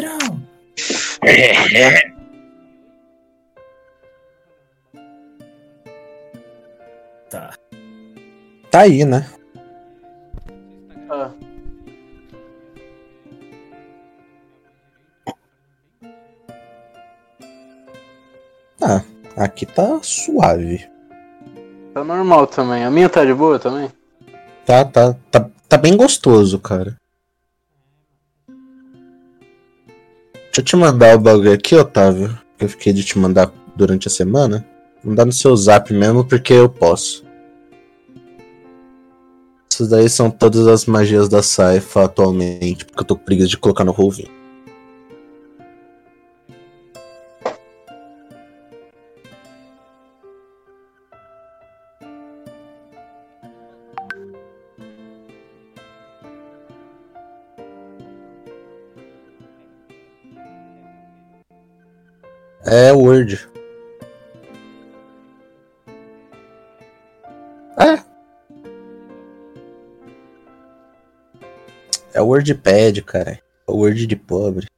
patrão. Tá. Tá aí, né? Ah, Ah, aqui tá suave. tá normal também. A minha tá de boa também? Tá, tá, tá, tá bem gostoso, cara. Deixa eu te mandar o bagulho aqui, Otávio. Que eu fiquei de te mandar durante a semana. Mandar no seu zap mesmo, porque eu posso. Essas daí são todas as magias da Saifa atualmente, porque eu tô com preguiça de colocar no Roll É Word. É. É WordPad, cara. É Word de pobre.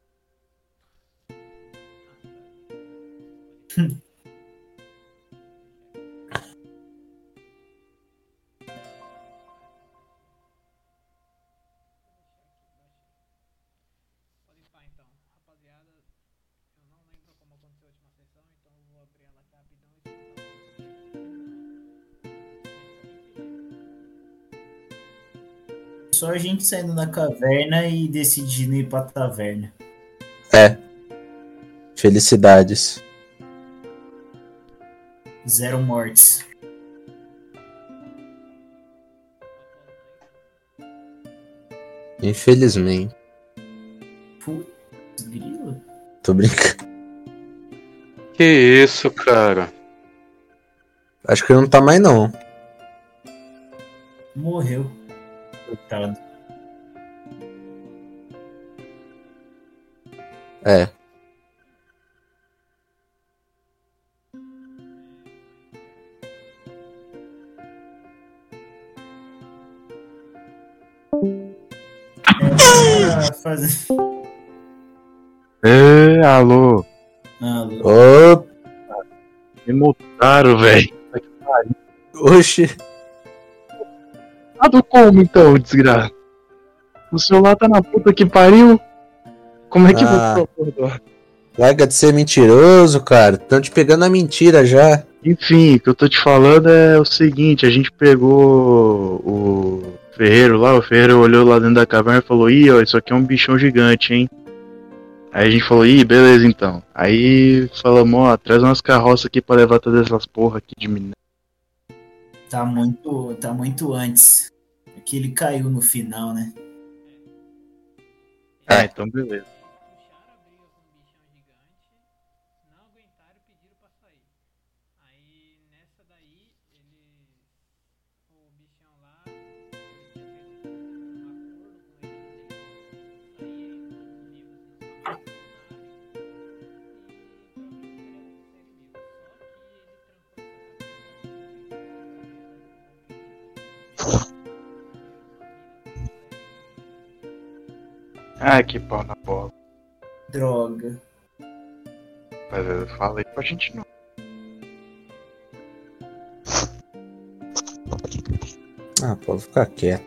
Pode Só a gente saindo da caverna e decidindo ir pra taverna. É. Felicidades. Zero mortes. Infelizmente. Putz, grilo. Tô brincando. Que isso, cara. Acho que não tá mais não. Morreu. É. Ah, faz... É, alô. Ah, Lu- Ô, Me multaram, velho. oxe. Ah, do como então, desgraça? O celular tá na puta que pariu? Como é que Ah. você acordou? Larga de ser mentiroso, cara. Tão te pegando na mentira já. Enfim, o que eu tô te falando é o seguinte, a gente pegou o ferreiro lá, o ferreiro olhou lá dentro da caverna e falou, ih, ó, isso aqui é um bichão gigante, hein? Aí a gente falou, ih, beleza então. Aí falamos, ó, traz umas carroças aqui pra levar todas essas porra aqui de minério. Tá muito, tá muito antes. Que ele caiu no final, né? Ah, então beleza. Só que pau na bola. Droga. Mas eu falei pra gente não. Ah, pode ficar quieto.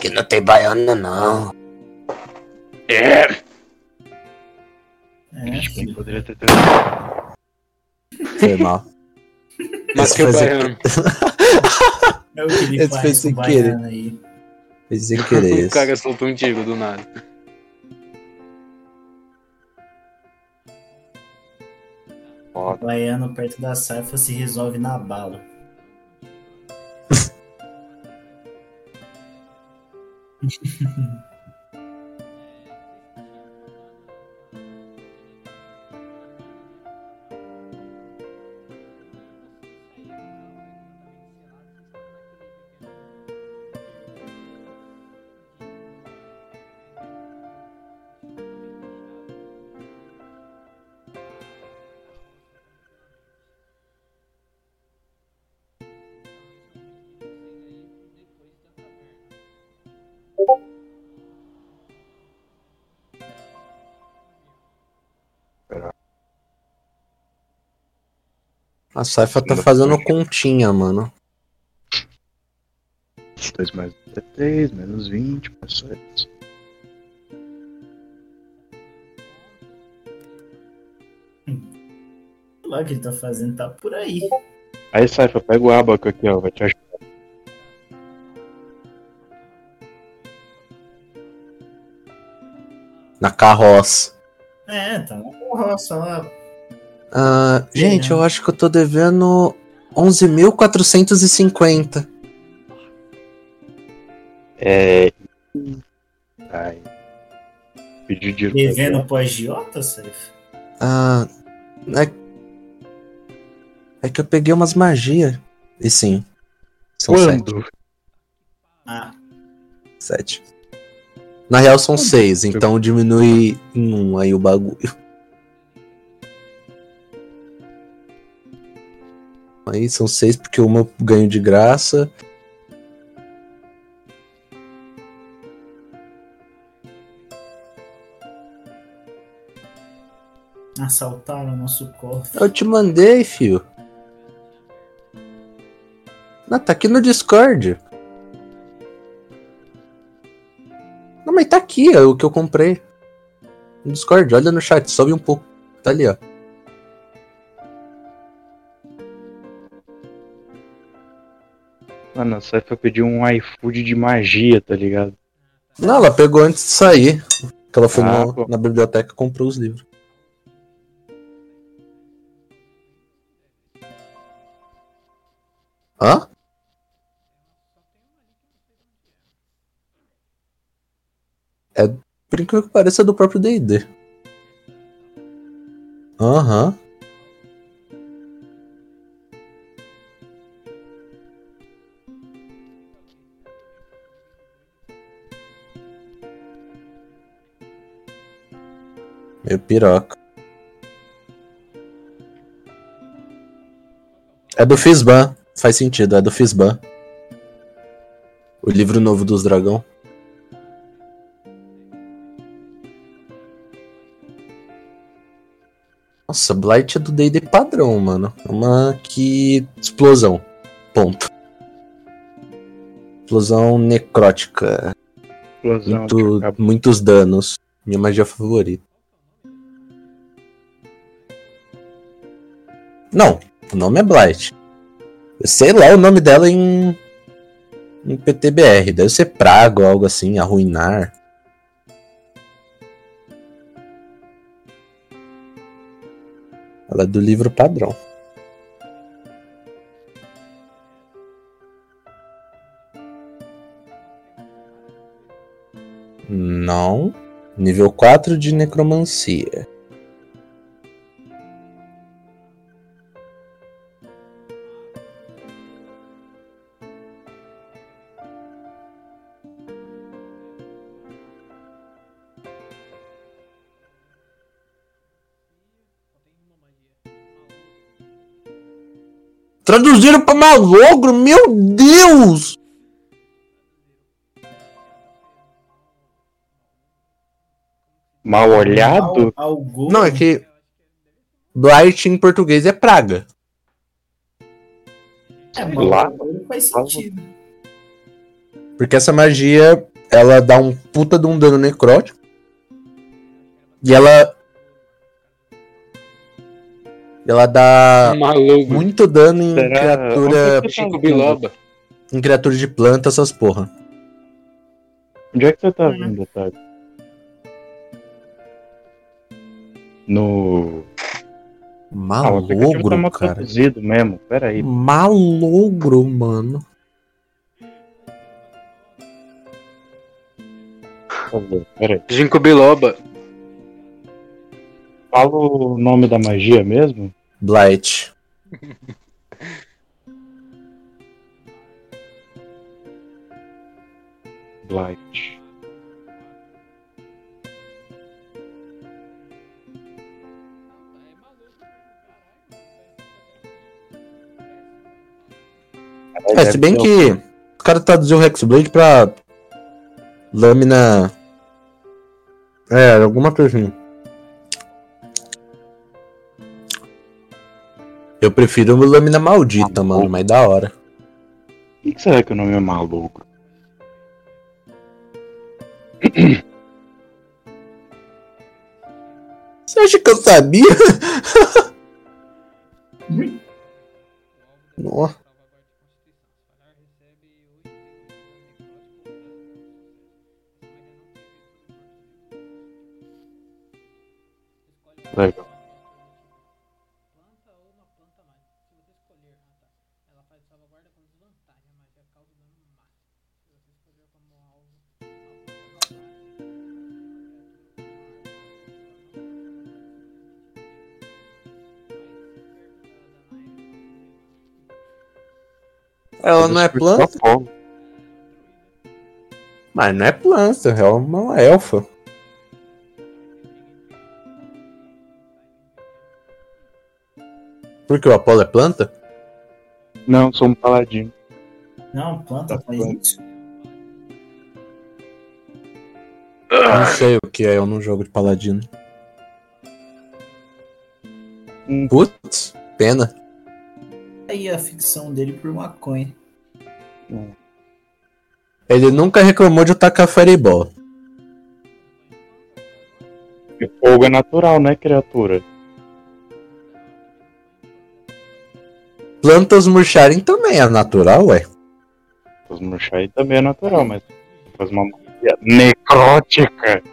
Que não tem baiana, não. É, É, filho. poderia ter trazido. Foi mal. Mas que baiano. É o que ele Esse faz querer. aí. Fez sem querer. o cara soltou um tiro do nada. O baiano perto da saifa se resolve na bala. A Saifa tá fazendo continha, mano. 2 mais 1 é 3, menos 20, mais 7. Sei lá o que ele tá fazendo, tá por aí. Aí, Saifa, pega o abaco aqui, ó. Vai te ajudar. Na carroça. É, tá na carroça lá. Ah, gente, eu acho que eu tô devendo 11.450. É. Ai. Pediu dinheiro. Devendo pro agiota? Ah, é... é que eu peguei umas magias. E sim. São sete. Quando? Ah, Sete. Na real são seis, então diminui em um aí o bagulho. Aí são seis porque uma eu ganho de graça. assaltaram o nosso cofre. Eu te mandei, fio. Não, tá aqui no Discord. Não, mas tá aqui, é o que eu comprei. No Discord, olha no chat, sobe um pouco. Tá ali, ó. Mano, a Saifa pediu um iFood de magia, tá ligado? Não, ela pegou antes de sair. Que ela foi Ah, pô. na biblioteca e comprou os livros. Hã? É, por incrível que pareça, é do próprio D&D. Aham. Meio piroca. É do Fisban. Faz sentido, é do Fisban. O livro novo dos dragão. Nossa, Blight é do D&D padrão, mano. É uma que... Explosão. Ponto. Explosão necrótica. Explosão. Muito- muitos danos. Minha magia favorita. Não, o nome é Blight. Sei lá o nome dela em. em PTBR. Deve ser praga ou algo assim, arruinar. Ela é do livro padrão. Não. Nível 4 de necromancia. Traduziram pra malogro? Meu Deus! Mal olhado? Não, é que. Blight em português é praga. é, mal lá. faz sentido. Porque essa magia, ela dá um puta de um dano necrótico. E ela. Ela dá Maluco. muito dano em Será- criatura. Onde Chico Biloba. Em criatura de planta, essas porra. Onde é que você tá Uhum. vendo, Otávio? No. Ah, tá Malogro, mal cara. mesmo. Pera aí. Malogro, mano. Ginkgo Biloba. Fala o nome da magia mesmo? Blight. Blight. É, se bem que o cara traduziu o Hexblade pra lâmina. É, alguma coisa Eu prefiro o Lâmina Maldita, mano, mas da hora. O que, que será que o nome é maluco? Você acha que eu sabia? Nossa. Legal. Ela não é planta? Mas não é planta, ela é uma elfa. Porque o Apolo é planta? Não, sou um paladino. Não, planta Tá faz isso. Não sei o que é, eu não jogo de paladino. Hum. Putz, pena. Aí a ficção dele por maconha. Ele nunca reclamou de tacar Fireball. Fogo é natural, né, criatura? Plantas murcharem também é natural, ué. Os murchai também é natural, mas faz uma magia necrótica.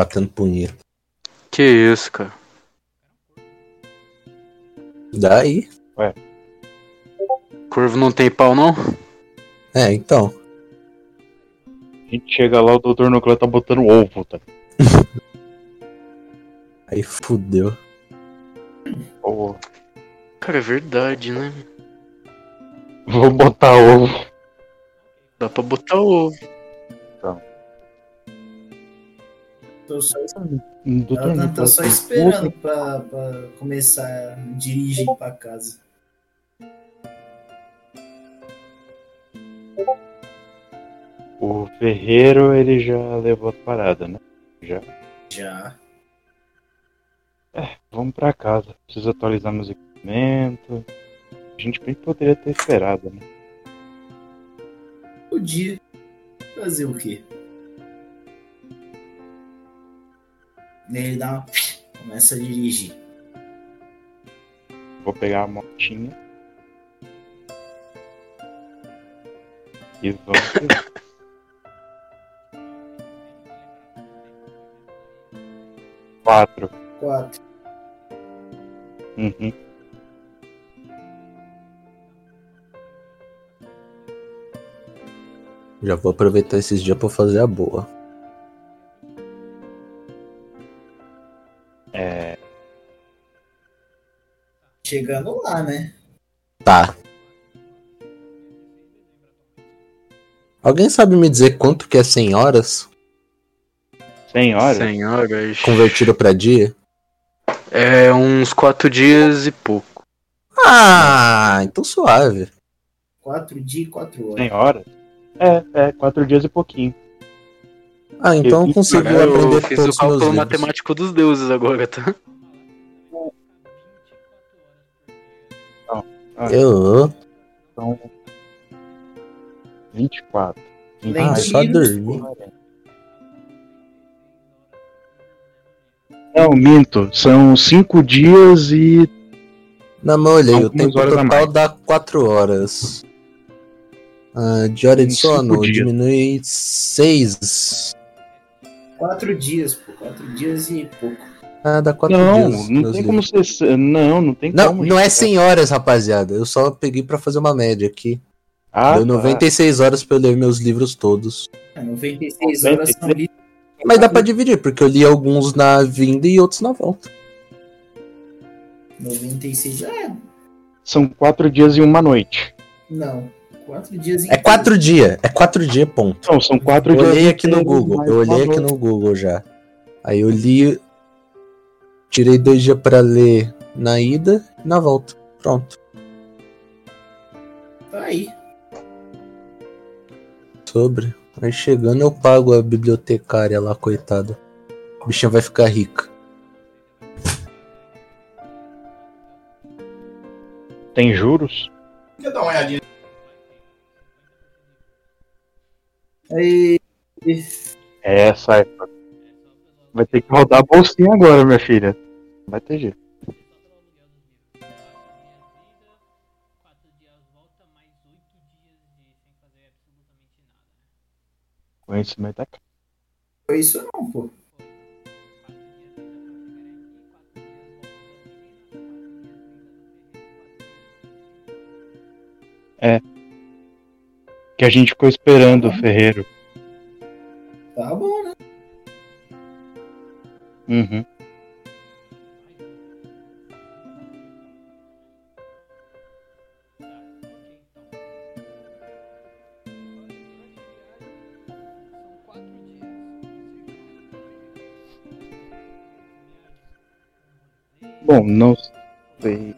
Batendo punheiro. Que isso, cara. Daí. Corvo não tem pau, não? É, então. A gente chega lá, o doutor Nuclear tá botando ovo, tá? Aí fudeu. Ô, Cara, é verdade, né? Vou botar ovo. Dá pra botar ovo. Tô só, ela tá só esperando pra, pra começar a dirigir pra casa. O ferreiro, ele já levou a parada, né? Já. Já. Vamos pra casa. Preciso atualizar meus equipamentos. A gente bem poderia ter esperado, né? Podia. Fazer o quê? Ele dá uma... Começa a dirigir. Vou pegar a motinha. E vamos. Quatro. Quatro. Uhum. Já vou aproveitar esses dias pra fazer a boa. Chegando lá, né? Tá. Alguém sabe me dizer quanto que é 100 horas? 100 horas? Senhoras. Convertido pra dia? É uns quatro dias e pouco. Ah, então suave. Quatro dias e quatro horas. 100 horas? É, é, quatro dias e pouquinho. Ah, então Eu- conseguiu Cara, aprender eu fiz o todos os meus cálculo matemático dos deuses agora, tá? Eu, Então. 24. Além ah, de só dormir. Não, minto. São 5 dias e. Não, mas olhei, o tempo total dá 4 horas. Ah, de hora de sono diminui 6. Quatro dias, pô. Quatro dias e pouco. Ah, dá quatro Não, dias. não meus tem como livros. ser. Não, não tem Não, como. não é gente. 100 horas, rapaziada. Eu só peguei pra fazer uma média aqui. Ah, Deu tá. 96 horas pra eu ler meus livros todos. É, 96 horas são lidas. Mas dá pra dividir, porque eu li alguns na vinda e outros na volta. 96. É, São quatro dias e uma noite. não. Quatro dias É quatro dias. É quatro dias, ponto. Não, são quatro Eu dias. olhei aqui no Google. Eu olhei aqui no Google já. Aí eu li. Tirei dois dias pra ler na ida e na volta. Pronto. Tá aí. Sobre. Aí chegando eu pago a bibliotecária lá, coitada. A bichinha vai ficar rica. Tem juros? Quer dar uma olhadinha? Aí. É, sai. Vai ter que rodar a bolsinha agora, minha filha. Não vai ter jeito. Conhecimento é caro. Foi isso não, pô. Que a gente ficou esperando o Ferreiro. Tá bom, né? Uhum. São quatro dias. Bom, não sei.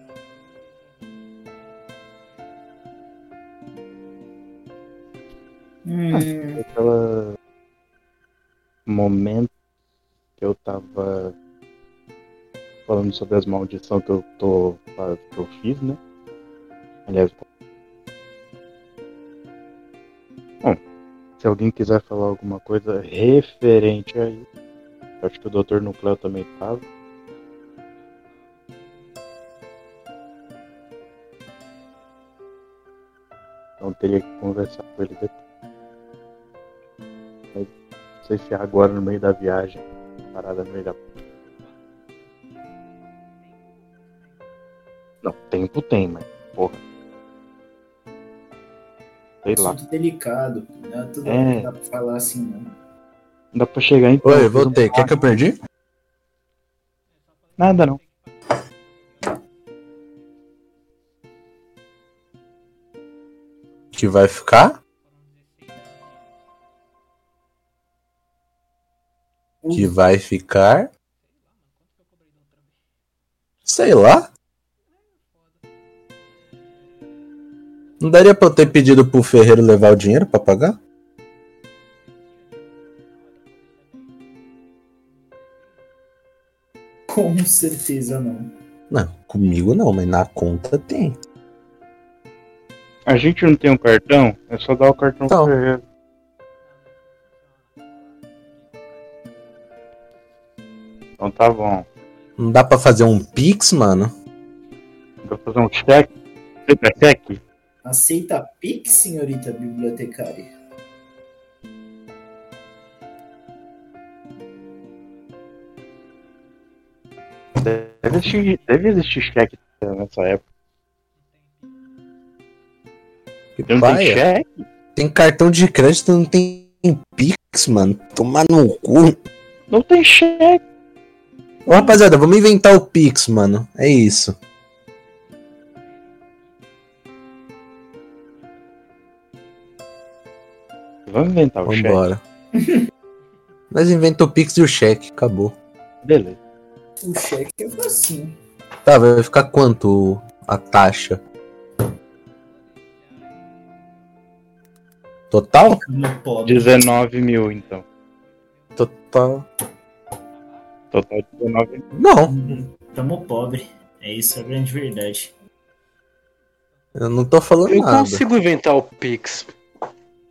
Hum, Aquela momento eu tava falando sobre as maldições que eu tô que eu fiz, né? Aliás, bom, se alguém quiser falar alguma coisa referente a isso, acho que o Dr. Nucleo também tava. Então teria que conversar com ele depois. Não sei se é agora no meio da viagem, parada no meio da. Não, tempo tem, mas porra. Sei lá. assunto delicado. Não é tudo É. que dá pra falar assim, não. Não dá pra chegar então. Oi, voltei. Quer que eu perdi? Nada não. Que vai ficar? Que vai ficar? Sei lá. Não daria pra eu ter pedido pro Ferreiro levar o dinheiro pra pagar? Com certeza não. Não, comigo não, mas na conta tem. A gente não tem um cartão? É só dar o cartão Então. pro Ferreiro. Então tá bom. Não dá pra fazer um Pix, mano? Vou fazer um cheque. Quer cheque? Aceita Pix, senhorita bibliotecária? Deve existir, deve existir cheque nessa época. Que Não tem cheque? Tem cartão de crédito, não tem Pix, mano. Tomar no cu. Não tem cheque. Ô, rapaziada, vamos inventar o Pix, mano. É isso. Vamos inventar o cheque. Vambora. Nós inventamos o Pix e o cheque. Acabou. Beleza. O cheque é facinho. Tá, vai ficar quanto a taxa? Total? No pobre. 19 mil, então. Total. Total 19 mil. Não. Tamo pobre. É isso a grande verdade. eu não tô falando Eu nada. consigo inventar o Pix.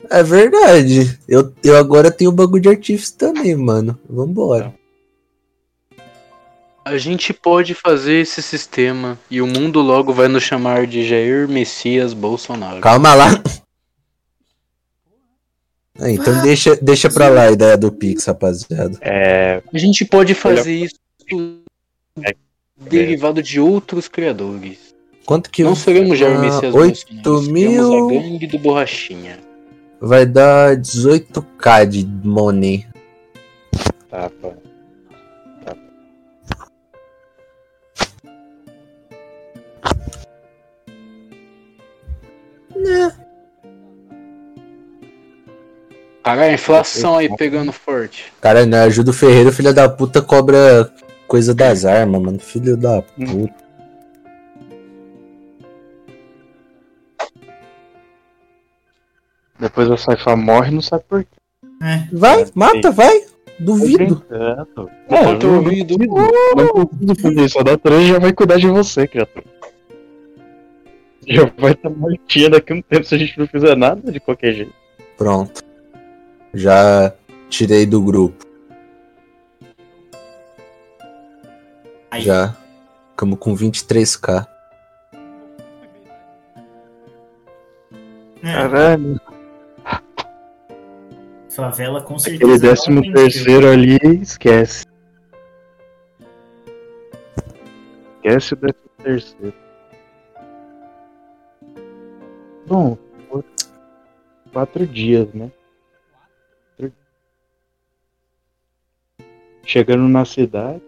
É verdade. Eu, eu agora tenho o bagulho de artífice também, mano. Vambora. A gente pode fazer esse sistema e o mundo logo vai nos chamar de Jair Messias Bolsonaro. Calma lá. Ah, então deixa, deixa pra lá a ideia do Pix, rapaziada. É. A gente pode fazer isso É. derivado de outros criadores. Quanto que Não seremos Ah, oito Bolsonaro, seremos mil- a gangue do Borrachinha. vai dar 18k de money? Tá, pá. Caralho, a inflação aí pegando forte. Cara, né? Ajuda o Ferreiro, filho da puta, cobra coisa das armas, mano. Filho da puta. Depois a Saifa morre não sabe por quê. É. Vai, mata, vai. Duvido. É, não preciso- Não preciso fazer isso. A natureza já vai cuidar de você, criatura. Já vai estar mortinha daqui a um tempo se a gente não fizer nada de qualquer jeito. Pronto. Já tirei do grupo. Aí. Já. Ficamos com 23k. É, Caralho. favela com certeza. Aquele décimo terceiro ali, esquece. Esquece o décimo terceiro. Bom, quatro dias, né? Chegando na cidade,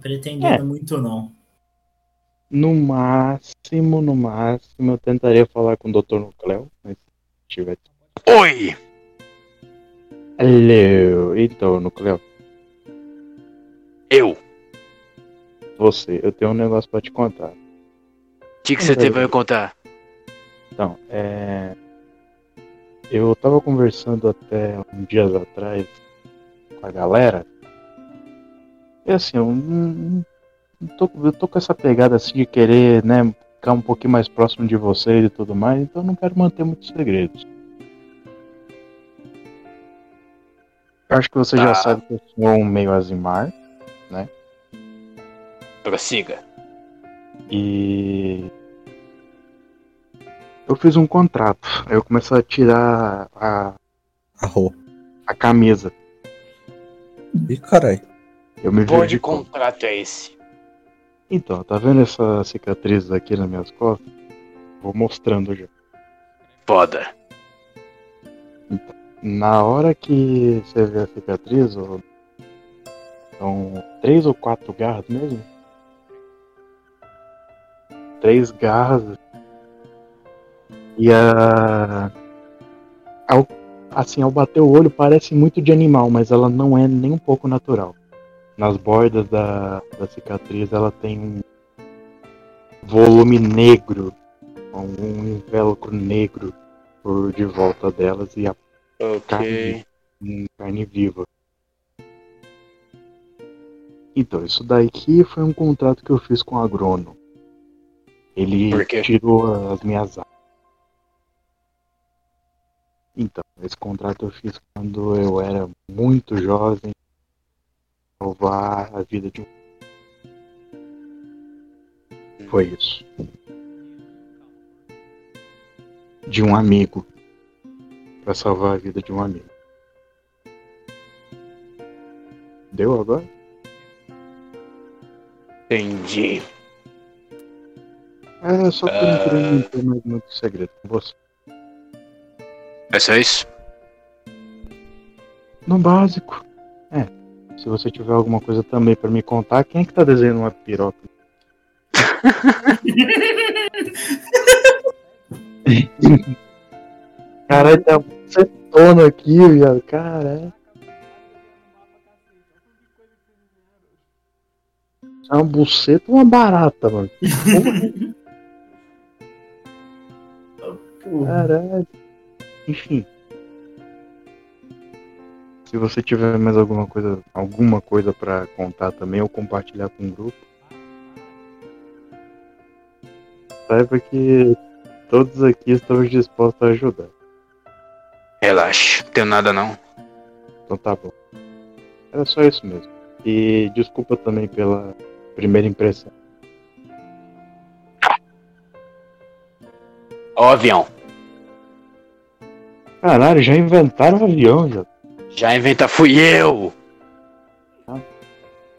pretendendo É. muito, não. no máximo, no máximo, eu tentaria falar com o Dr. Nucleo, mas se tiver. Oi! Alô, então, Nucleo, Eu. O você, eu tenho um negócio pra te contar. que, que você tem pra me contar? Então, é. Eu tava conversando até uns dias atrás com a galera. E assim, eu não, não tô, eu tô com essa pegada assim de querer, né, ficar um pouquinho mais próximo de vocês e tudo mais, então eu não quero manter muitos segredos. Acho que você já Tá. sabe que eu sou um meio azimar, Prossiga. e. Eu fiz um contrato. Aí eu começo a tirar a, Arro. a camisa. Ih, caralho. Eu me de contrato é esse? Então, tá vendo essa cicatriz aqui nas minhas costas? Vou mostrando já. Foda. Na hora que você vê a cicatriz, ó, são três ou quatro garras mesmo? Três garras. E a. Ao, assim, ao bater o olho parece muito de animal, mas ela não é nem um pouco natural. Nas bordas da, da cicatriz ela tem um volume negro, um invólucro negro por de volta delas e a Ok. em carne viva. Então, isso daqui foi um contrato que eu fiz com o agrônomo. Ele tirou as minhas áreas. Então, esse contrato eu fiz quando eu era muito jovem. Salvar a vida de um. Foi isso. De um amigo. Pra salvar a vida de um amigo. Deu agora? Entendi. É, só que eu não queria mais muito segredo com você. É só isso? No básico. É. Se você tiver alguma coisa também pra me contar, quem é que tá desenhando uma piroca? Caralho, tá setona aqui, viado. Caralho. É uma buceta ou uma barata, mano? Caralho. Enfim. Se você tiver mais alguma coisa, alguma coisa para contar também ou compartilhar com o grupo, saiba que todos aqui estamos dispostos a ajudar. Relaxa, não tenho nada não. Então tá bom. Era só isso mesmo. E desculpa também pela primeira impressão. Ó avião. Caralho, já inventaram o avião, já. Já inventa, fui eu!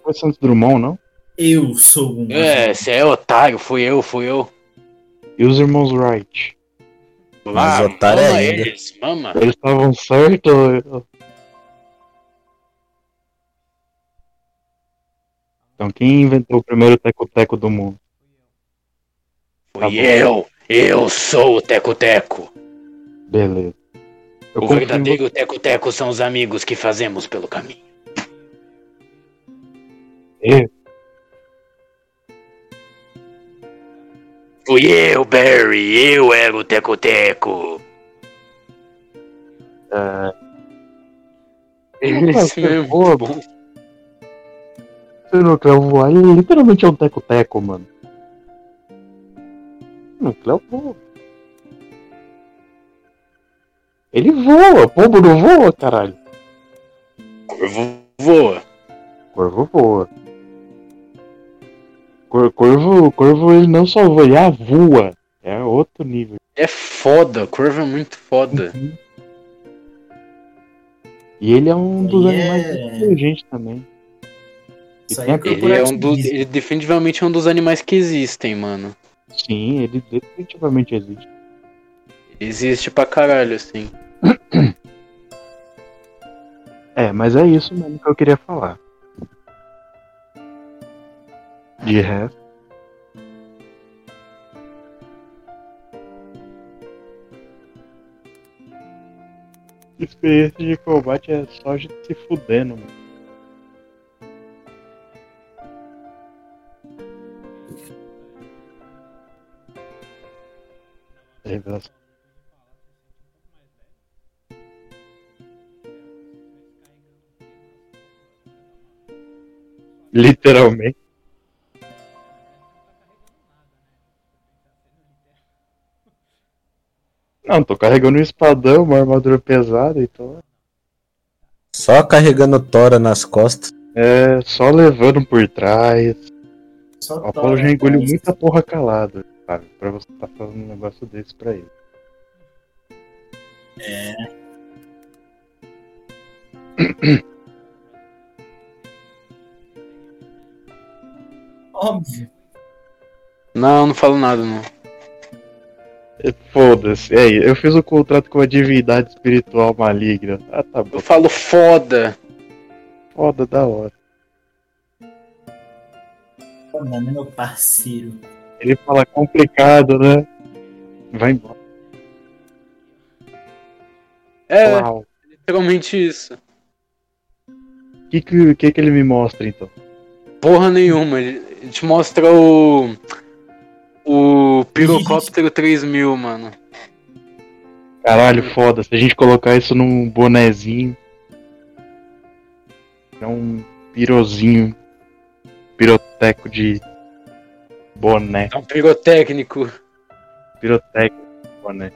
Foi Santos Drummond, não? Eu sou um. É, você é otário, fui eu, fui eu. E os irmãos Wright? Mas Ah, otário mama ainda. eles, mama. Eles estavam certos? Então, quem inventou o primeiro teco-teco do mundo? Fui Tá eu! Eu sou o Teco Teco! Beleza. Eu O verdadeiro Teco Teco são os amigos que fazemos pelo caminho. você. Fui eu, Barry! Eu era o Teco Teco! É, Esse mesmo. Você não voar? Ele literalmente é um teco-teco, mano. Não quer voa. Ele voa, pombo não voa, caralho. Corvo voa. Corvo voa. Cor- Corvo, corvo ele não só voa, ele voa. É outro nível. É foda, Corvo é muito foda. Uhum. E ele é um dos Ele animais é- mais inteligentes também. Ele é um dos. corporativismo. Ele definitivamente é um dos animais que existem, mano. Sim, ele definitivamente existe. Existe pra caralho, assim. É, mas é isso mesmo que eu queria falar. De resto. Experiência de combate é só a gente se fudendo, mano. Revelação. Literalmente. Não, tô carregando um espadão, uma armadura pesada, então. Só carregando tora nas costas. É, só levando por trás. Só O Apolo já tora, engoliu muita porra calada, sabe? Pra você tá falando um negócio desse pra ele. Óbvio. Não, não falo nada, não. É, Foda-se, é, eu fiz o contrato com a divindade espiritual maligna. Ah, tá bom. Eu falo foda. Foda, da hora. Mano, meu parceiro. Ele fala complicado, né? Vai embora. É, Uau. literalmente isso. O que, que, que que ele me mostra então? Porra nenhuma. Ele ele te mostra o. O Pirocóptero 3000, mano. Caralho, foda. Se a gente colocar isso num bonezinho. É um pirozinho. Piroteco de boné. É um pirotécnico. Piroteco de boné.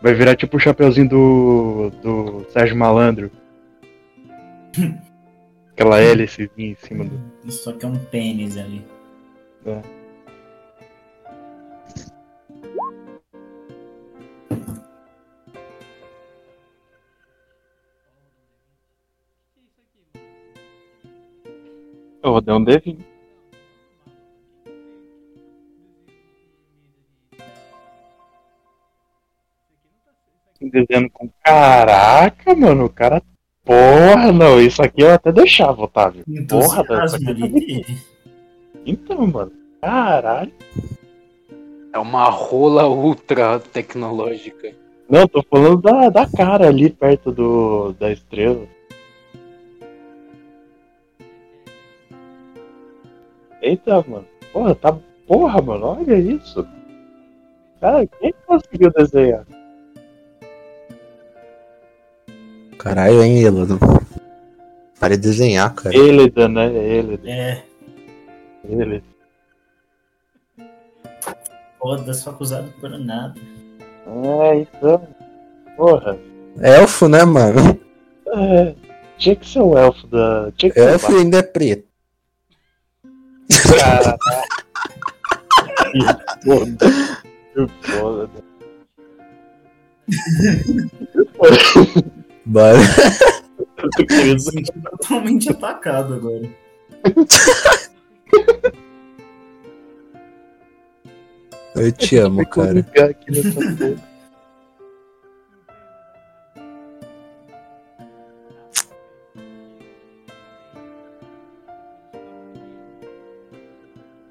Vai virar tipo o chapeuzinho do. do Sérgio Malandro. Aquela hélice em cima do. Só que é um pênis ali. Eu vou dar um D20. Desenhando com. Caraca, mano, o cara. Porra, não, isso aqui eu até deixava, Otávio. Porra, isso ali aqui dele. Então, mano. Caralho. É uma rola ultra tecnológica. Não, tô falando da, da cara ali perto do, da estrela. Eita, mano. Porra, tá. Porra, mano, olha isso. Cara, quem conseguiu desenhar? Caralho, hein, Elano? Para de desenhar, cara. Elida, né? Elida. É, Elida. foda-se, foi acusado por nada. É, então. Porra. Elfo, né, mano? É, tinha que ser o elfo da. Tinha que ser Elfo ainda é preto. o cara. Que foda. Que foda. Bora. Eu tô totalmente atacado agora. Eu te amo, cara. ligar aqui nessa porra.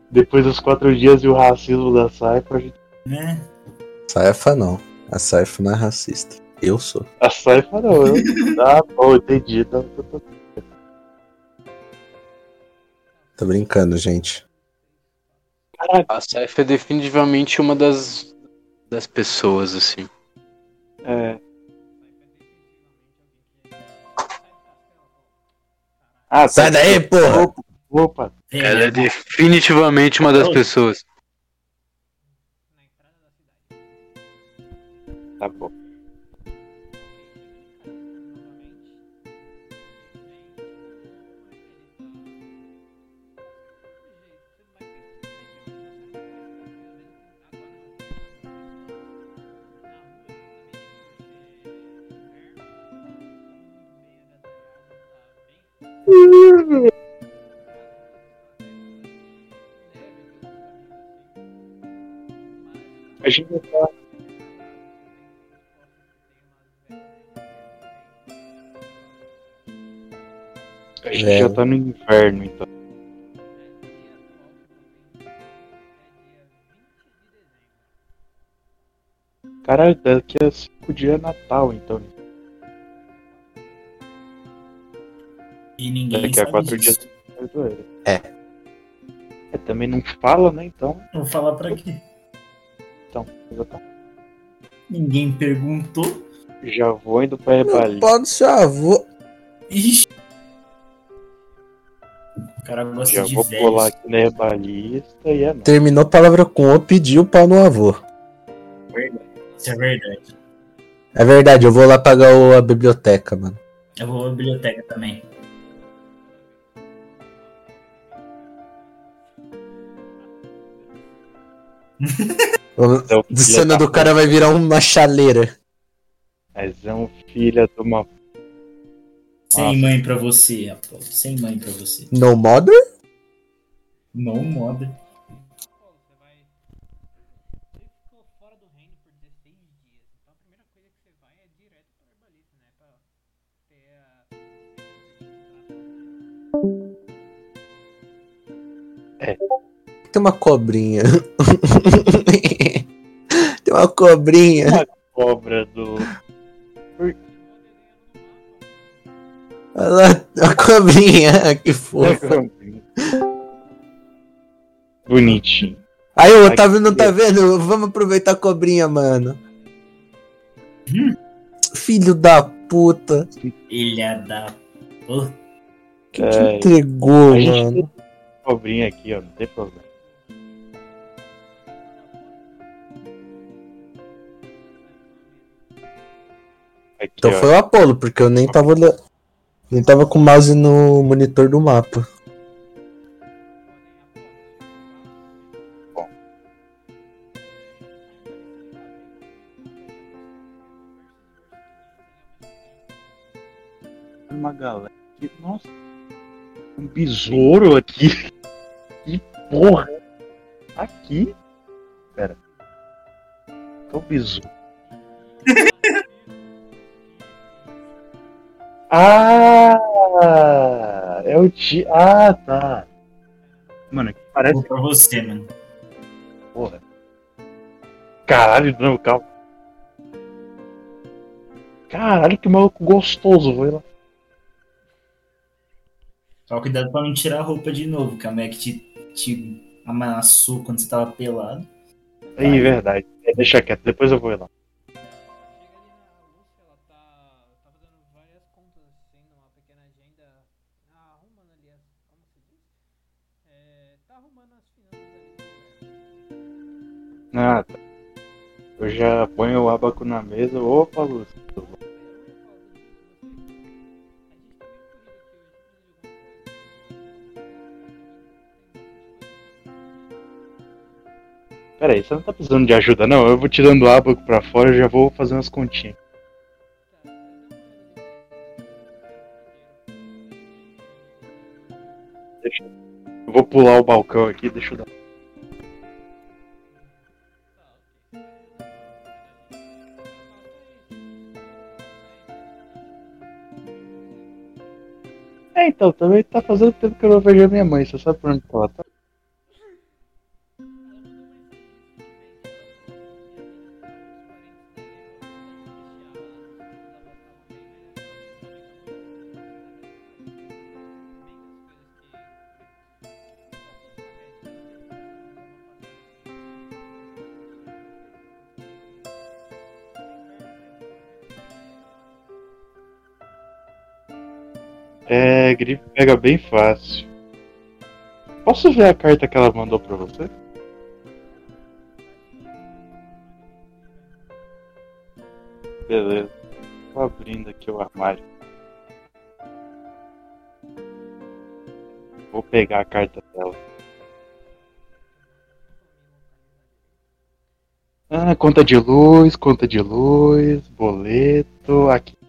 Depois dos quatro dias e o racismo da Saifa, a gente... Né? Saifa não. A Saifa não é racista. Eu sou. a Saifa não, eu... Ah, bom, entendi. Tá, tá, tá. Tô brincando, gente. A Saif é definitivamente uma das, das pessoas, assim. É. Ah, Sai tá. daí, porra! Opa, Ela é definitivamente uma das pessoas. Na entrada da cidade. tá bom. A gente tá. A gente É. já tá no inverno, então. Caralho, daqui a cinco dias é Natal, então. E ninguém Daqui a quatro disso. dias. É. É, também não fala, né? Então. Vou falar pra quê? então já, tá. Ninguém perguntou. já vou indo pra Rebali. Pode ser avô. Ixi. O cara gosta Já de vou velhos. pular aqui na Herbalista e é nóis. Terminou a palavra com o, pediu pau no avô. Isso é verdade. É verdade, eu vou lá pagar o- a biblioteca, mano. Eu vou à biblioteca também. Então, O filha cena da do cara vai virar uma chaleira. Mas é um filho de uma. Sem mãe pra você, Apolo. Sem mãe pra você. No mother? No moda. Paulo, você vai. Você ficou fora do reino por 16 dias. Então a primeira coisa que você vai é a. Tem uma cobrinha. Tem uma cobrinha. Cobra do. Olha lá, a cobrinha. Que fofa. Bonitinho. Aí o Otávio não tá vendo? Vamos aproveitar a cobrinha, mano. Filho da puta. Ilha da. Pô, Que É, te entregou, a gente mano. tem cobrinha aqui, ó. Não tem problema. Aqui, Então ó. foi o Apolo, porque eu nem tava olhando. Nem tava com o mouse no monitor do mapa. uma galera. aqui. Nossa. Um besouro aqui. Que porra. Aqui. Pera. Que é o besouro? ah! É o ti. Ah, tá. Mano, aqui parece vou pra você, mano. porra. Caralho, não, calma. Caralho, que maluco gostoso, vou ir lá. Só cuidado pra não tirar a roupa de novo, que a Mac te, te amassou quando você tava pelado. Ih, verdade. É, deixa quieto, depois eu vou ir lá. Tá. Eu já ponho o abaco na mesa. Opa, Lúcio. Pera aí, você não tá precisando de ajuda, não? Eu vou tirando o abaco pra fora e já vou fazer umas continhas. Eu vou pular o balcão aqui, deixa eu dar. É, então, também tá fazendo tempo que eu não vejo a minha mãe, você sabe por onde ela tá? Grife pega bem fácil. Posso ver a carta que ela mandou pra você? Beleza. Tô abrindo aqui o armário. Vou pegar a carta dela. Ah, conta de luz, conta de luz, boleto, aqui.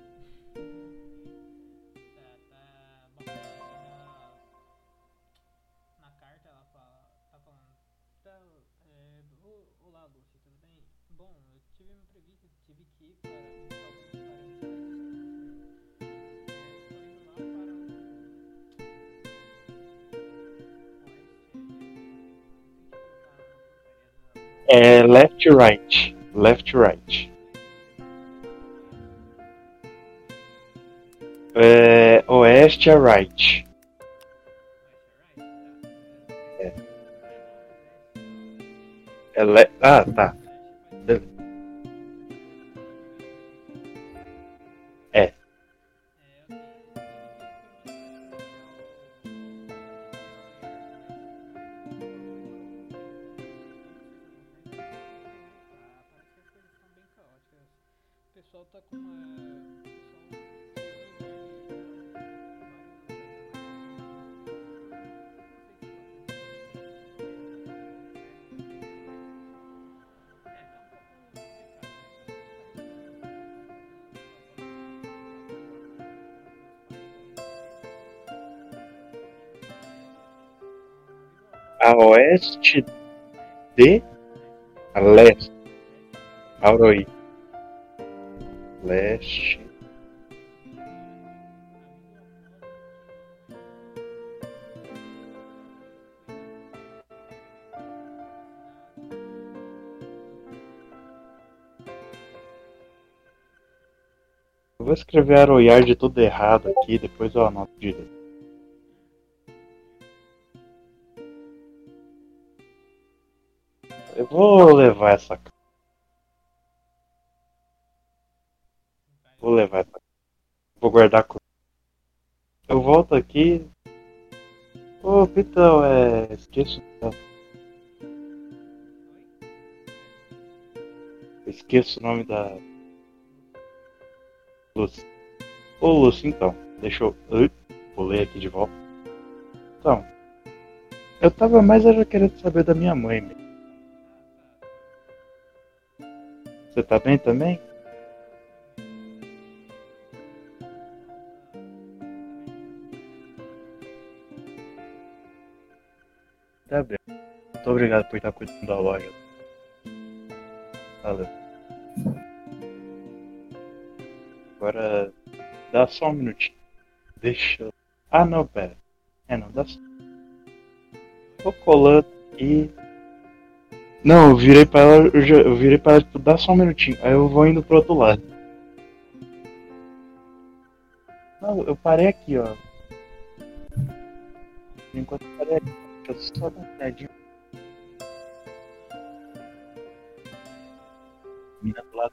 É left right. Left right. É oeste a right. É le... Ah, tá. De a leste. Auroí. Leste. Eu vou escrever Aroyard tudo errado aqui, depois eu anoto direito. Vou levar essa. Vou levar essa. Vou guardar. com- Eu volto aqui. Ô, Pitão, é. Esqueço. Esqueço o nome da. Lúcia. Ô, Lúcia, então. Deixa eu. Ler aqui de volta. Então. Eu tava mais era querendo saber da minha mãe mesmo. Você tá bem também? Tá bem. Muito obrigado por estar cuidando da loja. Valeu. Agora dá só um minutinho. Deixa. Ah não, pera. É não, dá só. Tô colando aqui. Não, eu virei pra ela, eu, já, eu virei pra ela, tipo, dá só um minutinho. Aí eu vou indo pro outro lado. Não, eu parei aqui, ó. Enquanto eu parei aqui, eu só dar uma olhadinha. Do lado.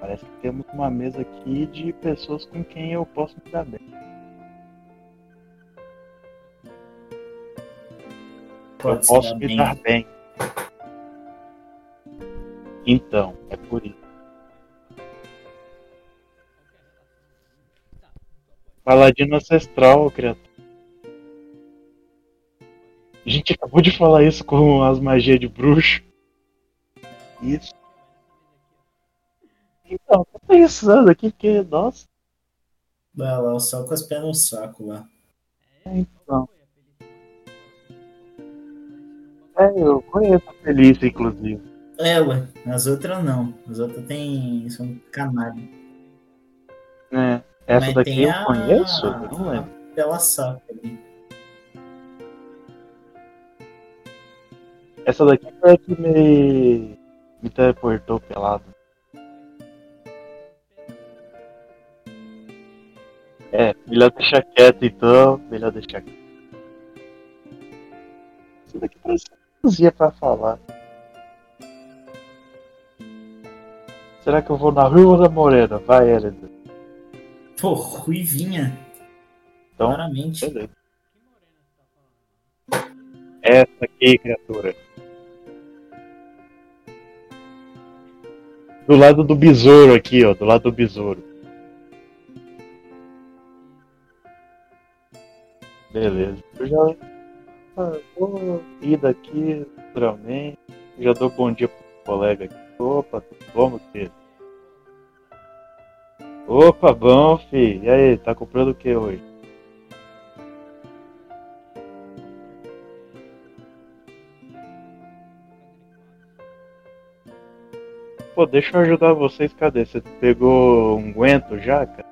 Parece que temos uma mesa aqui de pessoas com quem eu posso me dar bem. Pode se posso me bem. dar bem. Então, é por isso. Paladino ancestral, criatura. A gente acabou de falar isso com as magias de bruxo. Isso. Então, tô pensando aqui porque, nossa, Vai lá, só com as pés no saco lá. então. É, eu conheço a Felícia, inclusive. É, ué. As outras não. As outras tem. são canalha. É. Essa Mas daqui eu a- conheço? Eu não lembro. Pela saco ali. Essa daqui foi a que me. me teleportou pelado. É, melhor deixar quieto então. Melhor deixar quieto. Isso daqui parece cozinha pra falar. Será que eu vou na rua ou na morena? Vai, Elida. Pô, ruivinha. Então, Claramente. beleza. Essa aqui, criatura. Do lado do besouro aqui, ó. Do lado do besouro. Beleza. Eu já ah, vou ir daqui naturalmente. Já dou bom dia pro colega aqui. Opa, meu filho? Opa, bom, filho. E aí, tá comprando o que hoje? Pô, deixa eu ajudar vocês. Cadê? Você pegou um guento já, cara?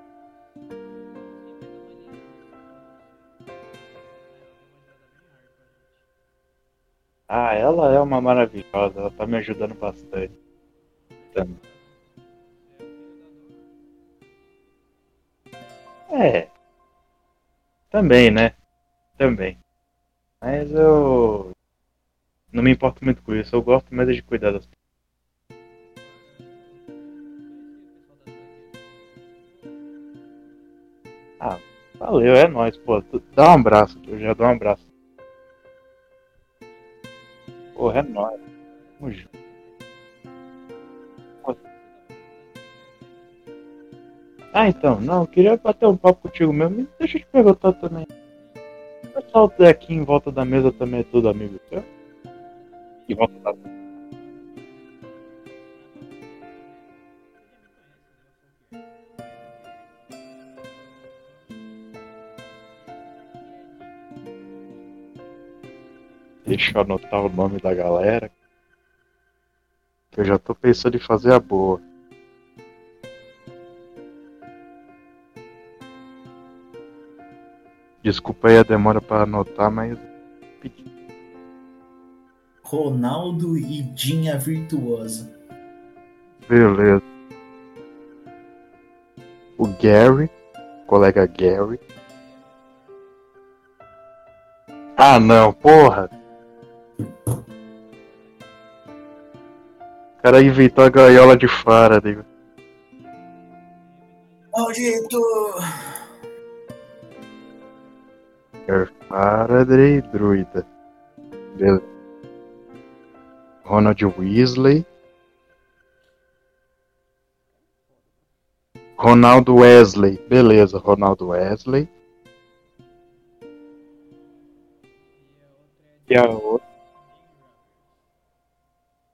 Ah, ela é uma maravilhosa. Ela tá me ajudando bastante. Também. É. Também, né? Também. Mas eu. Não me importo muito com isso. Eu gosto mais de cuidar das Valeu, é nóis, pô. Dá um abraço, eu já dou um abraço. Porra, é nóis. Tamo junto. Ah, então, não, eu queria bater um papo contigo mesmo. Deixa eu te perguntar também. O pessoal daqui em volta da mesa também é tudo amigo seu? Em volta da Deixa eu anotar o nome da galera. Eu já tô pensando em fazer a boa. Desculpa aí a demora pra anotar, mas. Ronaldo e Dinha Virtuosa. Beleza. O Gary, colega Gary. Ah não, porra! Cara inventou a gaiola de Faraday. Maldito! Faraday druida. Beleza. Ronald Weasley. Ronaldo Wesley. Beleza, Ronaldo Wesley. E a outra?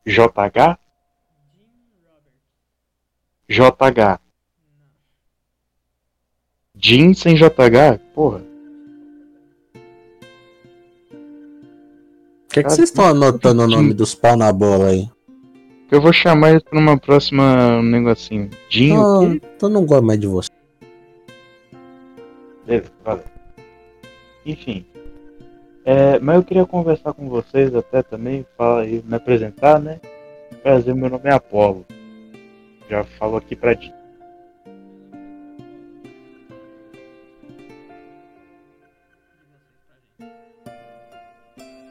JH? JH. Jim sem JH? Porra. Por que, que vocês estão anotando o nome dos pau na bola aí? Eu vou chamar isso numa próxima um negocinho. Jim o Não, quê? eu não gosto mais de você. Beleza, valeu. Enfim. É, mas eu queria conversar com vocês até também, falar me apresentar, né? Prazer, meu nome é Apolo. Já falo aqui pra ti.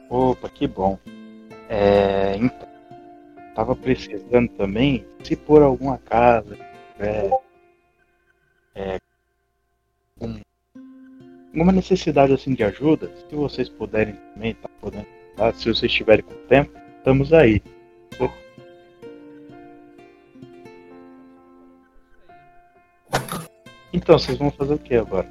Opa, que bom. É, então, tava precisando também, se por algum acaso tiver é, um, alguma necessidade assim de ajuda, se vocês puderem também, tá podendo, tá? se vocês tiverem com tempo, estamos aí. Então, vocês vão fazer o que agora?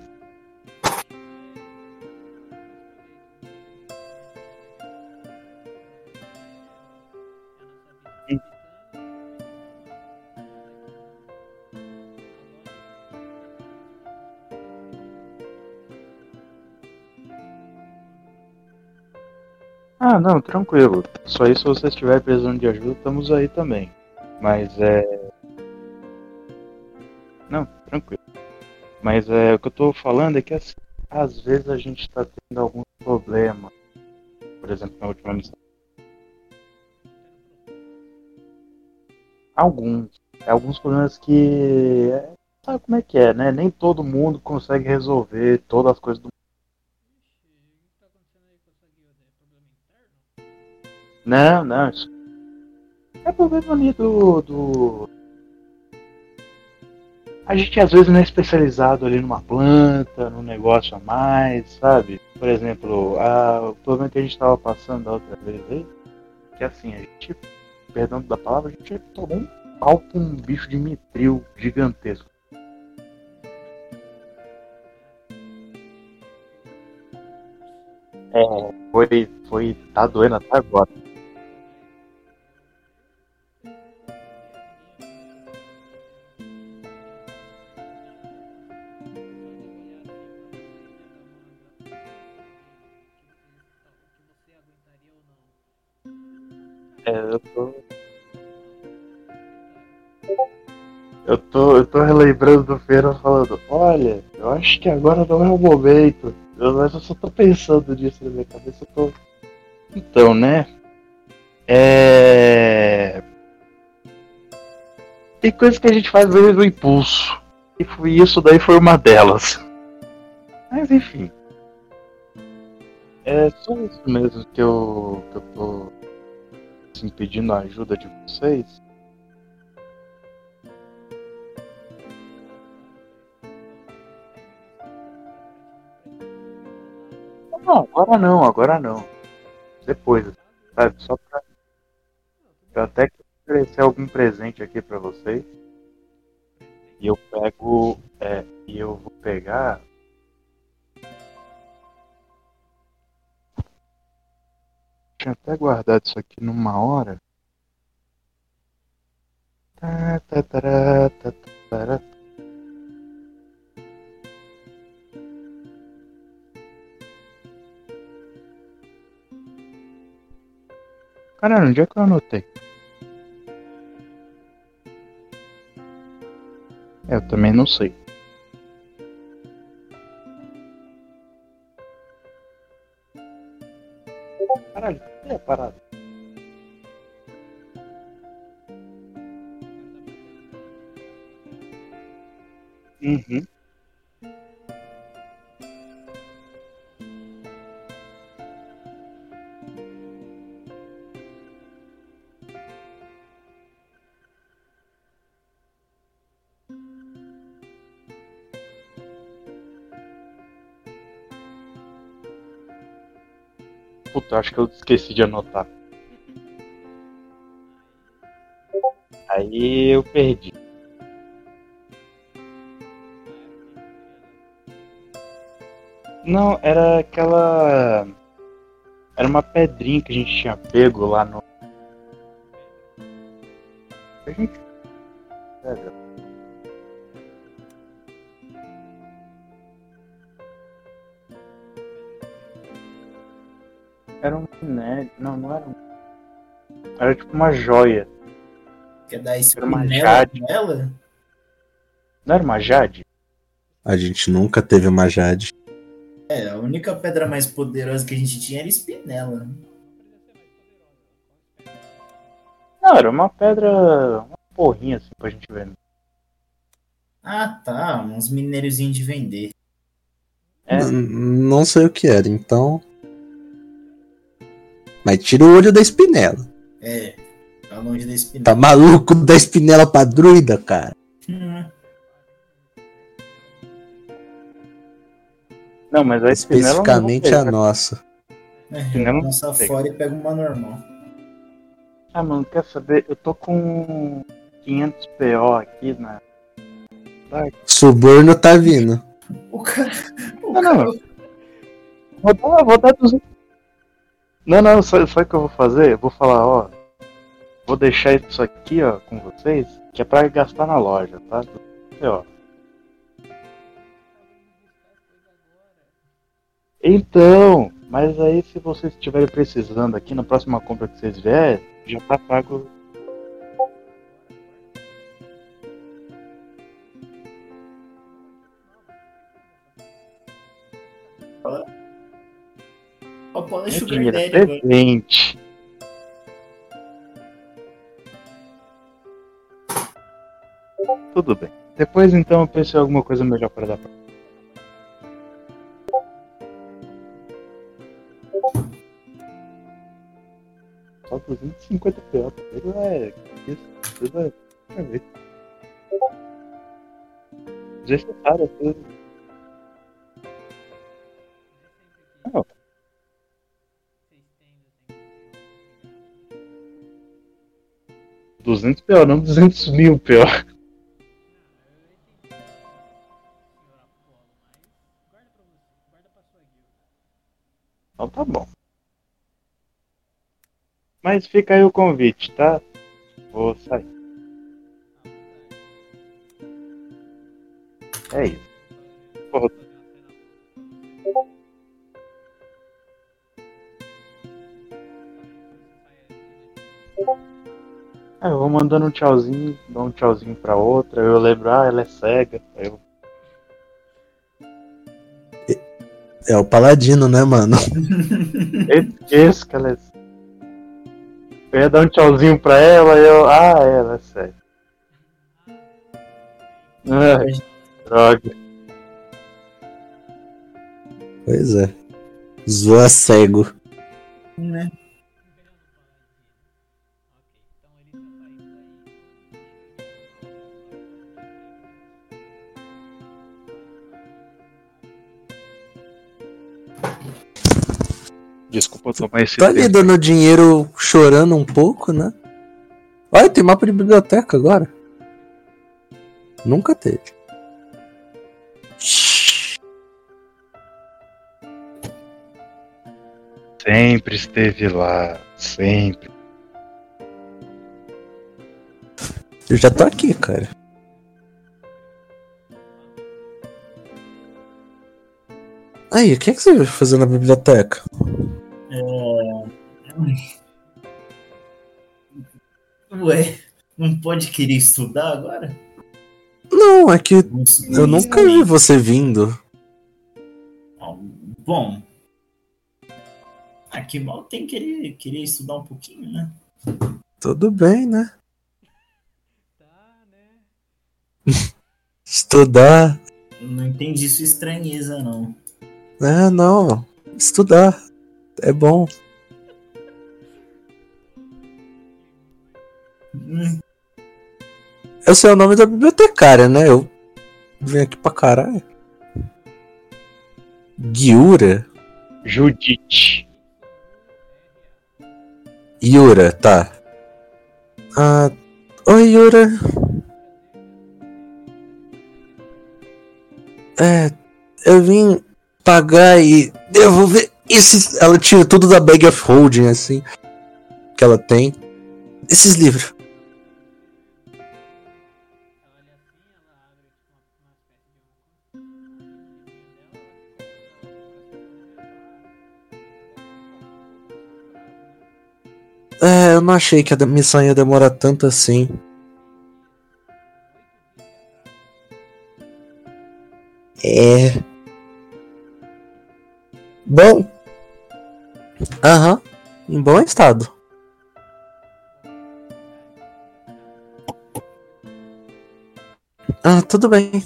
Ah, não, tranquilo. Só isso se você estiver precisando de ajuda, estamos aí também. Mas é. Não, tranquilo. Mas é, o que eu tô falando é que assim, às vezes a gente tá tendo algum problema. Por exemplo, na última missão. Alguns. Alguns problemas que. é, Sabe como é que é, né? Nem todo mundo consegue resolver todas as coisas do? Não, não. É problema ali do, do. A gente às vezes não é especializado ali numa planta, num negócio a mais, sabe? Por exemplo, a, o problema que a gente estava passando da outra vez aí, que assim, a gente, perdão da palavra, a gente tomou um pau com um bicho de mitril gigantesco. É, foi, foi, tá doendo até agora. Tô, eu tô relembrando do Feira falando, olha, eu acho que agora não é o momento. Eu, mas eu só tô pensando nisso na minha cabeça, eu tô. Então, né? É. Tem coisas que a gente faz às vezes no impulso. E foi isso daí foi uma delas. Mas enfim. É só isso mesmo que eu, que eu tô assim, pedindo a ajuda de vocês. Não, agora não, agora não. Depois, sabe? Só pra. Até quero oferecer algum presente aqui pra vocês. E eu pego. É, e eu vou pegar. Tinha até guardado isso aqui numa hora. Tá, tá, tará, tá, tará. Caralho, onde é que eu anotei? É, Eu também não sei. Caralho, cadê a parada? Uhum. Acho que eu esqueci de anotar. Aí eu perdi. Não, era aquela. Era uma pedrinha que a gente tinha pego lá no. Uma joia. Quer dar uma jade. nela? Não era uma jade? A gente nunca teve uma Jade. É, a única pedra mais poderosa que a gente tinha era espinela. Não, era uma pedra. Uma porrinha assim pra gente ver. Ah, tá. Uns minériozinhos de vender. É. Não sei o que era, então. Mas tira o olho da espinela. É, tá longe da Tá espinela. maluco da espinela pra druida, cara? Hum, Não, mas a espinela. não Especificamente vou a pegar. nossa. é, Espinela não lança fora e pega uma normal. Ah, mano, quer saber? Eu tô com 500 PO aqui na. Suborno tá vindo. O cara. O Não, cara não. Vou dar, vou dar 200. Não, não, sabe o que eu vou fazer? Vou falar, ó. Vou deixar isso aqui, ó, com vocês, que é pra gastar na loja, tá? Ó. Então, Mas aí, se vocês estiverem precisando aqui, na próxima compra que vocês vierem, já tá pago. Ó, Paula É Sugar Daddy agora. presente. Tudo bem. Depois então eu pensei em alguma coisa melhor para dar pra. Só 250 PO. Ele é. Isso, isso é. Desnecessário, às vezes. Não. 200 PO, não 200 mil PO. Não, eu entendi, senhor Apolo, mas guarda pra você, guarda pra sua guilda. Então tá bom. Mas fica aí o convite, tá? Vou sair. É isso. Porra. Ah, eu vou mandando um tchauzinho, dou um tchauzinho pra outra, eu lembro, ah, ela é cega. Aí eu É o paladino, né, mano? esqueço que ela é cega. Eu ia dar um tchauzinho pra ela e eu, ah, ela é cega. Ai, droga. Pois é. Zoa cego. Né? Desculpa tomar esse Tá ali dando dinheiro chorando um pouco, né? Olha, tem mapa de biblioteca agora. Nunca teve. Sempre esteve lá, sempre. Eu já tô aqui, cara. Aí, o que, é que você vai fazer na biblioteca? Ué, não pode querer estudar agora? Não, é que eu nunca vi você vindo. Bom. Aqui mal tem que querer, querer estudar um pouquinho, né? Tudo bem, né? Tá, né? Estudar. Não entendi sua estranheza, não. É, não. Estudar. É bom. Eu sei o nome da bibliotecária, né? Eu venho aqui pra caralho. Giura? Judite. Yura, tá. Ah. Oi, Yura. É. Eu vim pagar e devolver esses. Ela tira tudo da bag of holding, assim. Que ela tem. Esses livros. É, eu não achei que a missão ia demorar tanto assim. É. Bom. Aham. Em bom estado. Ah, tudo bem.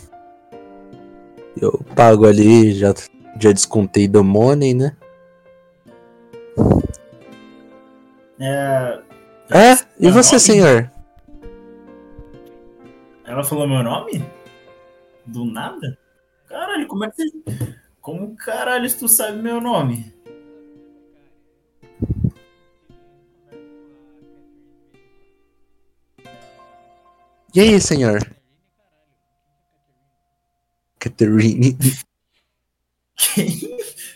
Eu pago ali, já, já descontei do money, né? É, É, e você, nome? senhor? ela falou meu nome? Do nada? Caralho, como é que você. Como caralho tu sabe meu nome? E aí, senhor? Catherine.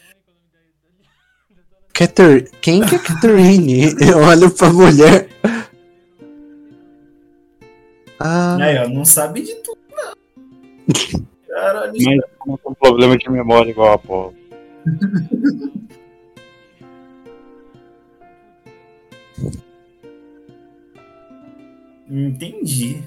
Cater... Quem que é Catherine? Eu olho pra mulher. Ah. Aí, ó, não sabe de tudo, não. Caralho. Mas tô com problema de memória igual a Paula. Entendi.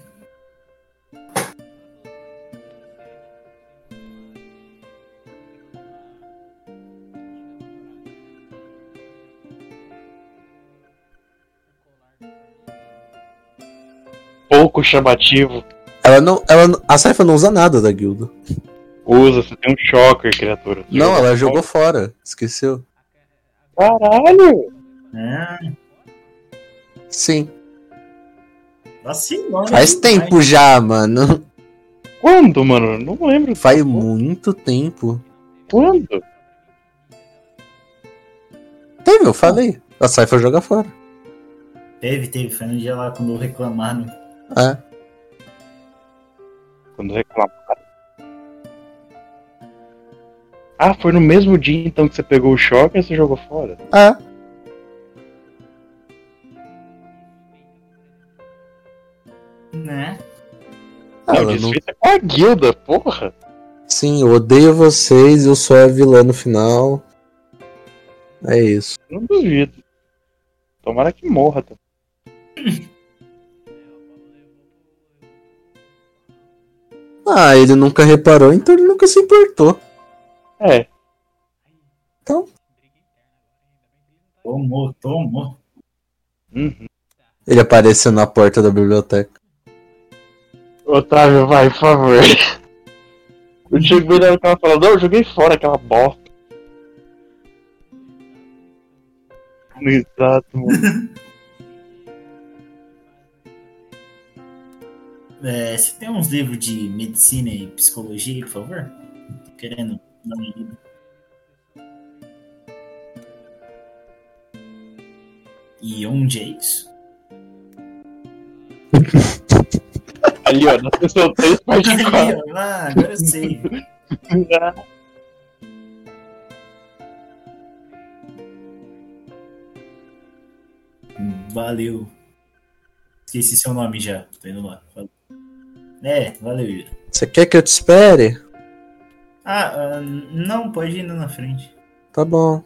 Pouco chamativo. Ela não. Ela, a Saifa não usa nada da guilda. Usa, você tem um shocker, criatura. Você Não, ela jogou fora. Esqueceu. Caralho! É, Sim. vacilando. Faz tempo já, mano. Quando, mano? Não lembro. Faz muito tempo. Quando? Teve, eu falei. A Saifa joga fora. Teve, teve. Foi no dia lá quando reclamaram. É. Quando reclamaram. Ah, foi no mesmo dia então que você pegou o choque e você jogou fora? É. Né? Ah, não, não... com a guilda, porra! Sim, eu odeio vocês, eu sou a vilã no final. É isso. Não duvido. Tomara que morra. Tá? Ah, ele nunca reparou, então ele nunca se importou. É, Tomou, tomou. uhum. Ele apareceu na porta da biblioteca. Otávio, vai, por favor. O Diego Beira ficava falando, não, eu joguei fora aquela bosta. Exato, mano. É, você tem uns livros de medicina e psicologia por favor? Tô querendo dar uma lida. E onde é isso? Ali, ó, na sessão 3, parte 4. ah, agora eu sei. Valeu. Esqueci seu nome já. Tô indo lá. Valeu. É, valeu, Ira. Você quer que eu te espere? Ah, ah, não, pode ir indo na frente. Tá bom.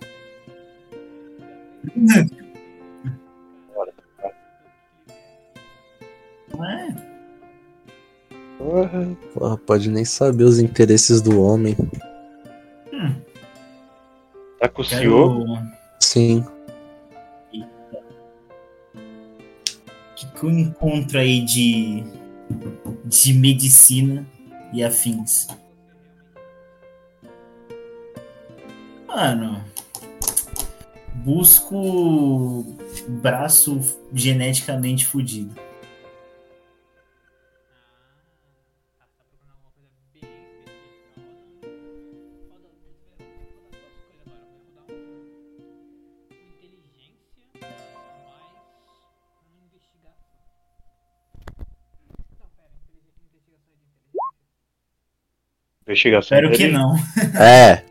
Não é? Porra. Porra, pode nem saber os interesses do homem. Hum, Tá com o senhor? quero. Sim. O que, que eu encontro aí de. De medicina e afins? Mano. Busco braço geneticamente fudido. Investigação Espero que dele. não. É.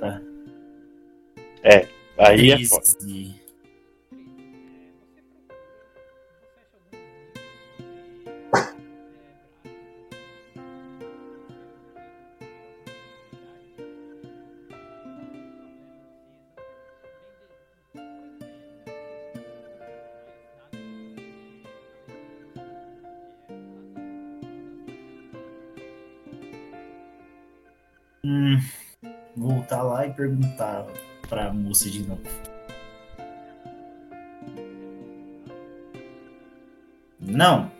Tá. Aí é foda. Perguntar pra moça de novo. Não.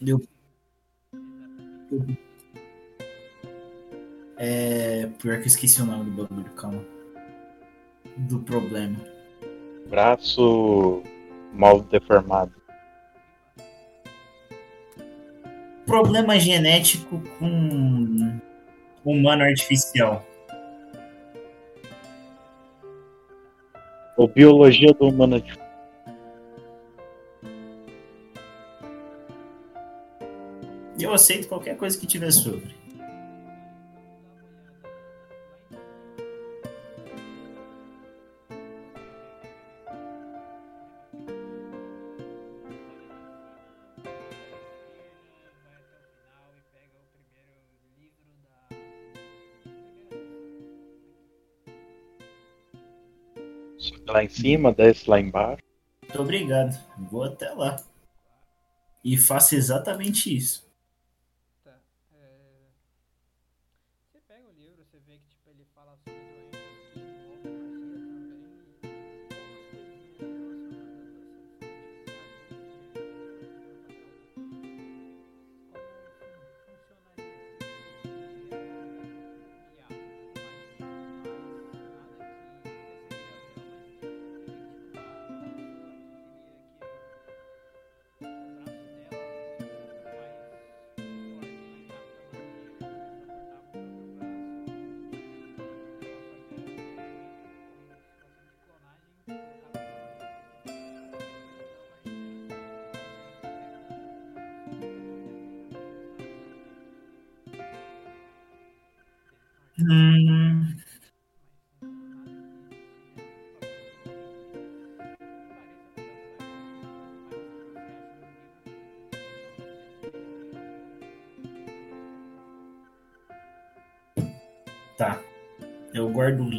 Deu. É. Pior que eu esqueci o nome do bagulho, calma. Do problema. Braço mal deformado. Problema genético com humano artificial. Ou biologia do humano. E eu aceito qualquer coisa que tiver sobre. Cima, desce lá embaixo. Muito obrigado. Vou até lá. E faço exatamente isso.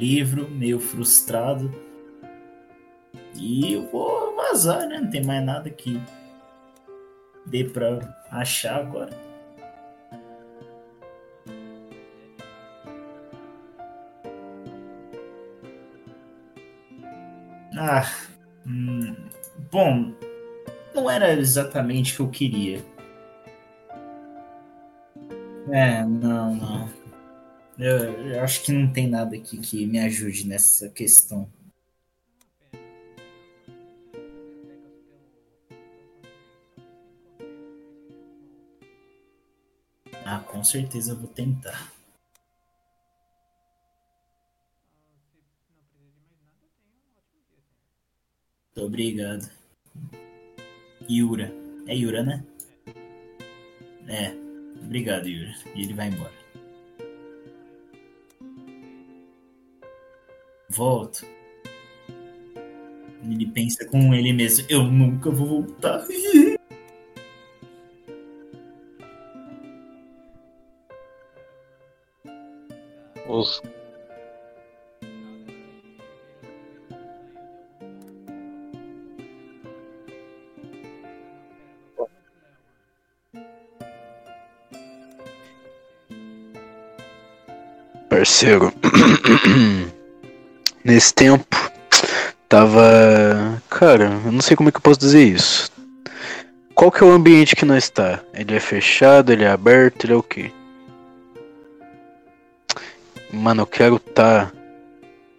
Livro, meio frustrado. E eu vou vazar, né? Não tem mais nada que dê pra achar agora. Ah, hum, bom, não era exatamente o que eu queria. É, não, não. Eu, eu acho que não tem nada aqui que me ajude nessa questão. Ah, com certeza eu vou tentar. Muito obrigado. Yura. É Yura, né? É. Obrigado, Yura. E ele vai embora. Volto. Ele pensa com ele mesmo. Eu nunca vou voltar. Os Parceiro. Nesse tempo, tava. Cara, eu não sei como é que eu posso dizer isso. Qual que é o ambiente que nós está? Ele é fechado, ele é aberto, ele é o quê? Mano, eu quero tá.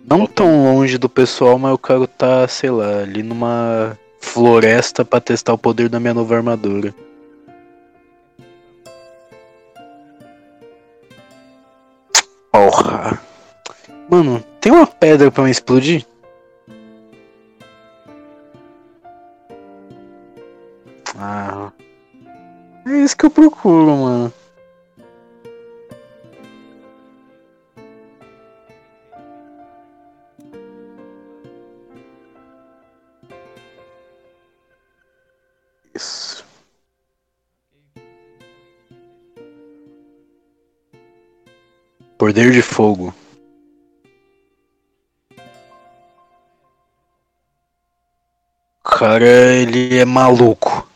Não tão longe do pessoal, mas eu quero tá, sei lá, ali numa floresta pra testar o poder da minha nova armadura. Porra. Mano, tem uma pedra pra me explodir? Ah. É isso que eu procuro, mano. Isso. Poder de fogo. Ao lado da guilda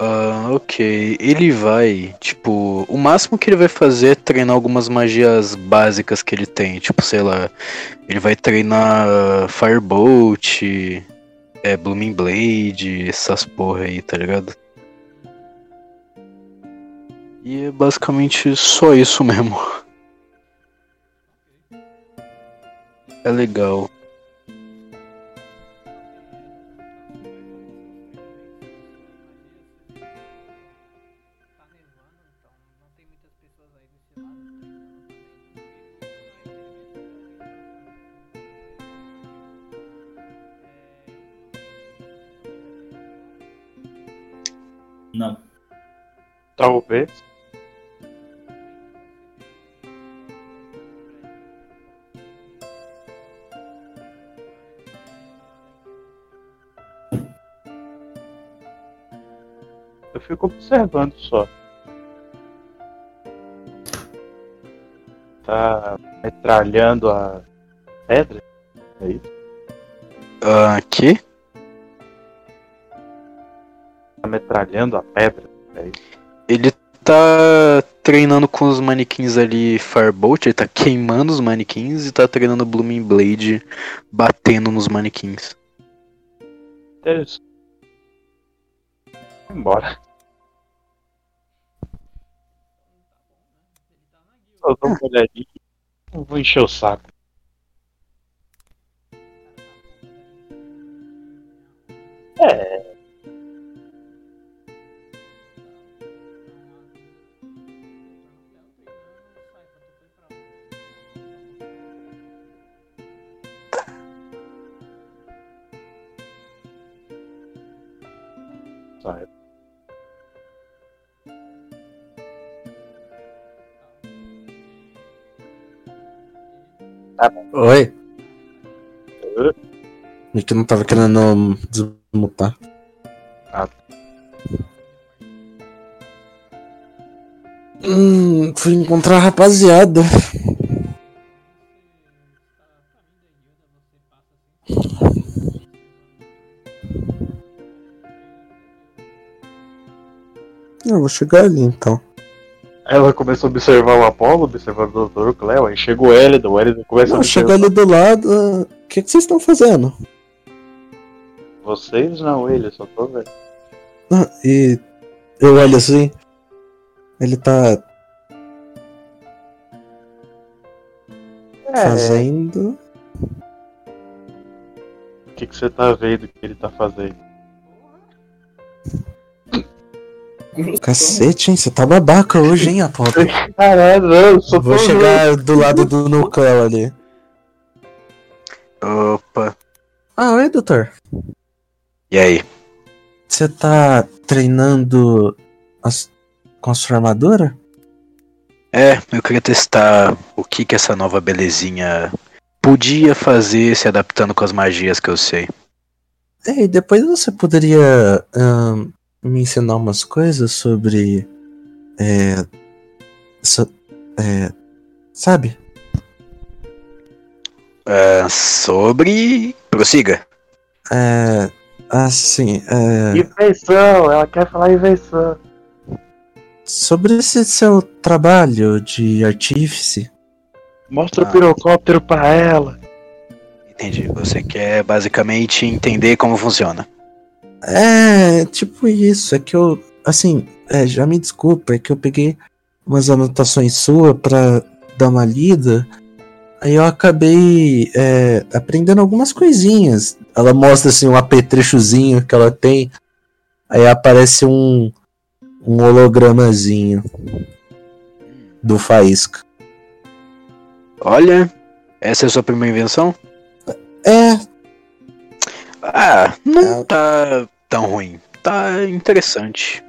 Ah, ok. Ele vai, tipo, o máximo que ele vai fazer é treinar algumas magias básicas que ele tem. Tipo, sei lá, ele vai treinar Firebolt, é, Blooming Blade, essas porra aí, tá ligado? E é basicamente só isso mesmo. É legal. Não. Tá Talvez. Eu fico observando só. Tá metralhando a pedra? É isso? Ah, aqui? Metralhando a pedra? É? Ele tá treinando com os manequins ali Firebolt, ele tá queimando os manequins e tá treinando Blooming Blade batendo nos manequins. Interessante. Embora. Só dou uma olhadinha. Não vou encher o saco. Oi? Oi? É que não tava querendo desmutar. Ah. Hum, fui encontrar a rapaziada. Eu vou chegar ali então. Ela começa a observar o Apolo, observar o Dr. Cleo, aí chega o Elidan, o Elidan começa a Não, chega observar ali do lado. O que, que vocês estão fazendo? vocês, não ele, só tô vendo. Ah, e eu olho assim. Ele tá É, fazendo. o que, que você tá vendo que ele tá fazendo? Cacete, hein? Você tá babaca hoje, hein, Apolo? Caralho, não, só Vou chegar do lado do núcleo ali. Opa. Ah, oi, doutor. E aí? Você tá treinando as- com a sua armadura? É, eu queria testar o que que essa nova belezinha podia fazer se adaptando com as magias que eu sei. É, e depois você poderia ahn, me ensinar umas coisas sobre. É. so- é, sabe? Ah, sobre. Prossiga. É. Assim, é. Invenção, ela quer falar invenção. Sobre esse seu trabalho de artífice. Mostra Ah. o pirocóptero pra ela. Entendi. Você quer basicamente entender como funciona. É, tipo isso. É que eu. Assim, é, já me desculpa, é que eu peguei umas anotações suas pra dar uma lida. Aí eu acabei é, aprendendo algumas coisinhas. Ela mostra assim um apetrechozinho que ela tem. Aí aparece um, um hologramazinho do Faísca. Olha, essa é a sua primeira invenção? É, Ah, não É. tá tão ruim. Tá interessante.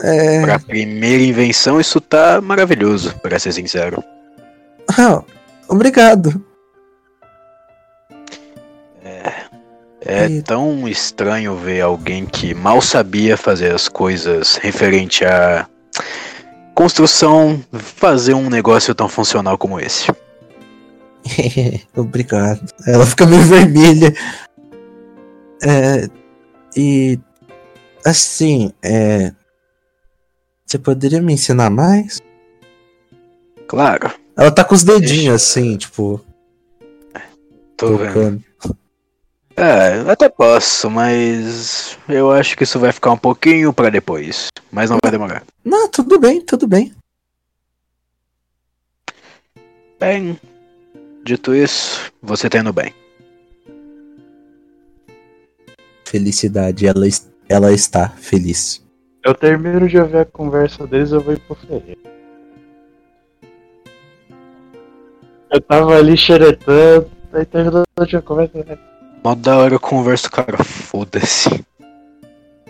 é. Pra primeira invenção, isso tá maravilhoso, pra ser sincero. Ah, obrigado. É E- tão estranho ver alguém que mal sabia fazer as coisas referente à construção fazer um negócio tão funcional como esse. Obrigado. Ela fica meio vermelha. É, e assim, é, você poderia me ensinar mais? Claro, Ela tá com os dedinhos assim, tipo, tô vendo. tocando. É, até posso, mas eu acho que isso vai ficar um pouquinho pra depois. Mas não vai demorar. Não, tudo bem, tudo bem. Bem, dito isso, você tá indo bem. Felicidade, ela, ela está feliz. Eu termino de ouvir a conversa deles, eu vou ir pro Ferreira. Eu tava ali xeretando, aí terminou a conversa. né? Mó da hora eu converso, cara, foda-se.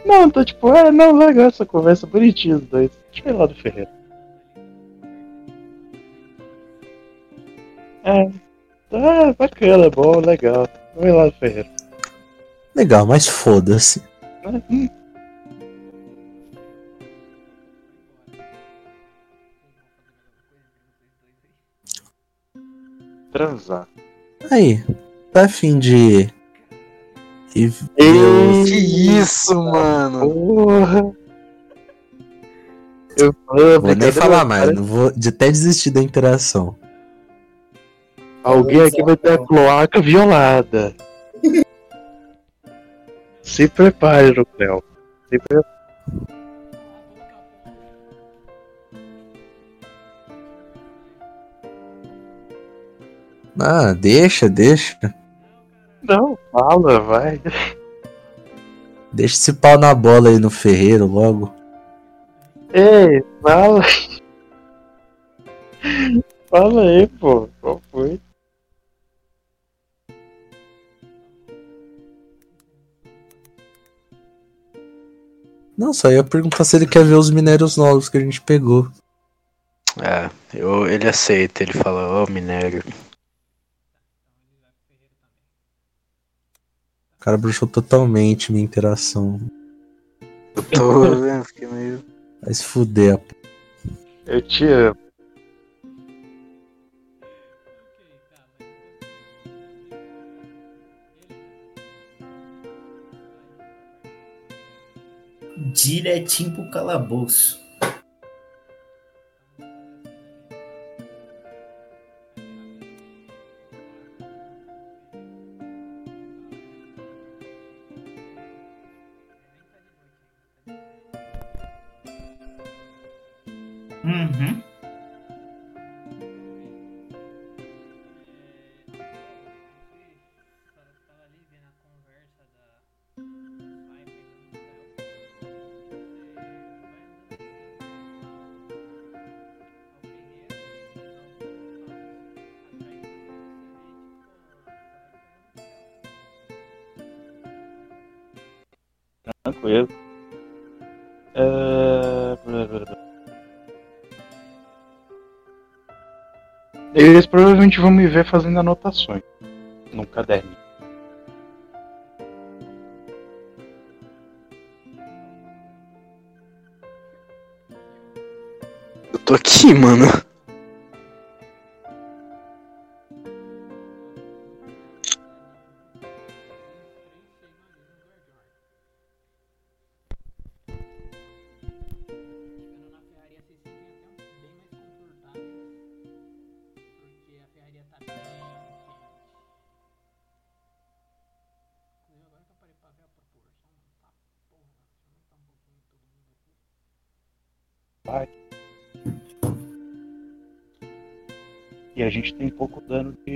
Não, tô tipo, é, não, legal essa conversa, bonitinho os dois. Deixa eu ir lá do Ferreira. É, tá bacana, bom, legal. Vou ir lá do Ferreira. Legal, mas foda-se. Transar. Aí, tá afim de. E... Ei, que isso, mano! Porra. Eu vou, vou nem falar mais, não vou de até desistir da interação. Alguém aqui vai ter a cloaca violada. Se prepare, Lucréu. Se prepare. Ah, deixa, deixa. Não, fala, vai. Deixa esse pau na bola aí no ferreiro logo. Ei, fala. Fala aí, pô. Qual foi? Não, só ia perguntar se ele quer ver os minérios novos que a gente pegou. É, eu, ele aceita, ele fala, ó, minério. O cara bruxou totalmente minha interação. Eu tô vendo, fiquei meio. Vai se fuder. p- Eu te amo. Direitinho pro calabouço. É... blá, blá. Eles provavelmente vão me ver fazendo anotações num caderno. Eu tô aqui, mano. Gente tem pouco dano de,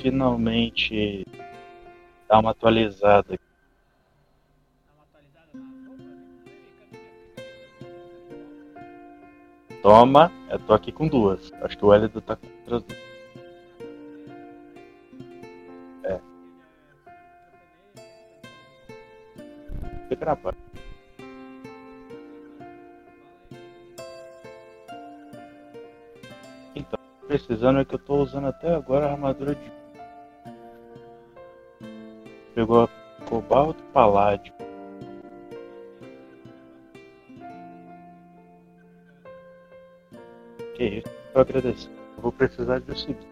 finalmente dar uma atualizada. Toma, eu tô aqui com duas. Acho que o Elido tá com outras duas. Eu agradeço. Eu vou precisar de o seguinte.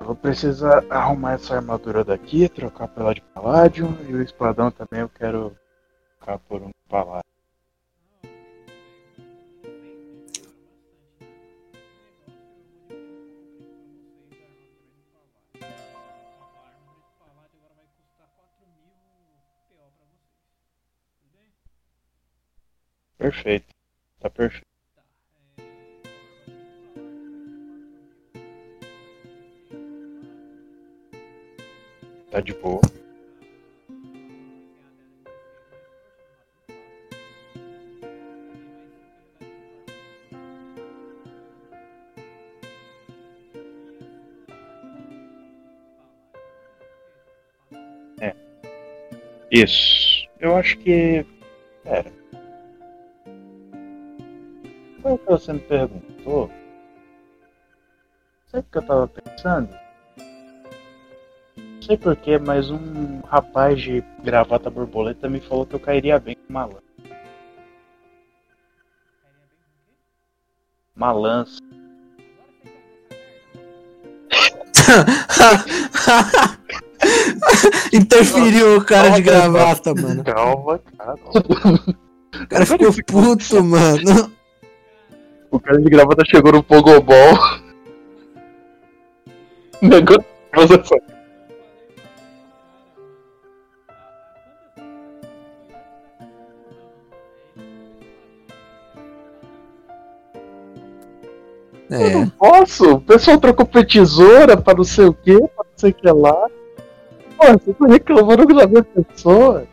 Eu vou precisar arrumar essa armadura daqui, trocar pela de paládio e o espadão também eu quero trocar por um paládio. Isso. Eu acho que. Pera. Qual é que você me perguntou? Sabe o que eu tava pensando? Não sei porquê, mas um rapaz de gravata borboleta me falou que eu cairia bem com uma lança. Interferiu o cara de gravata, mano. Calma, cara. O cara ficou puto, mano. O cara de gravata chegou no Pogobol. Negócio. Só. Eu É. não posso. O pessoal trocou tesoura pra não sei o que, pra não sei o que lá. Pô, você tá reclamando da minha pessoa.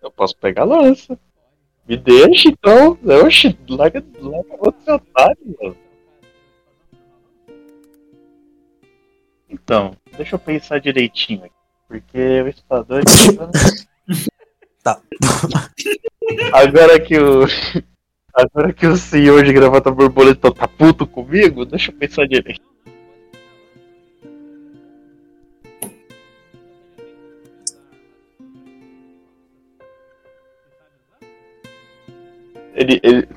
Eu posso pegar a lança. Me deixa então. Oxi, larga, larga outro otário, mano. Então, deixa eu pensar direitinho aqui. Porque o espadão é Tá. Agora que o. Agora que o senhor de gravata borboleta tá puto comigo, deixa eu pensar direito. Ele, ele,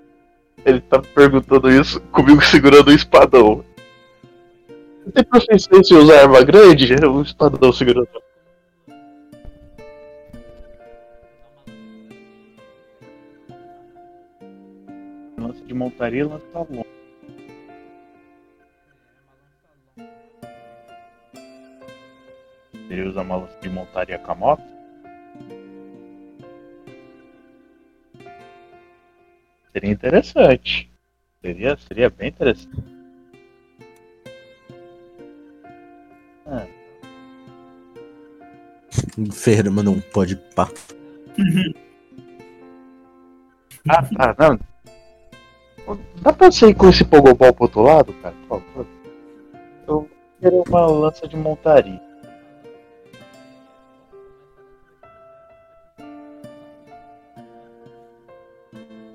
ele tá perguntando isso comigo segurando o espadão. Tem proficiência em usar arma grande? É o espadão segurando. Montaria e lança longa. Ele usa uma lança de montaria com a moto? Seria interessante. Seria, seria bem interessante. Ferreira, mano, não pode pá. Ah, tá, não. Dá pra você ir com esse pogobol pro outro lado, cara? Por favor. Eu quero uma lança de montaria.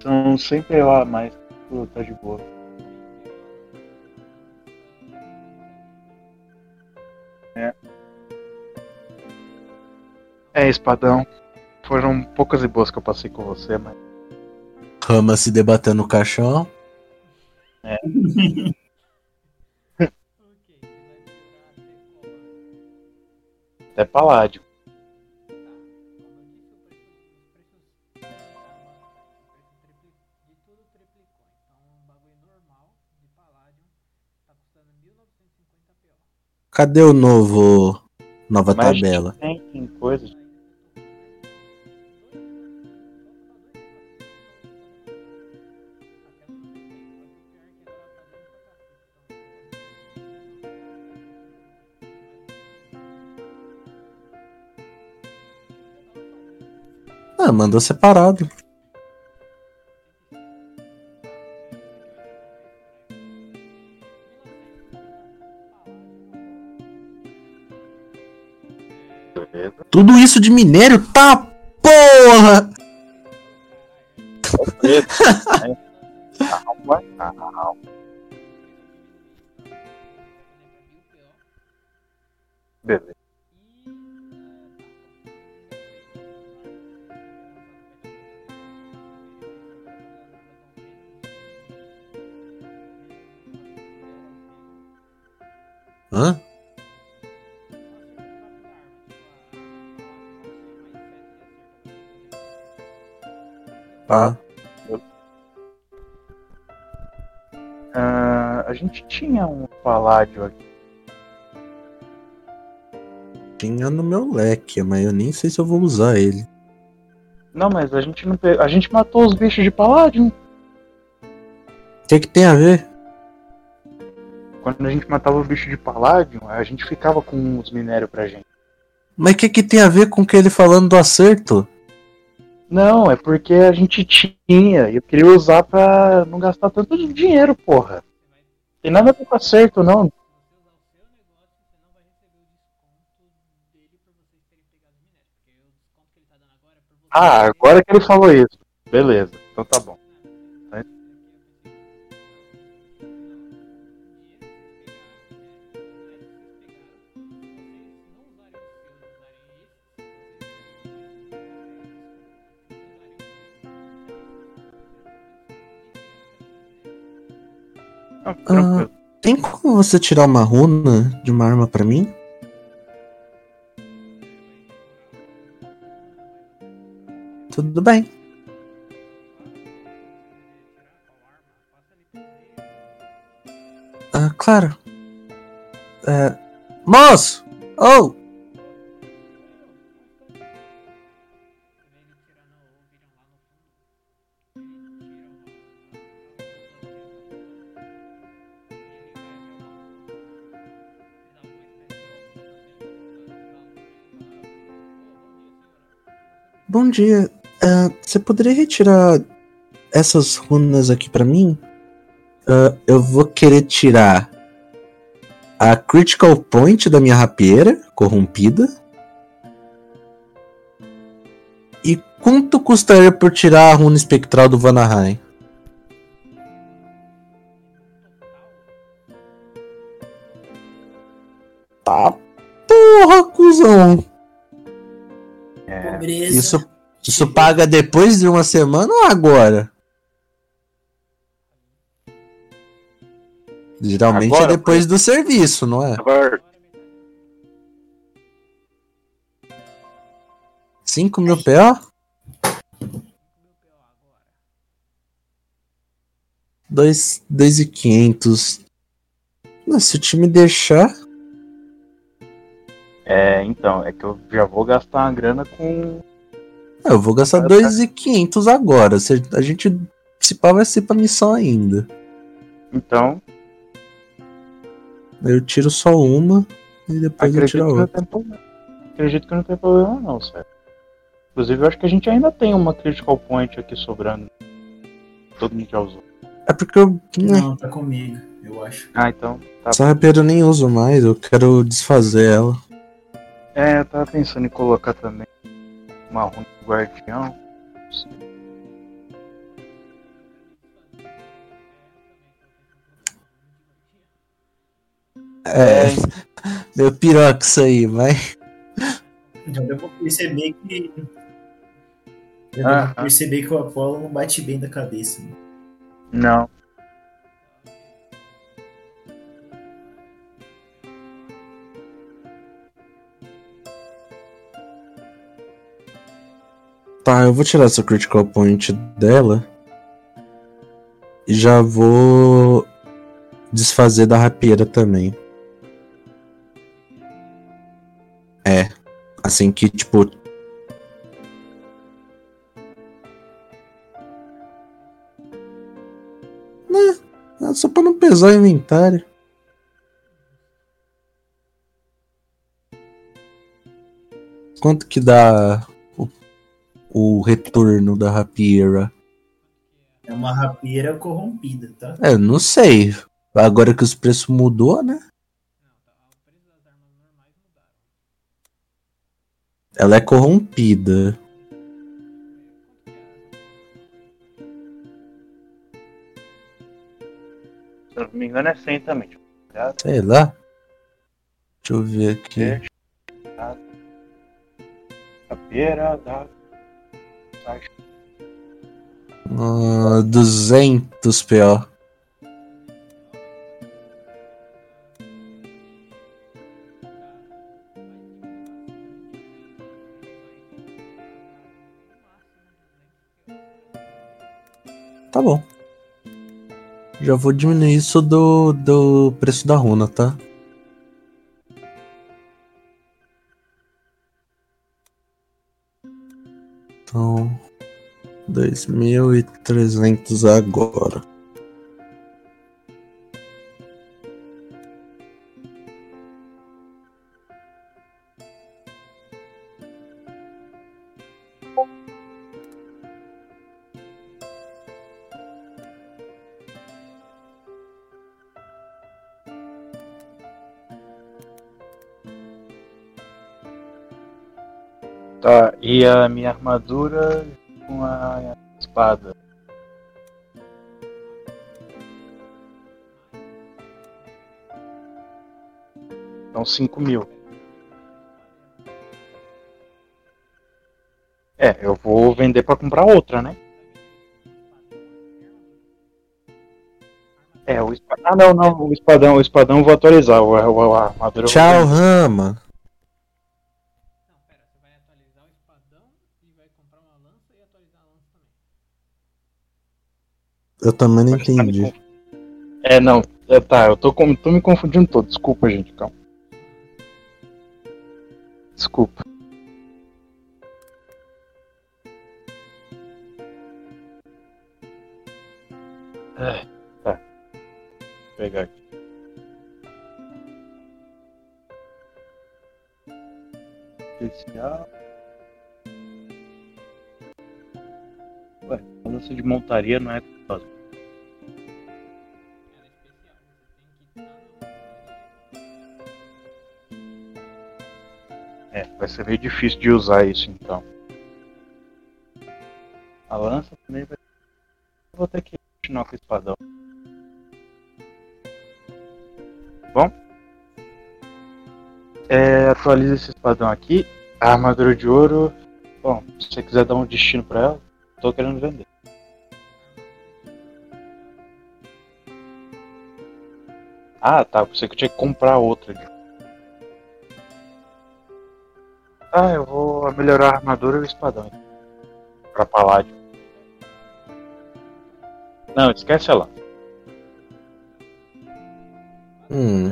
São sempre lá, mas pô, tá de boa. É. É, espadão. Foram poucas e boas que eu passei com você, mas. Rama se debatendo no caixão. Ok, você vai quebrar até paládio. Como eu disse, o preço, o preço, o preço triplicou. De tudo triplicou. Bagulho normal de Palladium custando 1950 PO. Cadê o novo. Nova Mas tabela? Tem, tem coisas. Ah, mandou separado. Tudo isso de minério? Tá porra! Calma, calma. Tá. Ah, a gente tinha um paládio aqui. Tinha no meu leque, mas eu nem sei se eu vou usar ele. Não, mas a gente não pe... A gente matou os bichos de paládio. O que, que tem a ver? Quando a gente matava o bicho de paládio, a gente ficava com os minérios pra gente. Mas o que, que tem a ver com que ele falando do acerto? Não, é porque a gente tinha eu queria usar pra não gastar tanto dinheiro, porra. Tem nada a ver com acerto, não. Ah, agora que ele falou isso. Beleza, então tá bom. Não, tranquilo. Tem como você tirar uma runa de uma arma pra mim? Tudo bem. Ah, claro. É... Moço! Oh! Dia. Ah, você poderia retirar essas runas aqui pra mim? Ah, eu vou querer tirar a Critical Point da minha rapieira corrompida. E quanto custaria por tirar a runa espectral do Vanaheim? Tá porra, cuzão. Pobreza. Isso, isso paga depois de uma semana ou agora? Geralmente Agora, é depois do serviço, não é? Agora, 5 mil PO? Dois, dois e quinhentos. Não, Se o time deixar, é, então, é que eu já vou gastar uma grana com. Eu vou gastar Ah, tá. dois e quinhentos agora. Se a gente se pá vai ser pra missão ainda. Então, Eu tiro só uma e depois eu acredito tiro que, a outra. acredito que não tem problema, não, sério. Inclusive, eu acho que a gente ainda tem uma Critical Point aqui sobrando. Todo mundo já usou. É porque eu. né, Não, tá comigo, eu acho. Ah, então. Tá. Essa rapieira eu nem uso mais, eu quero desfazer ela. É, eu tava pensando em colocar também uma runa do guardião. É. Meu piroca isso aí, mas. Já deu pra perceber que. Já deu Ah, pra ah. perceber que o Apollo não bate bem da cabeça. né? Não. Tá, eu vou tirar essa critical point dela. E já vou desfazer da rapieira também. É. Assim que, tipo. Né? é Só pra não pesar o inventário. Quanto que dá o, retorno da rapieira? É uma rapieira corrompida, tá? É, não sei. Agora que os preços mudou, né? Ela é corrompida. Se eu não me engano, é 100 também. Eu olhar. Sei lá. Deixa eu ver aqui. A beira da. Acho Ah, 200 PO. Tá bom. Já vou diminuir isso do, do preço da runa, tá? 2.300 agora. Tá, e a minha armadura espada. Então 5 mil. É, eu vou vender pra comprar outra, né? É, o espadão. Ah, não, não, o espadão, o espadão eu vou atualizar. O, o, a armadura Tchau. Rama. Não, pera, você vai atualizar o espadão e vai comprar uma lança e atualizar a lança também. Eu também não tá entendi. É, não. É, tá, eu tô, com- tô me confundindo todo. Desculpa, gente, calma. Desculpa. É, tá. Vou pegar aqui. Especial. Ué, a lança de montaria não é é vai ser meio difícil de usar isso então. A lança também vai. Vou ter que continuar com o espadão. Bom? É, atualiza esse espadão aqui. A armadura de ouro. Bom, se você quiser dar um destino pra ela, tô querendo vender. Ah, tá. Pensei que eu tinha que comprar outra. Ah, eu vou melhorar a armadura e o espadão. Pra paládio. Não, esquece ela. Hum,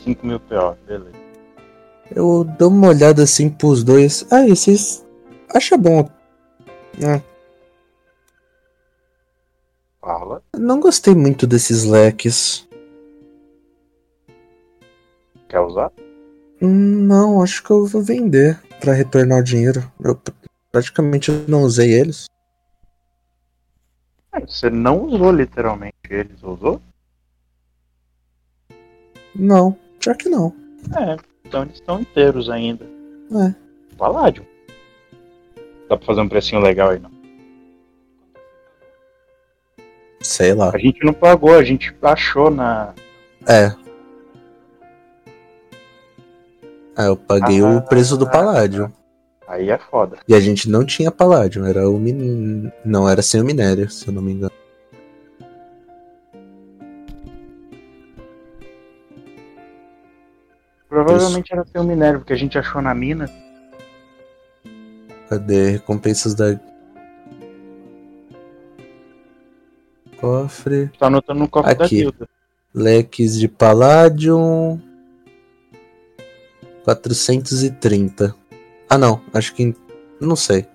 5 mil PO, beleza. eu dou uma olhada assim pros dois. Ah, e vocês acham bom? Ah, não gostei muito desses leques. Quer usar? Não, acho que eu vou vender pra retornar o dinheiro. Eu pr- praticamente não usei eles. Ah, Você não usou literalmente eles, usou? Não, já que não. É, então eles estão inteiros ainda. É. Paládio. Dá pra fazer um precinho legal aí, não? Sei lá. A gente não pagou, a gente achou na. É. Ah, eu paguei o preço do Ah. paládio. Aí é foda. E a gente não tinha paládio, era o min... não era sem o minério, se eu não me engano. Provavelmente era ter um minério, porque a gente achou na mina. Cadê recompensas da cofre, Tá anotando no cofre da Aqui. guilda. leques de paládio 430. Ah, não, acho que não sei.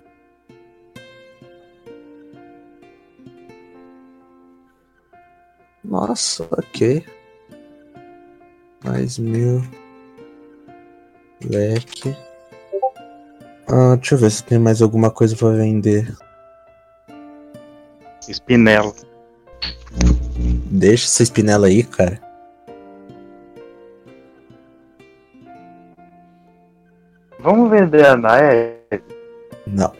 Nossa, ok. Mais mil. Leque. Ah, deixa eu ver se tem mais alguma coisa pra vender. Espinela. Deixa essa espinela aí, cara. Vamos vender a Nae? Não.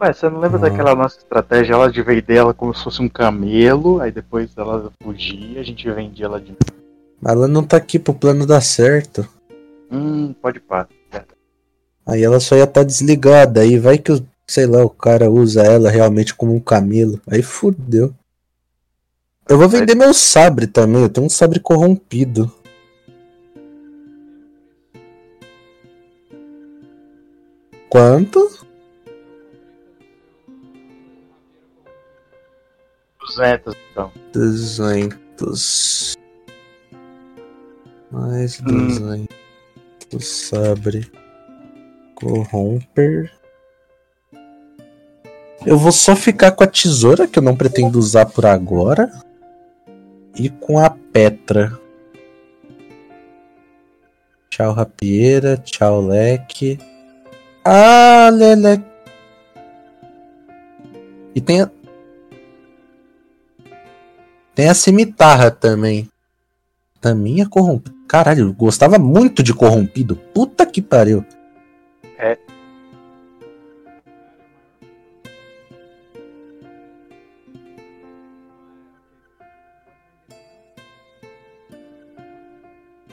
Ué, você não lembra Não. daquela nossa estratégia ela de vender ela como se fosse um camelo, aí depois ela fugia, a gente vendia ela de. Mas ela não tá aqui pro plano dar certo. Hum, pode pá. Aí ela só ia estar desligada. Aí vai que, o- sei lá, o cara usa ela realmente como um camelo. Aí fudeu. Eu vou vender meu sabre também. Eu tenho um sabre corrompido. Quanto? 200 então. 200. Mais Hum. 200. Sabre. Corromper. Eu vou só ficar com a tesoura, que eu não pretendo usar por agora. E com a Petra. Tchau, rapieira. Tchau, leque. Ah, Lele. E tem a... Tem a cimitarra também. Também é corrompido. Caralho, eu gostava muito de corrompido. Puta que pariu.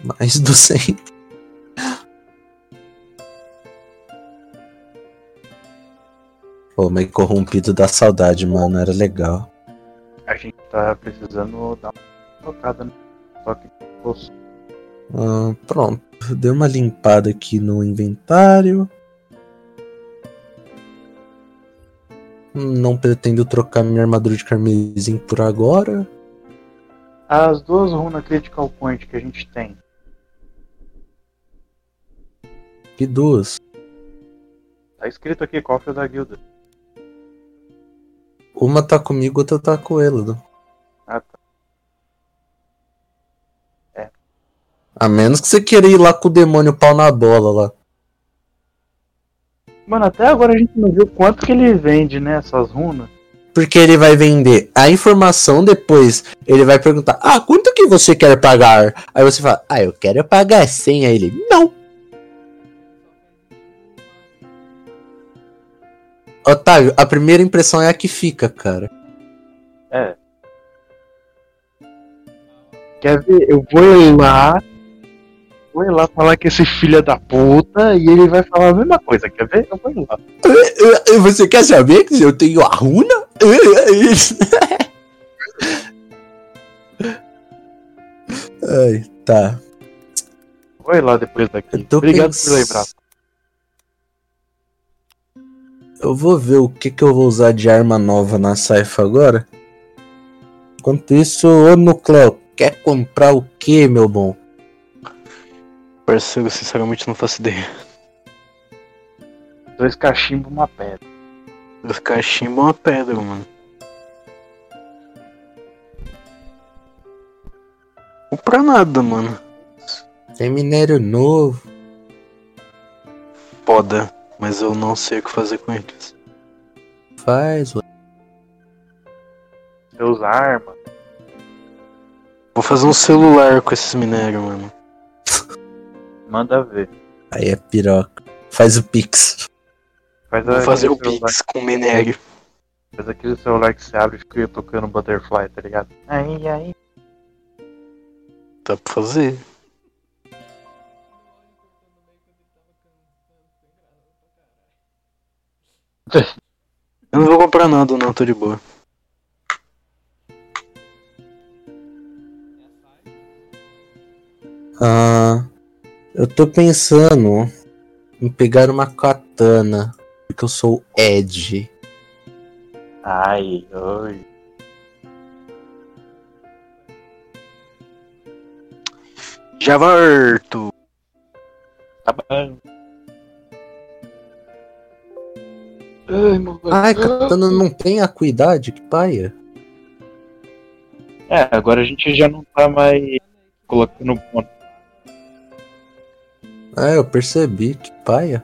Mais do 100. Pô, mas corrompido da saudade, mano. Era legal. A gente tá precisando dar uma tocada no toque de bolso. Ah, pronto. Dei uma limpada aqui no inventário. Não pretendo trocar minha armadura de carmesim por agora. As duas runas Critical Point que a gente tem. Que duas. Tá escrito aqui, cofre da guilda. Uma tá comigo, outra tá com ele. né? Ah, tá. A menos que você queira ir lá com o demônio pau na bola lá. Mano, até agora a gente não viu quanto que ele vende, né, essas runas. Porque ele vai vender a informação depois. Ele vai perguntar: Ah, quanto que você quer pagar? Aí você fala: Ah, eu quero pagar 100. Aí ele: Não. Otávio, a primeira impressão é a que fica, cara. É. Quer ver? Eu vou ir lá. Vou ir lá falar que esse filho é da puta e ele vai falar a mesma coisa, quer ver? Eu vou ir lá. Eh, eh, Você quer saber que eu tenho a runa? Ai, tá. Vou ir lá depois daqui. Obrigado por lembrar. Eu vou ver o que, que eu vou usar de arma nova na Saifa agora. Enquanto isso, ô Nucleo, quer comprar o que, meu bom? Parceiro, sinceramente não faço ideia. Dois cachimbos, uma pedra. Os cachimbos uma pedra, mano. Comprar nada, mano. Tem minério novo. Poda. Mas eu não sei o que fazer com eles. Faz, ué. Você usa arma. Vou fazer um celular com esses minérios, mano. Manda ver. Aí é piroca. Faz o Pix. Faz Vou fazer o celular- Pix com minério. Faz aquele celular que você abre e fica tocando butterfly, tá ligado? Aí, aí. Dá pra fazer. Eu não vou comprar nada, não, tô de boa. Ah, eu tô pensando em pegar uma katana. Porque eu sou Ed. Ai, oi. Já volto. Tá bom. Ai, mano. Ai, katana não tem acuidade? Que paia. É, agora a gente já não tá mais colocando ponto. É, eu percebi. Que paia.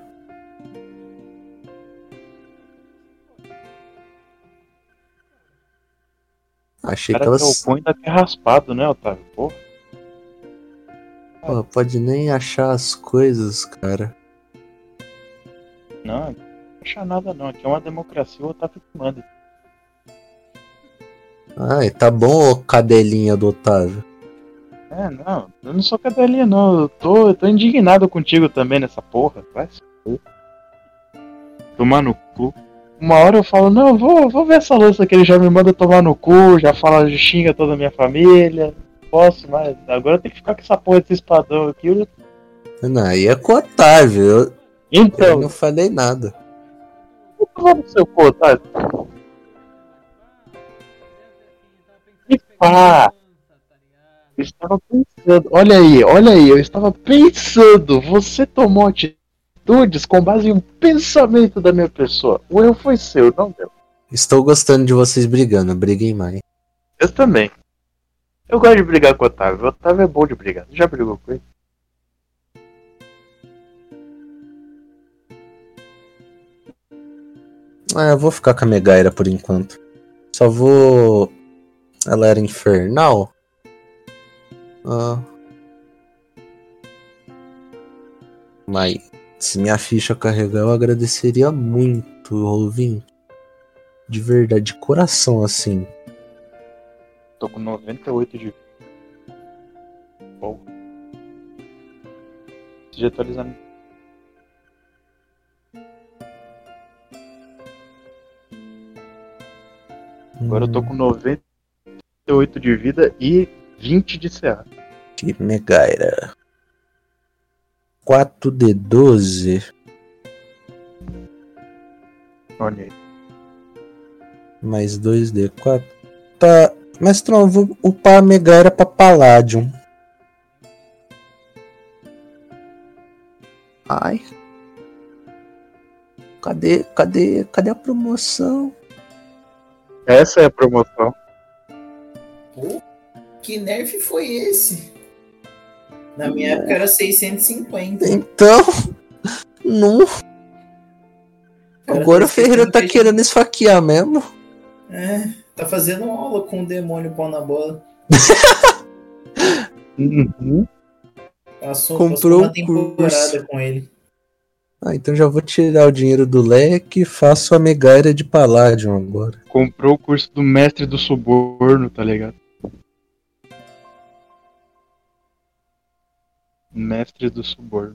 Achei que cara que é o elas. punho ainda que é raspado, né, Otávio? Pô, Pô, pode nem achar as coisas, cara. não, não acha nada não. Aqui é uma democracia, o Otávio que manda. Ai, tá bom, ô cadelinha do Otávio. É, não, eu não sou cadelinha não. Eu tô, eu tô indignado contigo também nessa porra. Vai se. Tomar no cu. Uma hora eu falo, não, vou, vou ver essa lança que ele já me manda tomar no cu, já fala, xinga toda a minha família. Posso mais. Agora eu tenho que ficar com essa porra desse espadão aqui. Eu- Não, aí é com o Otávio. Eu, eu Então, não falei nada. Eu tava no seu cu, tá? E pá! Eu estava pensando, olha aí, olha aí, eu estava pensando, você tomou atitudes com base em um pensamento da minha pessoa. O erro foi seu, não meu. Estou gostando de vocês brigando. Briguem mais. Eu também. Eu gosto de brigar com o Otávio. O Otávio é bom de brigar. Você já brigou com ele? Ah, eu vou ficar com a Megaira por enquanto. Só vou Ela era infernal? Ah. Mas se minha ficha carregar, eu agradeceria muito, ouvinte. De verdade, de coração, assim. Tô com 98 de. Bom. Preciso atualizar. Agora eu tô com 98 de vida e 20 de CA. Que Megaira. 4D12 Olha aí. mais 2D4. Tá. Mestrão, eu vou upar a Megaira pra Palladium. Ai. Cadê, cadê, cadê a promoção? Essa é a promoção. Pô, que nerf foi esse? Na minha época era 650. Então. Não. Cara, Agora o tá Ferreira tá querendo esfaquear mesmo. É, tá fazendo aula com o demônio pau na bola. Uhum. Passou, Comprou passou uma o temporada curso. com ele. Ah, então já vou tirar o dinheiro do leque e faço a Megaira de Palladium agora. Comprou o curso do mestre do suborno, tá ligado? Mestre do suborno.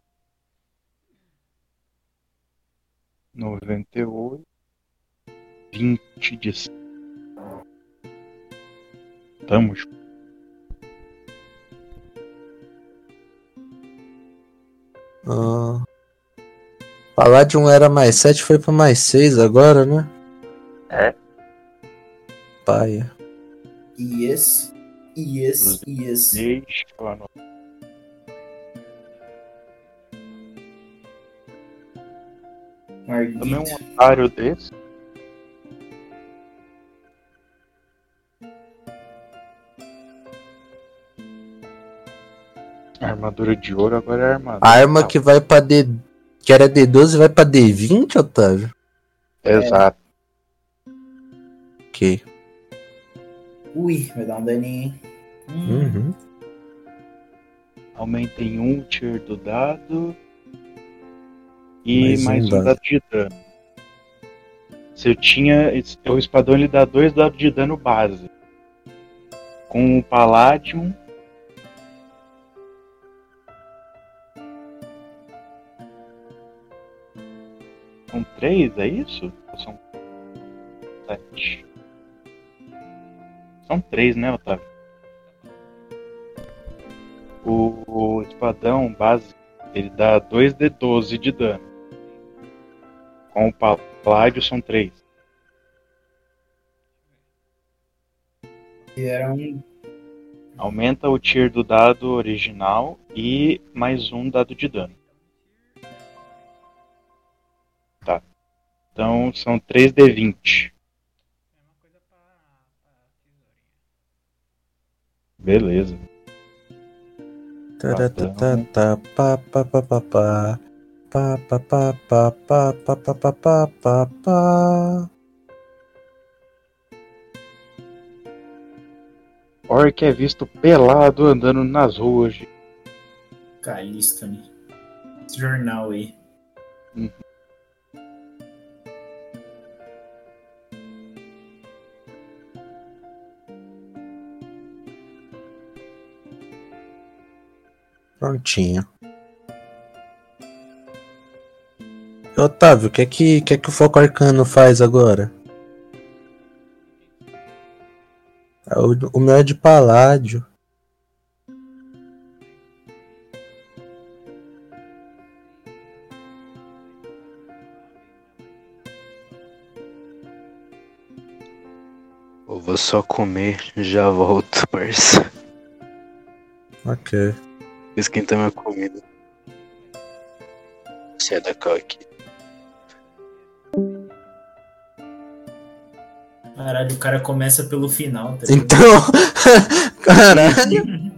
98. 20 de. Tamo junto. Ah. Palladium era mais 7, foi pra mais 6 agora, né? É. Paia. Yes, yes, yes. Deixa eu anotar. Também um otário desse. Armadura de ouro agora é armadura. A arma que vai pra D. Que era D12 vai pra D20, Otávio? Exato. Ok. Ui, vai dar um daninho, hein? Hum, Uhum. Aumenta em um tier do dado. E Mais um mais um, dado. dado. de dano. Se eu tinha. O espadão ele dá dois dados de dano base. Com o Palladium. São três, é isso? Ou são sete? São três, né, Otávio? O, o espadão base ele dá 2d12 de dano. Com o Paládio são 3. E era um. Aumenta o tier do dado original e mais um dado de dano. Então são 3D20. Beleza. Orc é visto pelado andando nas ruas. Calista, né? Esse jornal aí. Uhum. Prontinho. Otávio, o que é que, que é que o foco arcano faz agora? Ah, O, o meu é de paládio. Eu vou só comer, já volto, parça. Ok. Esquenta minha comida. Sai da cal aqui. Caralho, o cara começa pelo final, tá? Então. Caralho.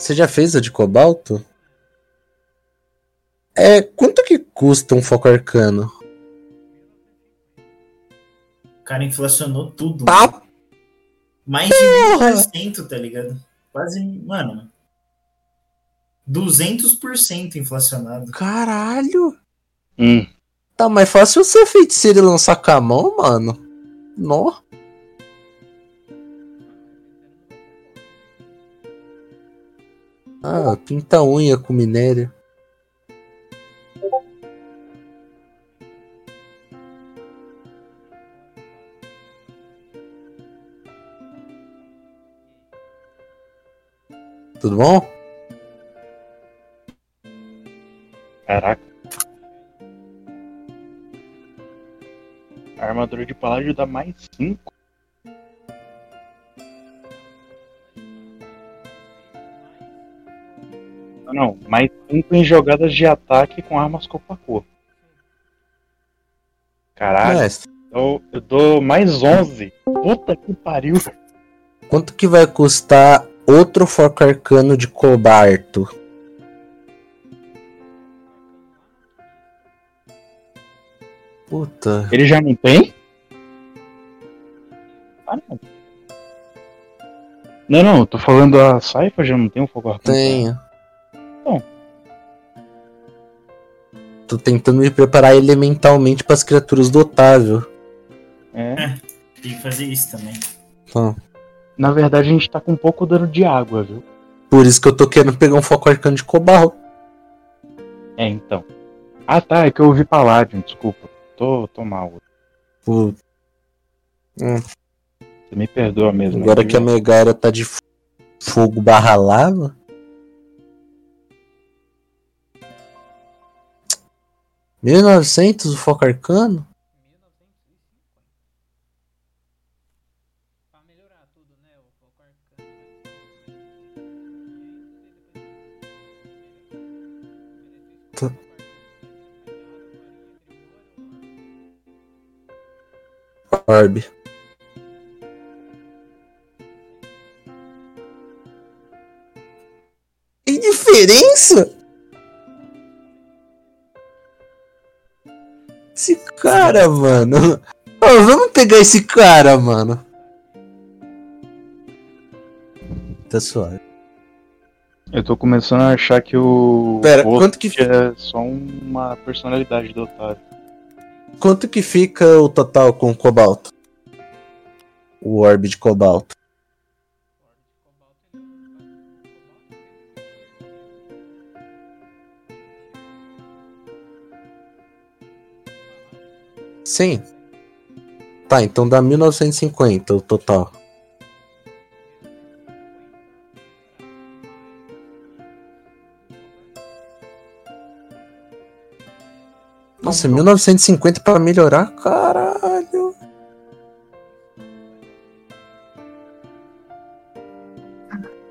Você já fez a de cobalto? É, quanto que custa um foco arcano? O cara inflacionou tudo. Tá, Mais de 20%, tá ligado? Quase, mano. 200% inflacionado. caralho. Hum. Tá mais fácil ser feiticeiro e lançar com a mão, mano. Nó. Ah, pinta a unha com minério. Tudo bom? Caraca. A armadura de paládio dá mais 5. Não, não, mais 5 em jogadas de ataque com armas corpo a corpo. Caralho, Mestre, eu, eu dou mais 11. Puta que pariu. quanto que vai custar outro foco arcano de cobalto? Puta. Ele já não tem? Ah, não. Não, não, tô falando a Saifa já não tem um fogo arcano. Tenho. Bom. Tô tentando me preparar elementalmente para as criaturas do Otávio. É. Tem que fazer isso também. Tá. Na verdade, a gente tá com pouco dano de água, viu? Por isso que eu tô querendo pegar um foco arcano de cobalto. É, então. Ah, tá, é que eu ouvi Paladin, desculpa. Tô, tô mal. Pô, Você me perdoa mesmo. agora que a Megara tá de fogo barra lava. Mil novecentos o foco arcano? Orbe. Que diferença? Esse cara, mano. Ô, vamos pegar esse cara, mano. Tá suave. Eu tô começando a achar que o. Pera, quanto que, é só uma personalidade do Otávio. Quanto que fica o total com cobalto? O orbe de cobalto. Sim. Tá, então dá 1950 o total. Nossa, 1950 pra melhorar? Caralho.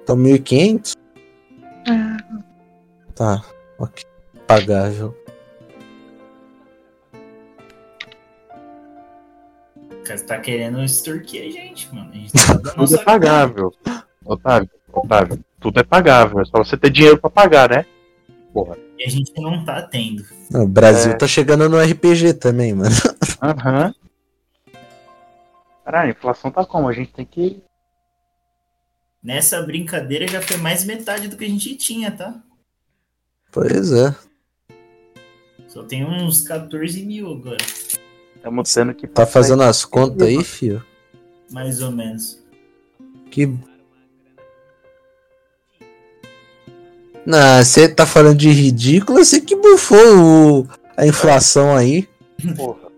Então 1500? Tá, ok. Pagável. O cara tá querendo extorquir a gente, mano. A gente tá Tudo é pagável. Otávio, Otávio, tudo é pagável. É só você ter dinheiro pra pagar, né? Porra. E a gente não tá tendo. Não, o Brasil É. tá chegando no RPG também, mano. Aham. Caralho, a inflação tá como? A gente tem que. Nessa brincadeira já foi mais metade do que a gente tinha, tá? Pois é. Só tem uns 14 mil agora, Estamos tendo que. Tá fazendo as contas aí, fio? mais ou menos. Que. Não, você tá falando de ridículo, você que bufou o- a inflação aí. Porra.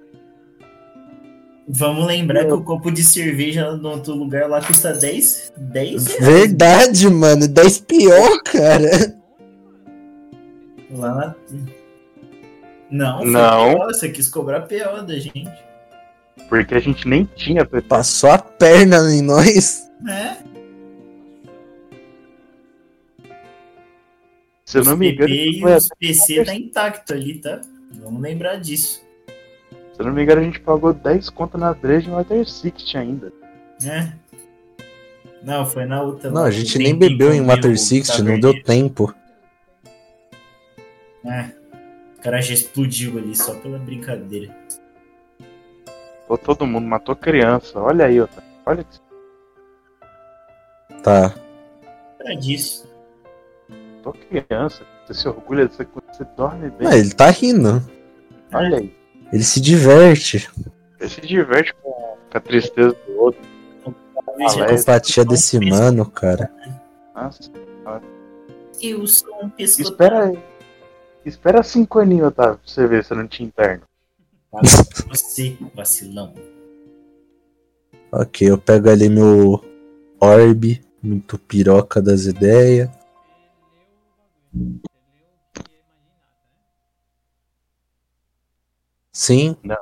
Vamos lembrar que o copo de cerveja no outro lugar lá custa 10, 10 reais. Verdade, mano. 10 pior, cara. Lá na... Não, foi Não. PO, você quis cobrar PO da gente. Porque a gente nem tinha PP. Passou a perna em nós. É, Se eu não me engano, PP e foi os PC tá intacto ali, tá? Vamos lembrar disso. Se eu não me engano, a gente pagou 10 conto na Dredge no Water 60 ainda. né? Não, foi na outra. Não, a gente nem bebeu em tempo Water meio 60, não deu tempo. É. O cara já explodiu ali só pela brincadeira. Matou todo mundo, matou criança. Olha aí, Otávio. Olha que Tá. Era disso. Matou criança. Você se orgulha disso quando você dorme bem. Ah, ele tá rindo. Olha aí. Ele se diverte. Ele se diverte com com a tristeza do outro. Já mas- Empatia desse mano, cara. Nossa. Eu sou um pescoço. Espera aí. Espera cinco aninhos, Otávio, pra você ver se eu não te interno. Você, vacilão. Ok, eu pego ali meu orb, muito piroca das ideias. Sim. Não.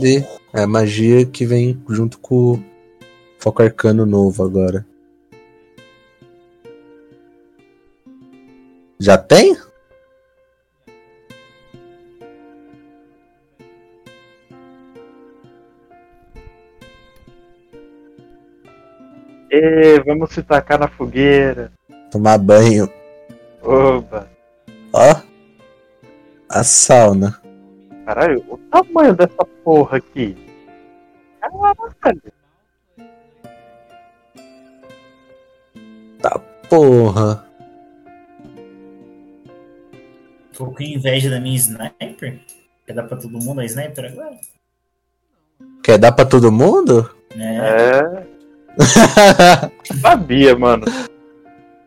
De. É a magia que vem junto com o foco arcano novo agora. Já tem? Ê, vamos se tacar na fogueira. Tomar banho. Oba. Ó. A sauna. Caralho, o tamanho dessa porra aqui. Caralho. Porra. Tô com inveja da minha sniper? Quer dar pra todo mundo a sniper agora? Quer dar pra todo mundo? É. É. Sabia, mano.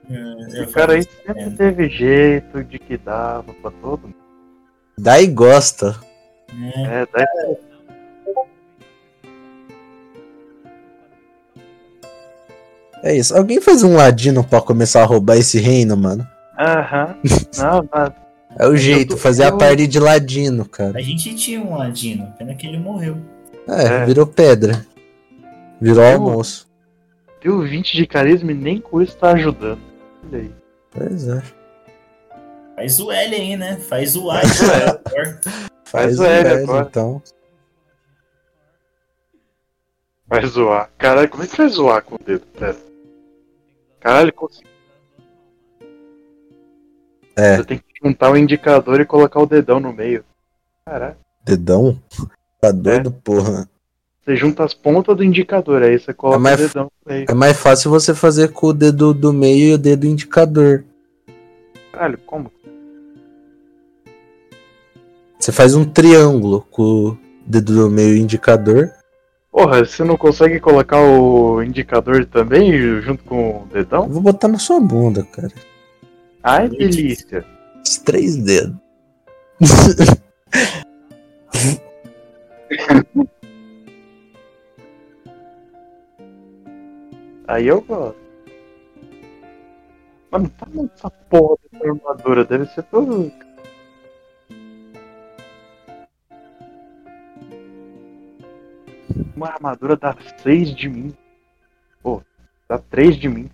Eu O cara aí sempre isso, teve jeito de que dava pra todo mundo. Dá e gosta. né? É, daí É isso. Alguém faz um ladino pra começar a roubar esse reino, mano? Aham. Não, nada. É o jeito, tô- fazer a eu- party de ladino, cara. A gente tinha um ladino, pena que ele morreu. É, É. virou pedra. Virou Eu- almoço. Deu 20 de carisma e nem com isso tá ajudando. Olha aí. Pois é. Faz o L aí, né? Faz o A. Faz o L. Faz Faz o o L agora. então. Vai zoar. Caralho, como é que vai zoar com o dedo? Pera. Caralho, consegui. É. Você tem que juntar o indicador e colocar o dedão no meio. Caralho. Dedão? Tá doido, porra. Você junta as pontas do indicador, aí você coloca É mais- o dedão no meio. É mais fácil você fazer com o dedo do meio e o dedo indicador. Caralho, como? Você faz um triângulo com o dedo do meio e o indicador. Porra, você não consegue colocar o indicador também junto com o dedão? Eu vou botar na sua bunda, cara. Ai, delícia. Os três dedos. Aí eu gosto. Mano, tá essa porra dessa armadura, deve ser todo. Uma armadura dá 6 de mim. Pô, dá 3 de mim.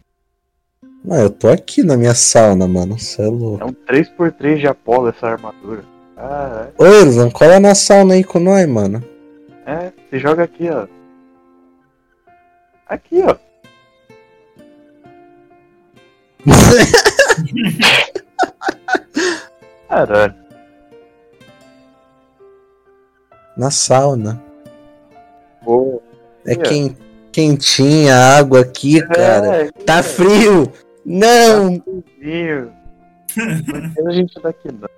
Não, eu tô aqui na minha sauna, mano. Você é louco. É um 3x3 de Apolo essa armadura. Ah, Ô, Irvan, cola na sauna aí com nós, mano. é. Você joga aqui, ó. Aqui, ó. Caralho. na sauna. Boa. É É. quem, quentinha a água aqui, cara. É, Tá frio! Não! Viu? Mas a gente tá aqui não.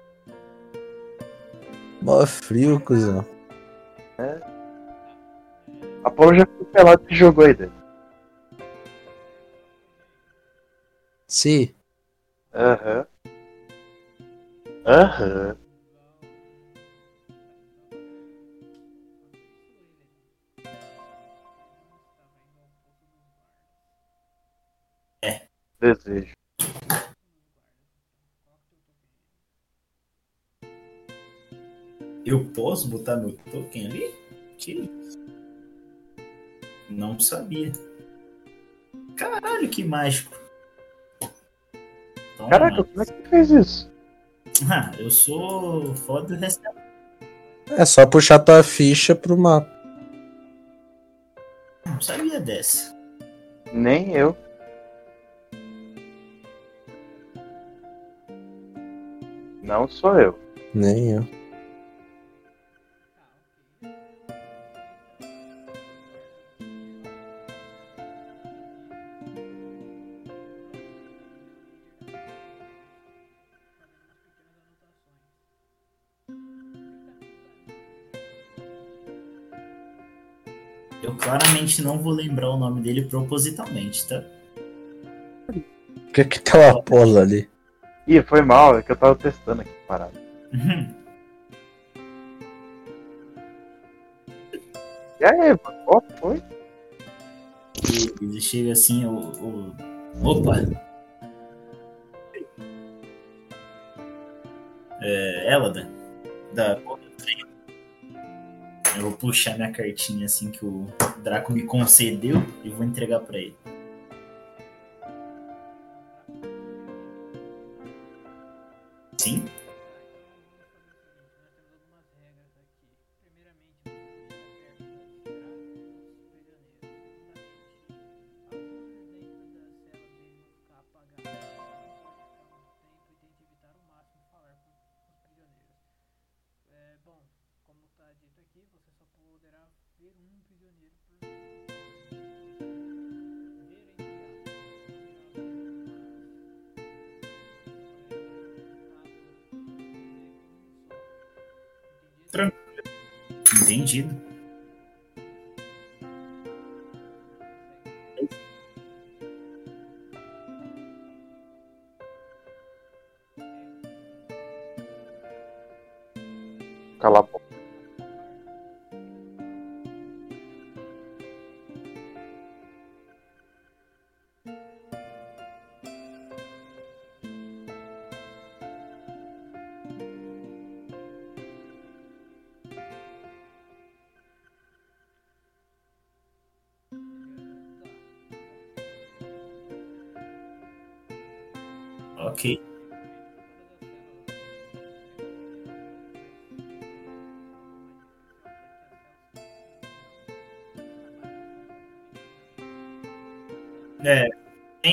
Mó frio, cuzão. A Paulo já foi pelado e jogou aí dentro. Sim. Aham. Aham. Desejo. Eu posso botar meu token ali? Que isso? Não sabia. Caralho, que mágico. Toma. Caraca, como é que você fez isso? Ah, eu sou foda do resto. É só puxar tua ficha pro mapa. Não sabia dessa. Nem eu. Não sou eu. Nem eu. Claramente não vou lembrar o nome dele propositalmente, tá? O que que tem uma pola ali? Ih, foi mal, é que eu tava testando aqui parado. Uhum. E aí, mano? Qual foi? E ele chega assim, o. o- Opa! É, Elada, da Eu vou puxar minha cartinha assim que o Draco me concedeu e vou entregar pra ele.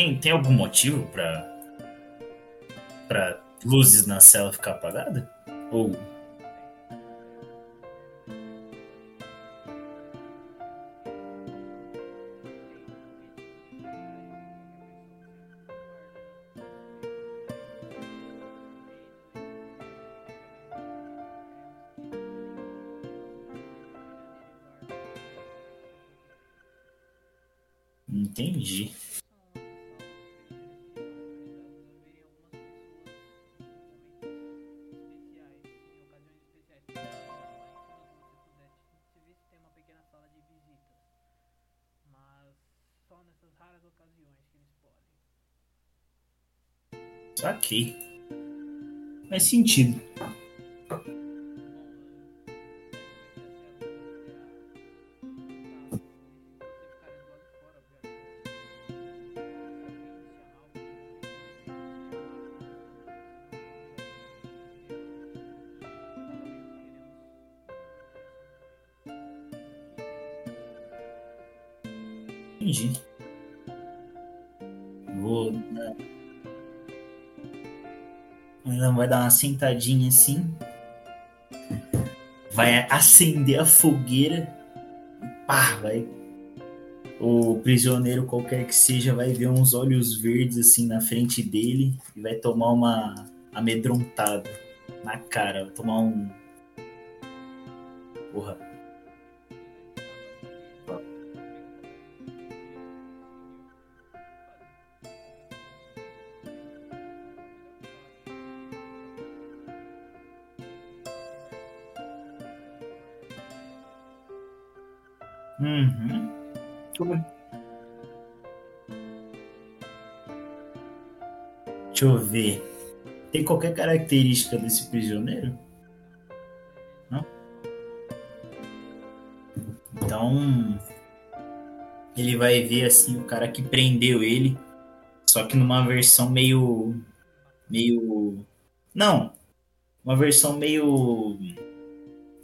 Tem, tem algum motivo pra, pra luzes na cela ficar apagada? Ou Saquei. Faz sentido. Vai dar uma sentadinha assim. Vai acender a fogueira. Pá, vai. O prisioneiro, qualquer que seja, vai ver uns olhos verdes assim na frente dele e vai tomar uma amedrontada na cara. Vai tomar um. Deixa eu ver. Tem qualquer característica desse prisioneiro? Não? Então. Ele vai ver assim o cara que prendeu ele. Só que numa versão meio. Meio. Não. Uma versão meio.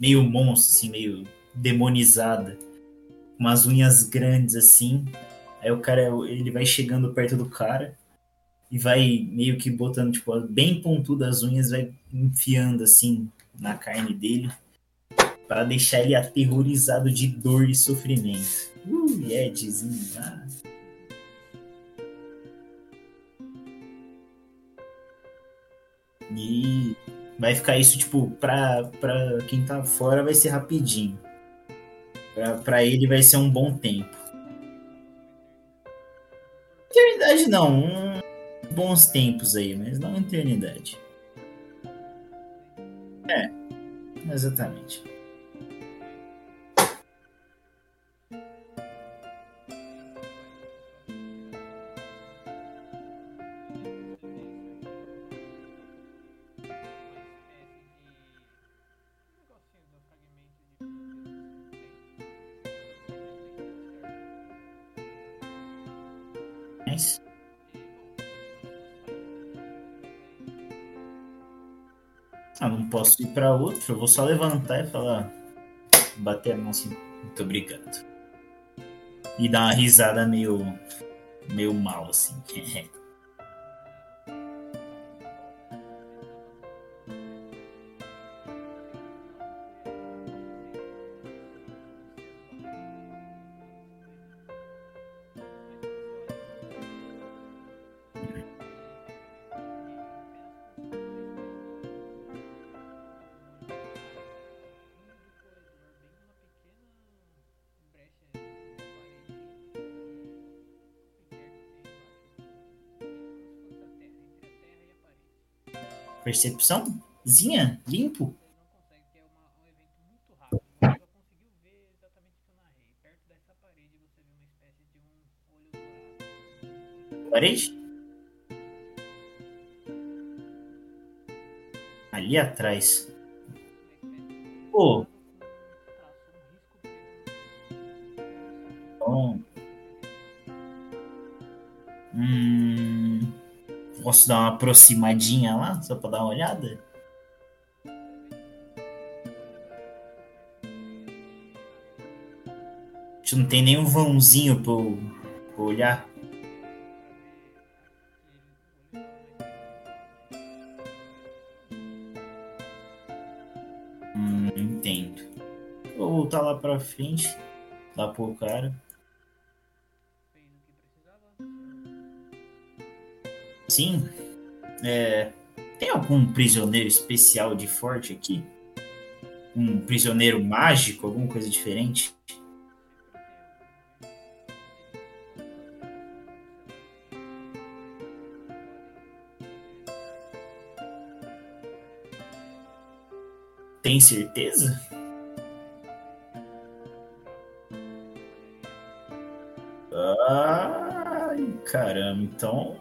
Meio monstro, assim, meio demonizada. Umas unhas grandes assim. Aí o cara, ele vai chegando perto do cara e vai meio que botando, tipo, bem pontudas as unhas, vai enfiando assim na carne dele para deixar ele aterrorizado de dor e sofrimento. Uh, Edzinho, ah. E vai ficar isso, tipo, pra, pra quem tá fora vai ser rapidinho. Pra ele vai ser um bom tempo. Eternidade não, um, bons tempos aí, mas não eternidade. É, exatamente. Posso ir pra outro, eu vou só levantar e falar. Bater a mão assim, muito obrigado. E dar uma risada meio. meio mal, assim. olho dourado. Parede? Ali atrás. Posso dar uma aproximadinha lá, só pra dar uma olhada? A gente não tem nenhum vãozinho pra eu, pra eu olhar. Hum, entendo. Vou voltar lá pra frente, lá pro cara. Precisava. Sim. É, tem algum prisioneiro especial de forte aqui? Um prisioneiro mágico, alguma coisa diferente? Tem certeza? Ai, caramba, então.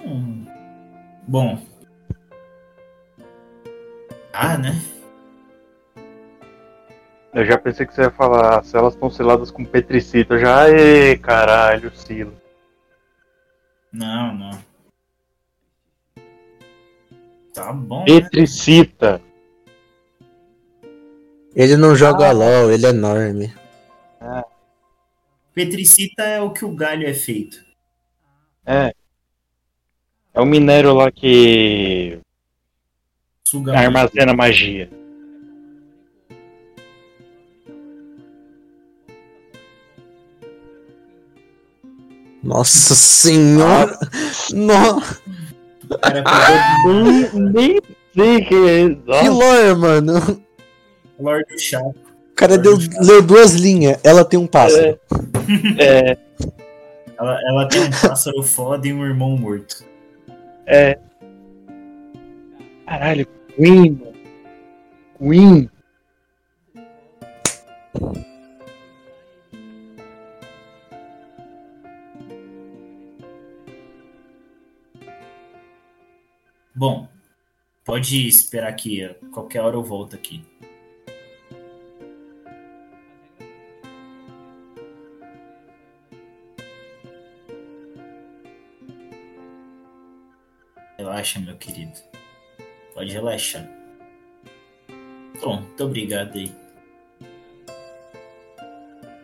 Bom. Ah, né? Eu já pensei que você ia falar, se elas estão seladas com petricita. Eu já, ê, caralho, Silo. Não, não. Tá bom. né? Petricita. Ele não joga LOL, ele é enorme. Petricita é o que o galho é feito. É. É o minério lá que Suga armazena magia. Nossa senhora! No... O cara pegou Nem, nem sei que é. Que Nossa, lore, mano! o Lorde do Chaco. O cara deu, leu duas linhas. Ela tem um pássaro. é, Ela, ela tem um pássaro foda e um irmão morto. É. Caralho, Queen. mano. Queen. Bom, pode esperar aqui. Qualquer hora eu volto aqui. Relaxa, meu querido. Pode relaxar. Bom, muito obrigado aí.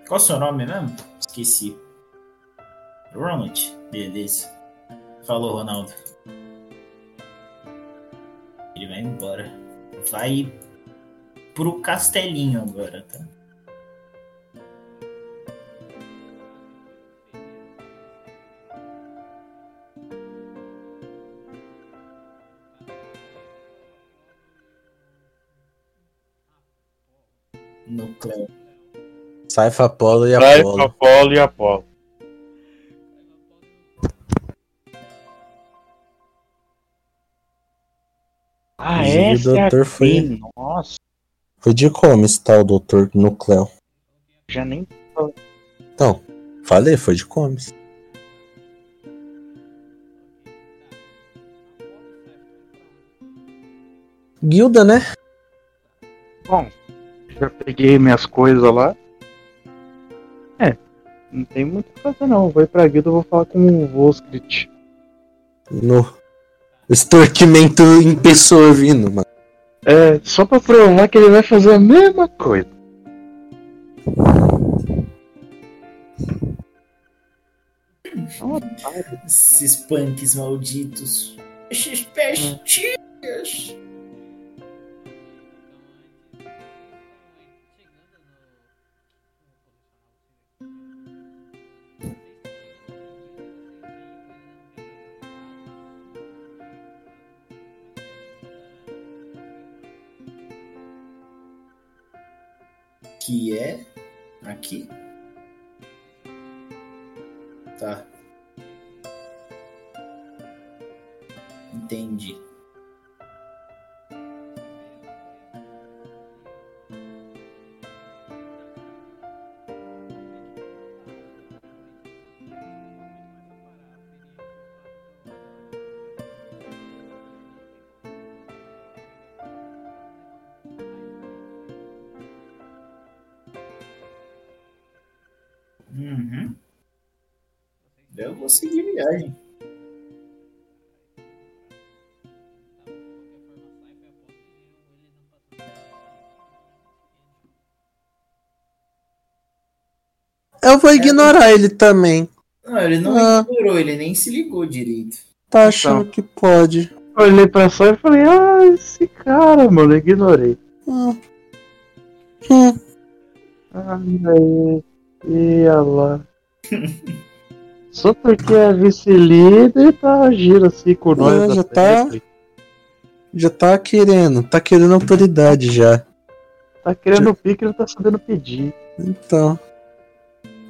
Qual o seu nome mesmo? Esqueci. Ronald, beleza. Falou, Ronaldo. Ele vai embora. Vai pro castelinho agora, tá? Saifa Apolo e Apolo. Apolo e Apolo. Ah, essa o é doutor a foi-. Nossa, Foi de como esse tal doutor Nucleo? já nem. Então, falei, foi de comes. Guilda, né? Bom, já peguei minhas coisas lá. É, não tem muito o que fazer não. Vou ir pra guilda, eu vou falar com o Voskrit. No extorquimento em pessoa vindo, mano. É, só pra provar que ele vai fazer a mesma coisa. Esses punks malditos. Esses pestinhas. Que é aqui. Tá. Entendi. Vou seguir viagem. Eu vou ignorar ele também. Não, ele não Ah. ignorou, ele nem se ligou direito. Tá achando que pode. Olhei pra só e falei, ah, esse cara, mano, eu ignorei. Hum. Hum. Ah, aí, ia lá. Só porque é vice-líder tá agindo assim com nós. É, da já tá. frente. Já tá querendo, tá querendo autoridade já. Tá querendo o pique, ele tá sabendo pedir. Então.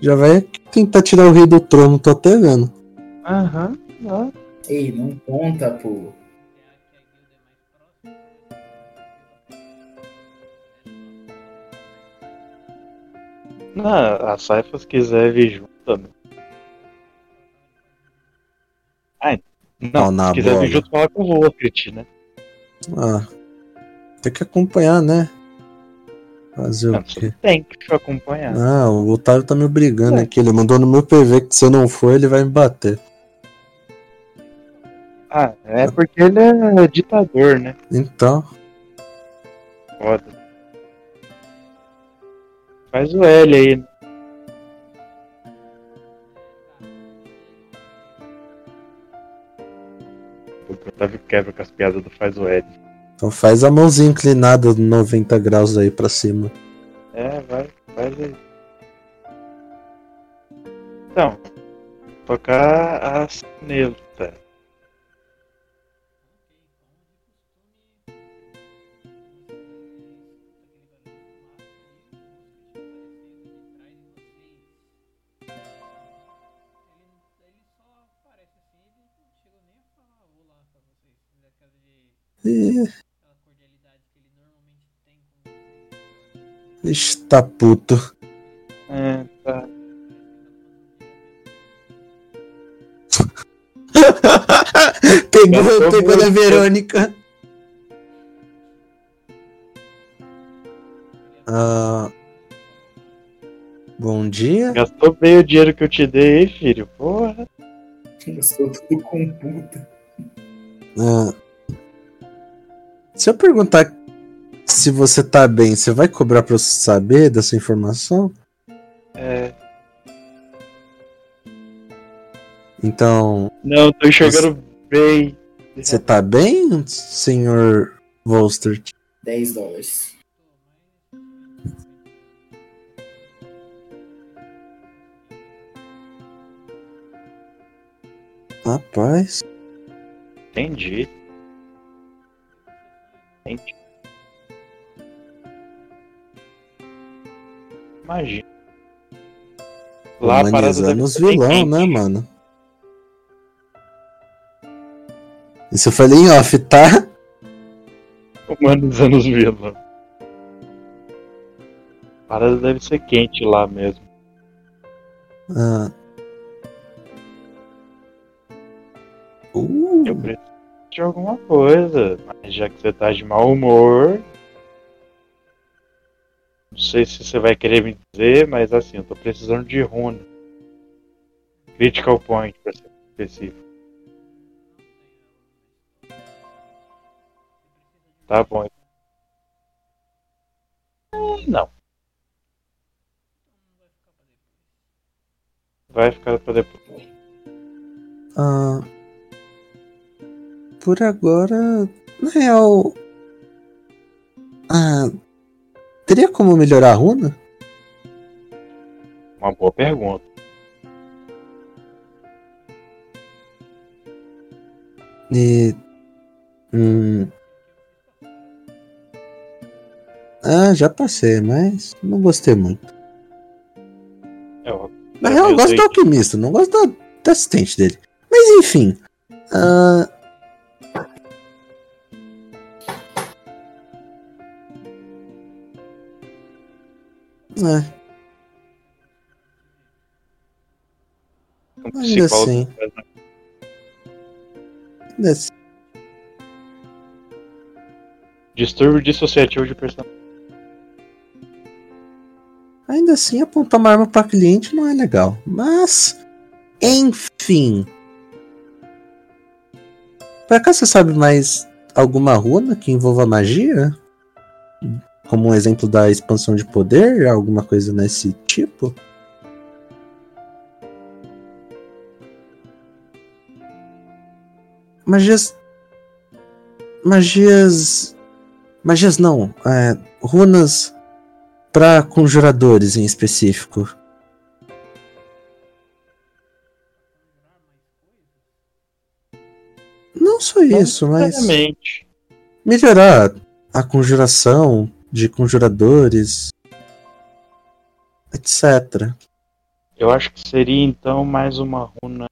Já vai tentar tirar o rei do trono, tô até vendo. Aham, ah, Ei, não conta, pô. Não, a Saifa se quiser vir junto também. Ah, não, Não, se quiser bola. vir junto, fala com o Volkrit, né? Ah. Tem que acompanhar, né? Fazer Não, o quê? tem que te acompanhar. Ah, o Otávio tá me obrigando É. aqui. Ele mandou no meu PV que se eu não for, ele vai me bater. Ah, é porque ele é ditador, né? Então. Foda. Faz o L aí. Otávio quebra com as piadas do faz o L. Então faz a mãozinha inclinada 90 graus aí pra cima. É, vai, faz aí. Então, tocar a sineta. Ih. Ixi, tá puto. É, tá. pegou, Gastou pegou na muito. Verônica. Ah, bom dia. Gastou bem o dinheiro que eu te dei, hein, filho? Porra. Eu sou tudo com puta. Ah, se eu perguntar se você tá bem, você vai cobrar pra eu saber dessa informação? É. Então, Não, tô enxergando bem. você tá bem, senhor Volstert? 10 dólares. Rapaz. Entendi. Entendi. Imagina. Lá a parada os vilão, né, mano? Isso eu falei em off, tá? Humanizando os vilões. A parada deve ser quente lá mesmo. Ah. Uh, Eu preciso de alguma coisa. Mas já que você tá de mau humor. Não sei se você vai querer me dizer, mas assim, eu tô precisando de runa. Critical point, pra ser específico. Tá bom. Hum, Não. Vai ficar pra depois. ah, por agora, na real. Ah, teria como melhorar a runa? Uma boa pergunta. E. Hum. Ah, já passei, mas não gostei muito. Eu, Na real, eu gosto do alquimista, não gosto da, da assistente dele. Mas enfim. ah, É, um ainda assim. ainda assim. Distúrbio dissociativo de personalidade. Ainda assim, apontar uma arma para cliente não é legal. Mas, enfim. Por acaso você sabe mais alguma runa que envolva magia? Como um exemplo da expansão de poder? Alguma coisa nesse tipo? Magias. Magias. Magias não. É, runas para conjuradores em específico. Não só isso, mas melhorar a conjuração de conjuradores, etc. Eu acho que seria então mais uma runa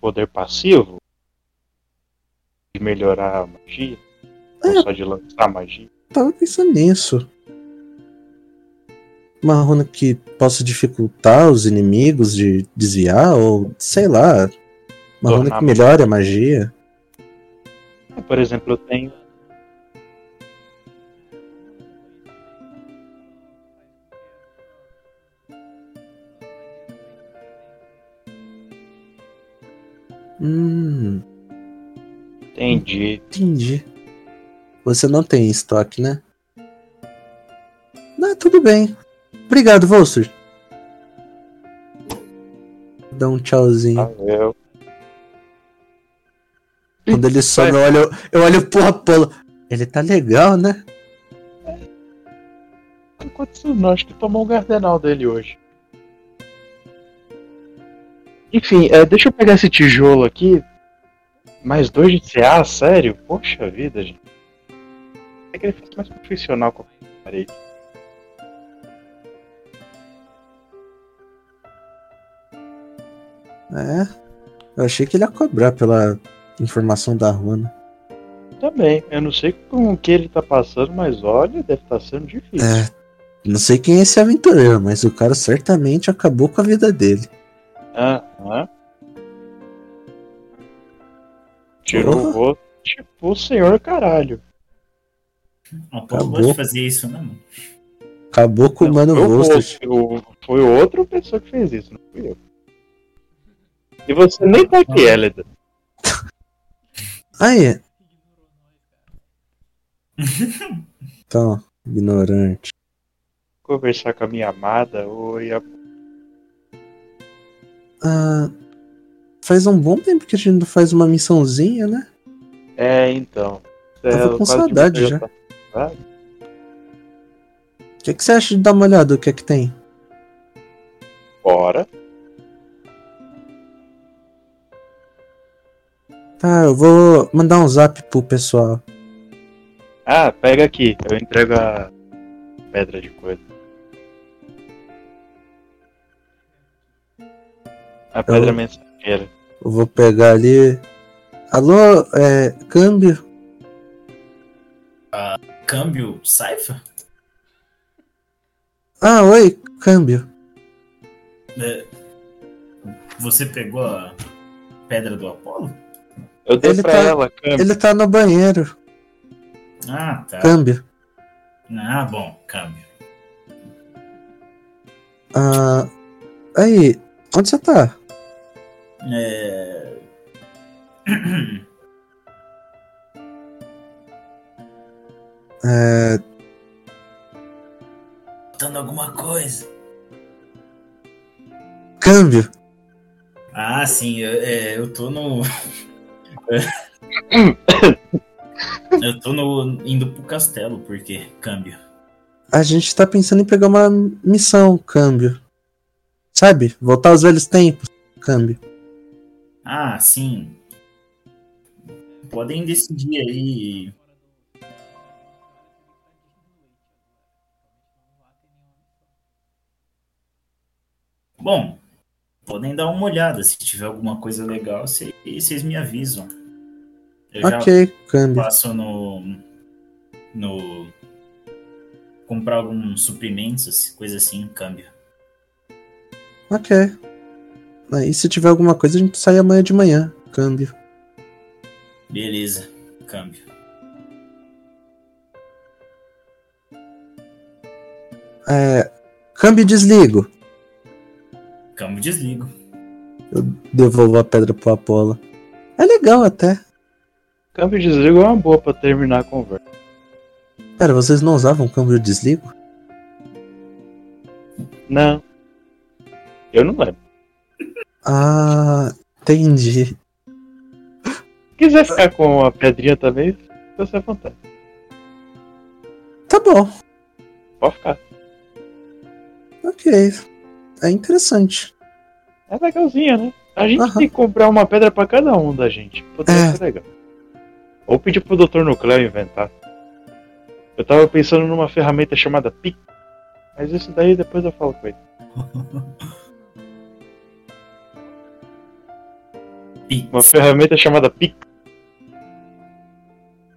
poder passivo de melhorar a magia, É. só de lançar magia. Tava pensando nisso. Uma runa que possa dificultar os inimigos de desviar, ou sei lá. Uma runa Tornar que melhore a magia. Por exemplo, eu tenho Hum, entendi. entendi. Você não tem em estoque, né? Não, tudo bem. Obrigado, Volster. Dá um tchauzinho. Valeu. Quando ele sobe, eu olho, eu olho pro Apolo. Ele tá legal, né? Não aconteceu não, acho que tomou o gardenal dele hoje. Enfim, é, deixa eu pegar esse tijolo aqui. Mais dois de CA, sério? Poxa vida, gente. É que ele fosse mais profissional com a parede. É. Eu achei que ele ia cobrar pela informação da runa. Também, eu não sei com o que ele tá passando, mas olha, deve estar sendo difícil. É. Não sei quem é esse aventureiro, mas o cara certamente acabou com a vida dele. Aham. Tirou Porra. o rosto, tipo o senhor caralho. Uma Acabou. de fazer isso, né, mano? Acabou com o Não, Mano foi o Volster. outro, o- Foi outra pessoa que fez isso, não fui eu. E você nem tá aqui, Elida. Aí. Então, ignorante. Conversar com a minha amada, oi, a- Ah, faz um bom tempo que a gente não faz uma missãozinha, né? É, então. Tava É, com quase saudade já. tava- O que, que você acha de dar uma olhada? O que é que tem? Bora. Tá, eu vou mandar um zap pro pessoal. Ah, pega aqui. Eu entrego a pedra de coisa. A pedra Eu- mensageira. Eu vou pegar ali. Alô, é. Câmbio? Câmbio Saifa? Ah, oi, câmbio. É, Você pegou a pedra do Apolo? Eu dei Ele pra tá- ela, câmbio. Ele tá no banheiro. Ah, tá. Câmbio. Ah, bom, câmbio. Ah. Aí, onde você tá? É... É. Faltando alguma coisa. Câmbio. Ah, sim, eu, é, eu tô no. eu tô no, indo pro castelo, porque câmbio. A gente tá pensando em pegar uma missão, câmbio. Sabe? Voltar aos velhos tempos, câmbio. Ah, sim. Podem decidir aí. Bom, podem dar uma olhada. Se tiver alguma coisa legal, cê- vocês me avisam. Eu já Ok, câmbio. passo no. no. comprar alguns suprimentos, coisa assim, câmbio. Ok. Aí se tiver alguma coisa, a gente sai amanhã de manhã, câmbio. Beleza, câmbio. É. Câmbio desligo. Câmbio desligo. Devolvo a pedra pro Apolo. É legal até. Câmbio de desligo é uma boa pra terminar a conversa. Pera, vocês não usavam câmbio desligo? Não. Eu não lembro. Ah, entendi. Se quiser ficar com a pedrinha também, você é fantástico. Tá bom. Pode ficar. Ok. É interessante. É legalzinha, né? A gente Aham. tem que comprar uma pedra pra cada um da gente. Poderia É. ser legal. Ou pedir pro Dr. Nucleo inventar. Eu tava pensando numa ferramenta chamada PIC. Mas isso daí depois eu falo com ele. Pix. Uma ferramenta chamada PIC.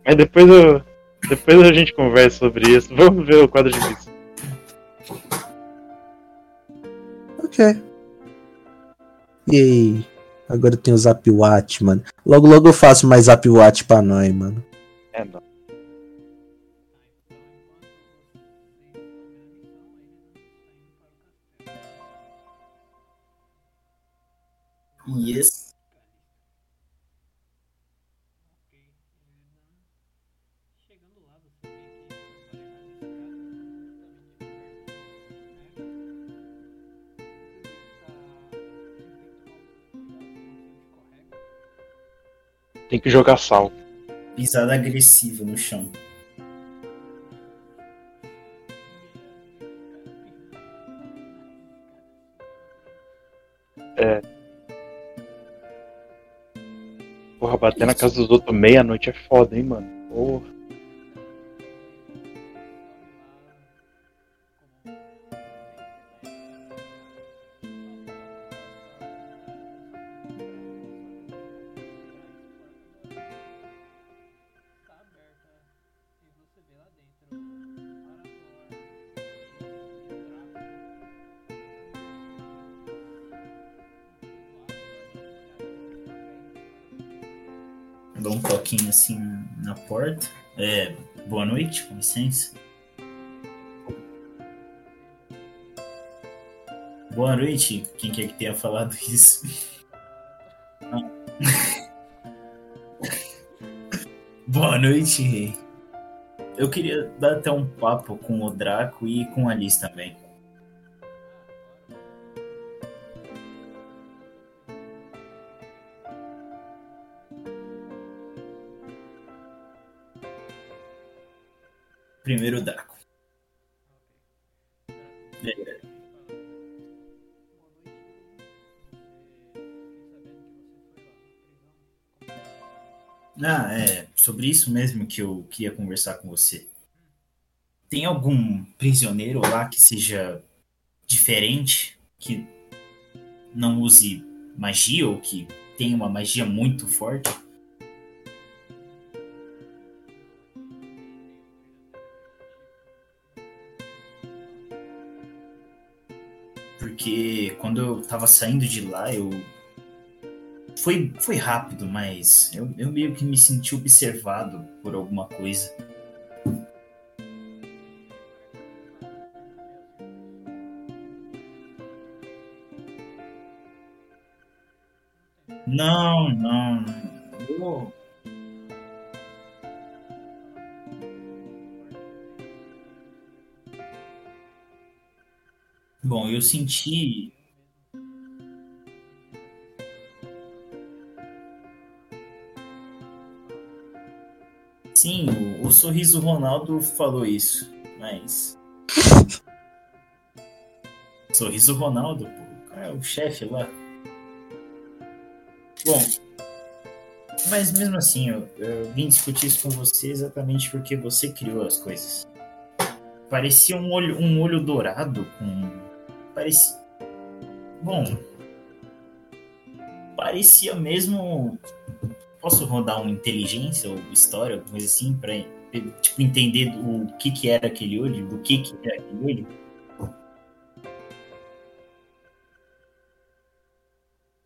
Mas depois eu. Depois a gente conversa sobre isso. Vamos ver o quadro de missão. Ok. E aí? Agora tem o Zap Watch, mano. Logo, logo eu faço mais Zap Watch pra nós, mano. É não. Yes. Tem que jogar sal. Pisada agressiva no chão. Porra, bater na casa dos outros meia-noite é foda, hein, mano. Porra. Com licença. Boa noite, quem quer que tenha falado isso? Boa noite. Eu queria dar até um papo com o Draco e com a Liz também. Primeiro Draco. É. Ah, é sobre isso mesmo que eu queria conversar com você. Tem algum prisioneiro lá que seja diferente, que não use magia ou que tenha uma magia muito forte? Tava saindo de lá, eu. Foi, foi rápido, mas eu, eu meio que me senti observado por alguma coisa. Não, não. Eu- Bom, eu senti. Sim, o, o sorriso Ronaldo falou isso, mas. sorriso Ronaldo, pô, é o chefe lá. Bom, mas mesmo assim, eu, eu vim discutir isso com você exatamente porque você criou as coisas. Parecia um olho, um olho dourado com. Parecia. Bom. Parecia mesmo. Posso rodar uma inteligência ou história, alguma coisa assim, pra tipo, entender o que, que era aquele olho, do que, que era aquele olho?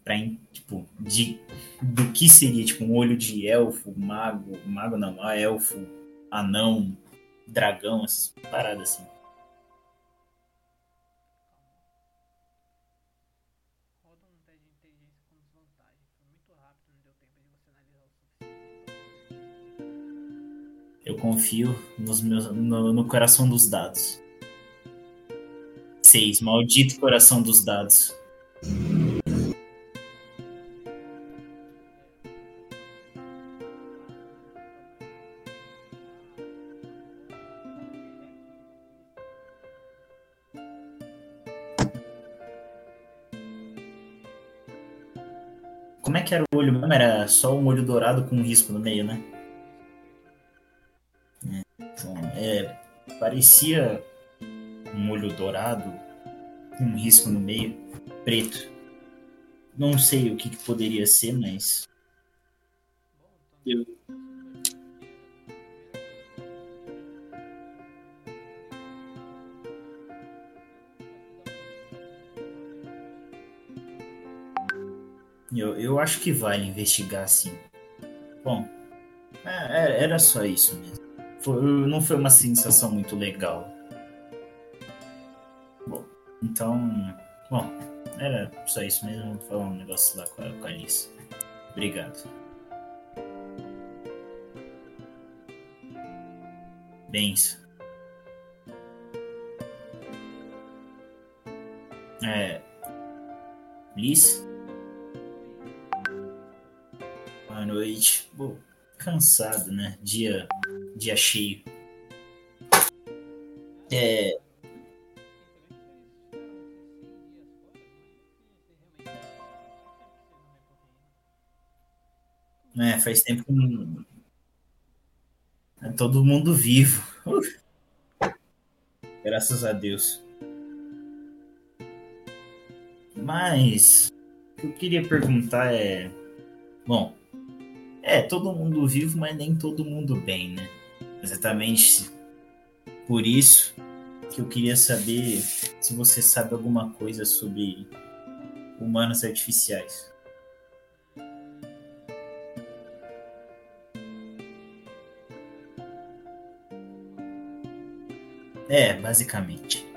Pra, tipo, de, do que seria, tipo, um olho de elfo, mago, mago não, ah, elfo, anão, dragão, essas paradas assim. Eu confio nos meus, no, no coração dos dados. Seis, maldito coração dos dados. Como é que era o olho mesmo? Era só um olho dourado com um risco no meio, né? Parecia um olho dourado com um risco no meio, preto. Não sei o que, que poderia ser, mas. Eu, eu, eu acho que vale investigar sim. Bom, é, era- era só isso mesmo. Foi- não foi uma sensação muito legal. Bom, então. Bom, era só isso mesmo. Falar um negócio lá com a, com a Alice. Obrigado. Bens. É. Liz? Boa noite. Pô, cansado, né? Dia, dia cheio. É, É, faz tempo que não... É todo mundo vivo. Graças a Deus. Mas o que eu queria perguntar é. Bom, é todo mundo vivo, mas nem todo mundo bem, né? Exatamente por isso que eu queria saber se você sabe alguma coisa sobre humanos artificiais. É, basicamente.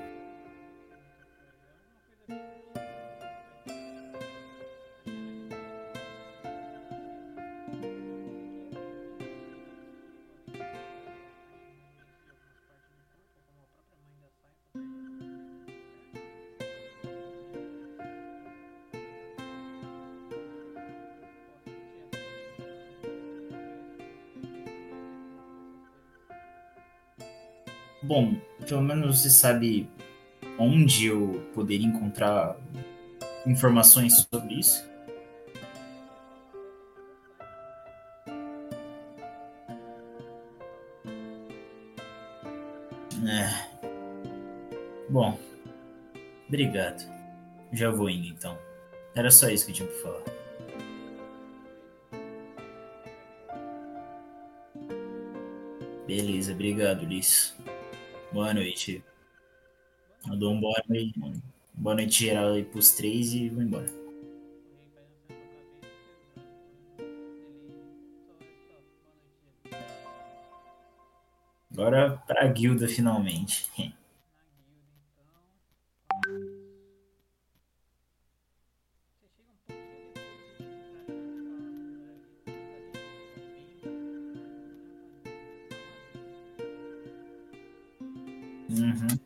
Você sabe onde eu poderia encontrar informações sobre isso? É. Bom, obrigado. Já vou indo então. Era só isso que eu tinha pra falar. Beleza, obrigado, Liz. Boa noite. Eu dou um boa noite, boa noite geral aí pros três e vou embora. Agora pra guilda finalmente. Uhum.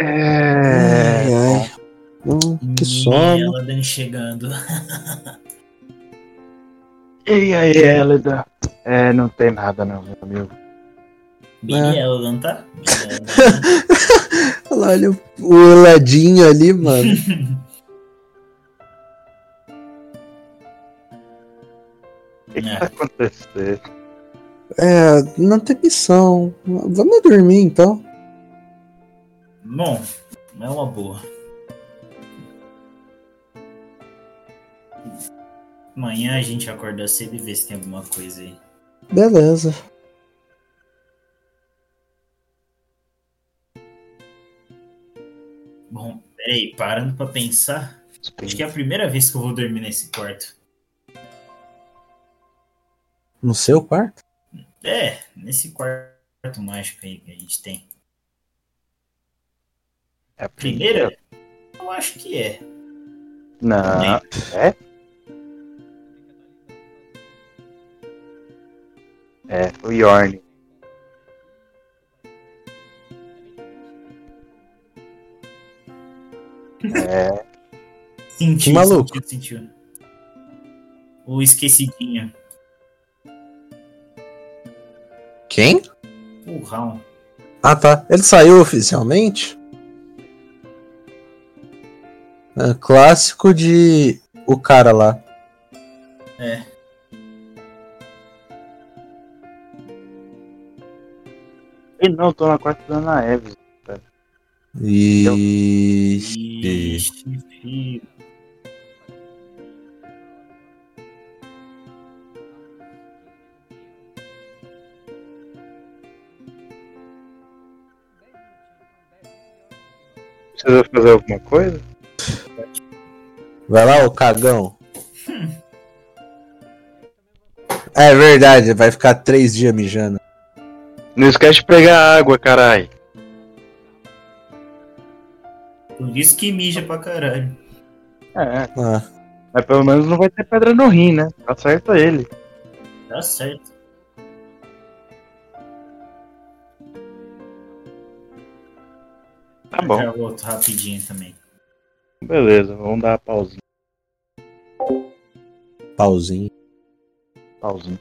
É. Ai, ai. Hum, que sono. Ela Dan chegando. E aí, Elida? É, não tem nada não, meu amigo. Bem, É. ela não tá? Olha lá, olha o- ladinho ali, mano. O que, que É. tá acontecendo? É, não tem missão. Vamos dormir então. Bom, é uma boa. Amanhã a gente acorda cedo e vê se tem alguma coisa aí. Beleza. Bom, peraí, parando pra pensar. Acho que é a primeira vez que eu vou dormir nesse quarto. No seu quarto? É, nesse quarto mágico aí que a gente tem. É a Primeira? Eu acho que é. Não. É? É, o Yorn. É, Sentiu, maluco. sentiu, sentiu. O esquecidinho. Quem? O Raul. Ah, tá. Ele saiu oficialmente? É, clássico de o cara lá. É. e não, tô na quarta da Ana Eves. E. Ixi, filho. Precisa fazer alguma coisa? Vai lá, ô cagão. É verdade, vai ficar três dias mijando. Não esquece de pegar água, carai. Por isso que mija pra caralho. É, Ah, mas pelo menos não vai ter pedra no rim, né? Acerta ele. Tá certo. Tá bom. Já volto rapidinho também. Beleza, vamos dar a pausinha. Pauzinho. pausinha.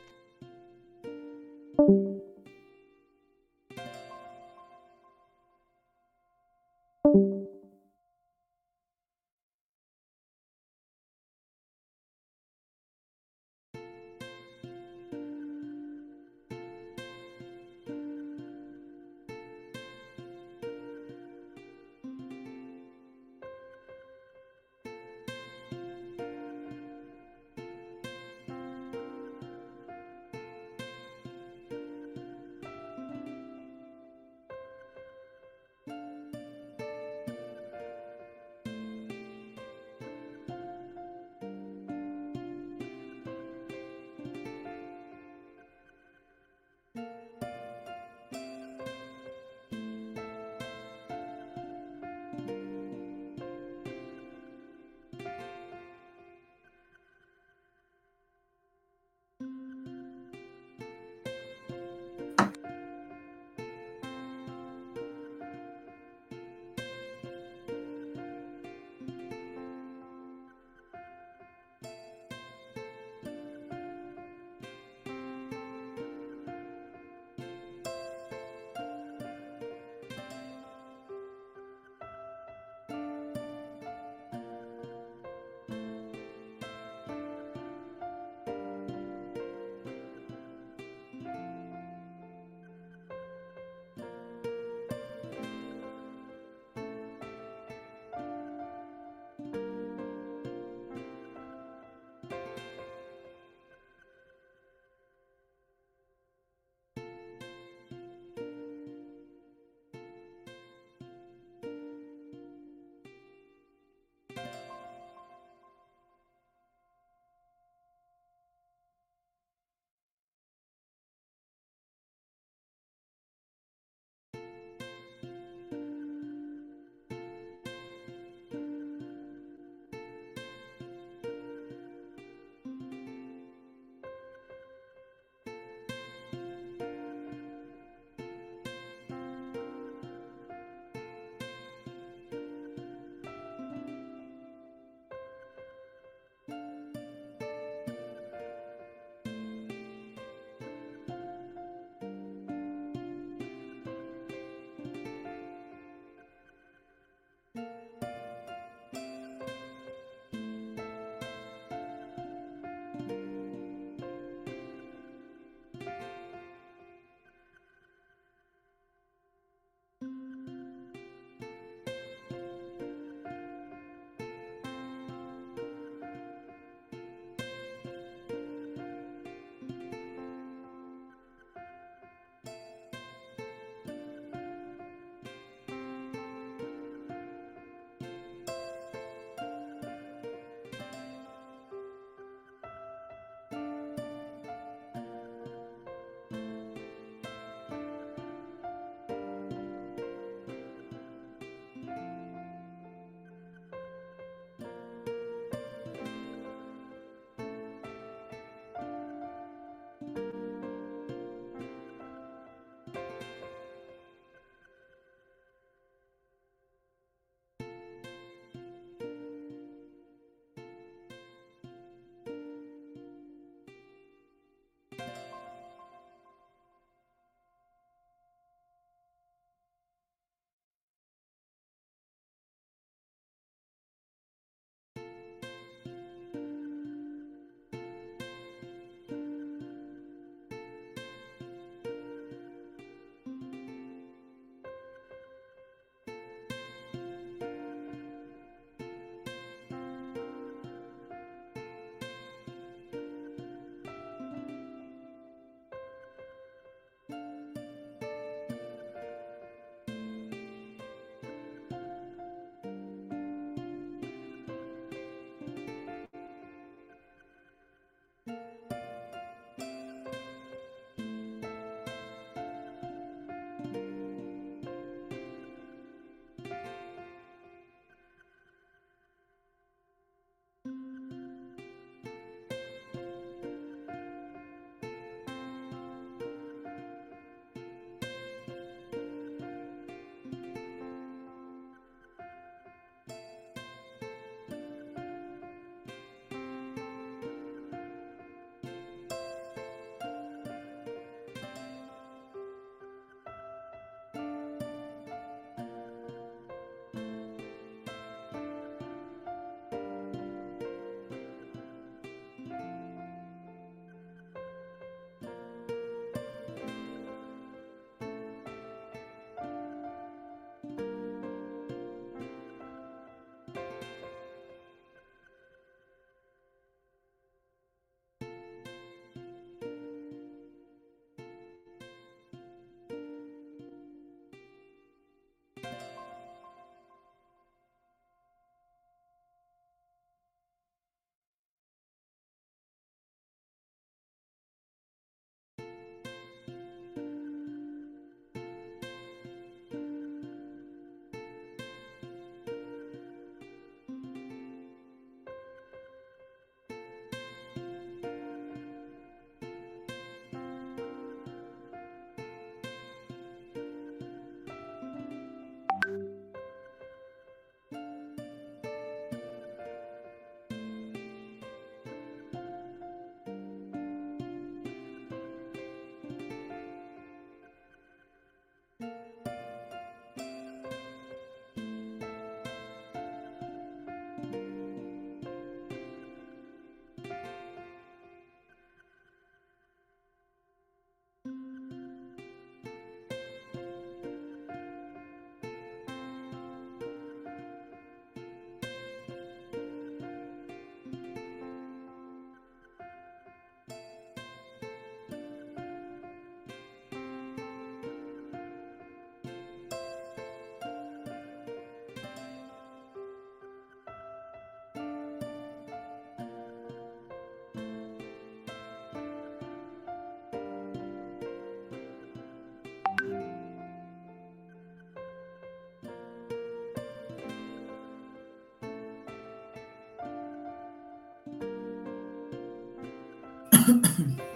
i don't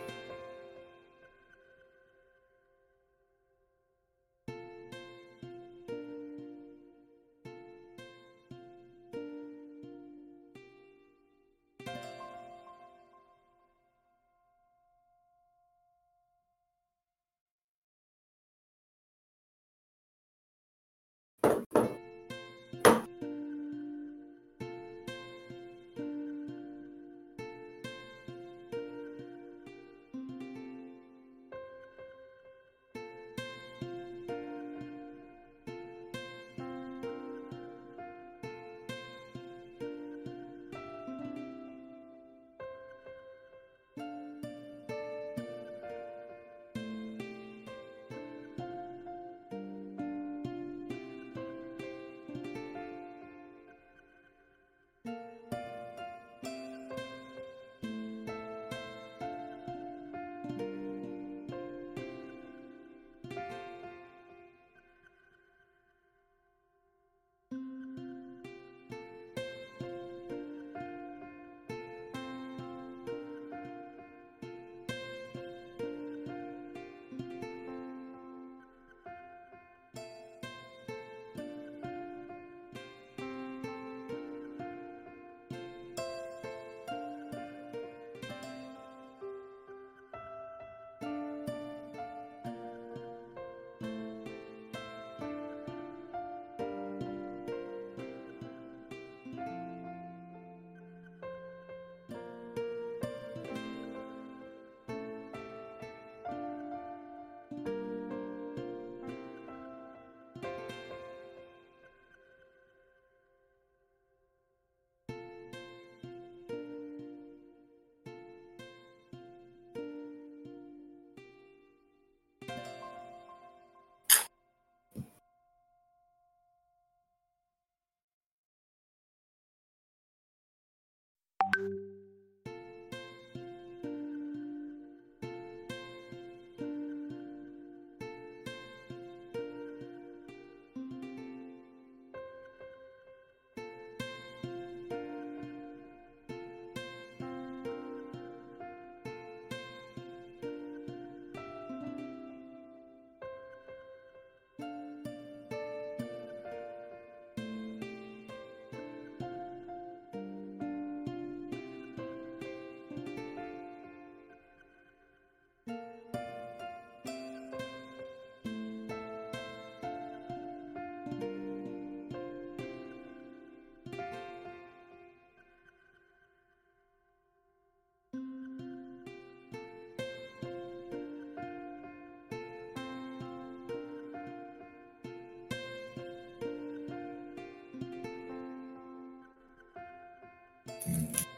嗯。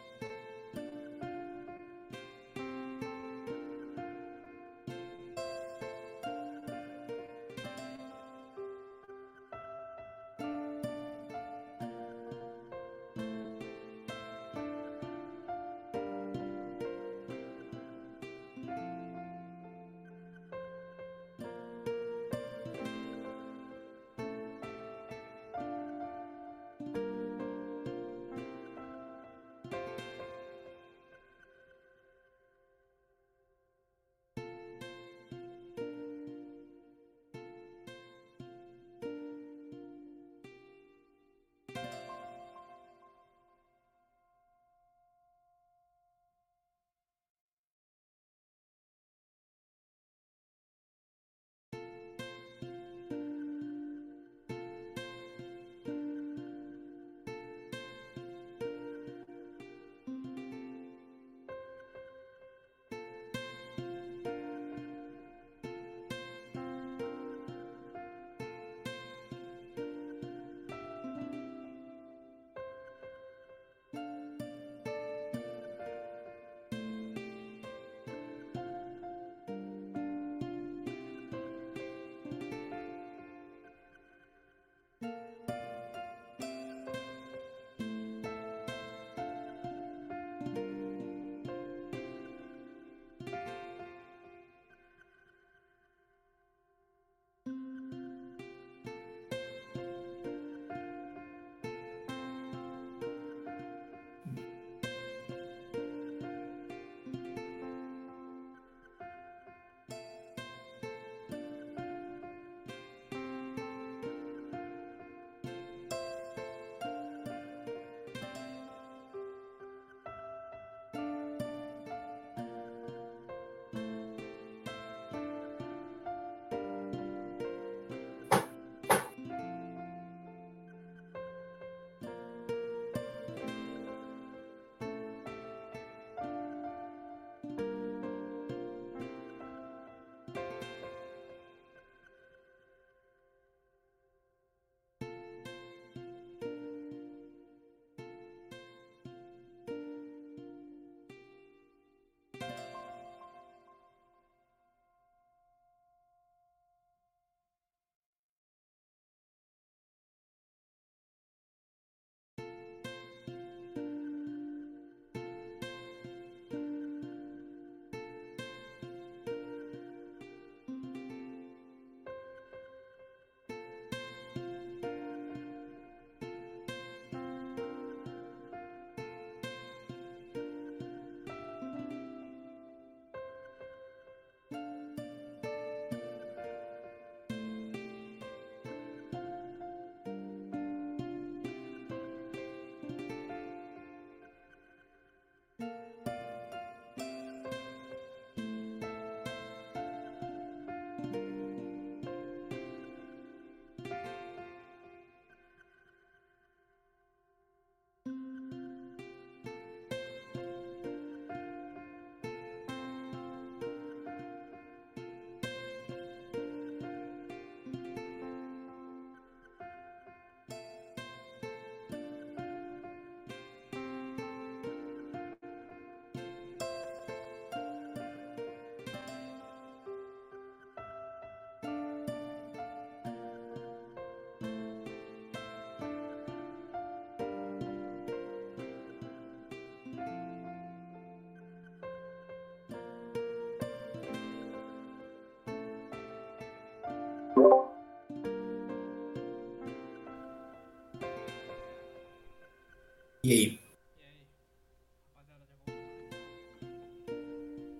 E aí?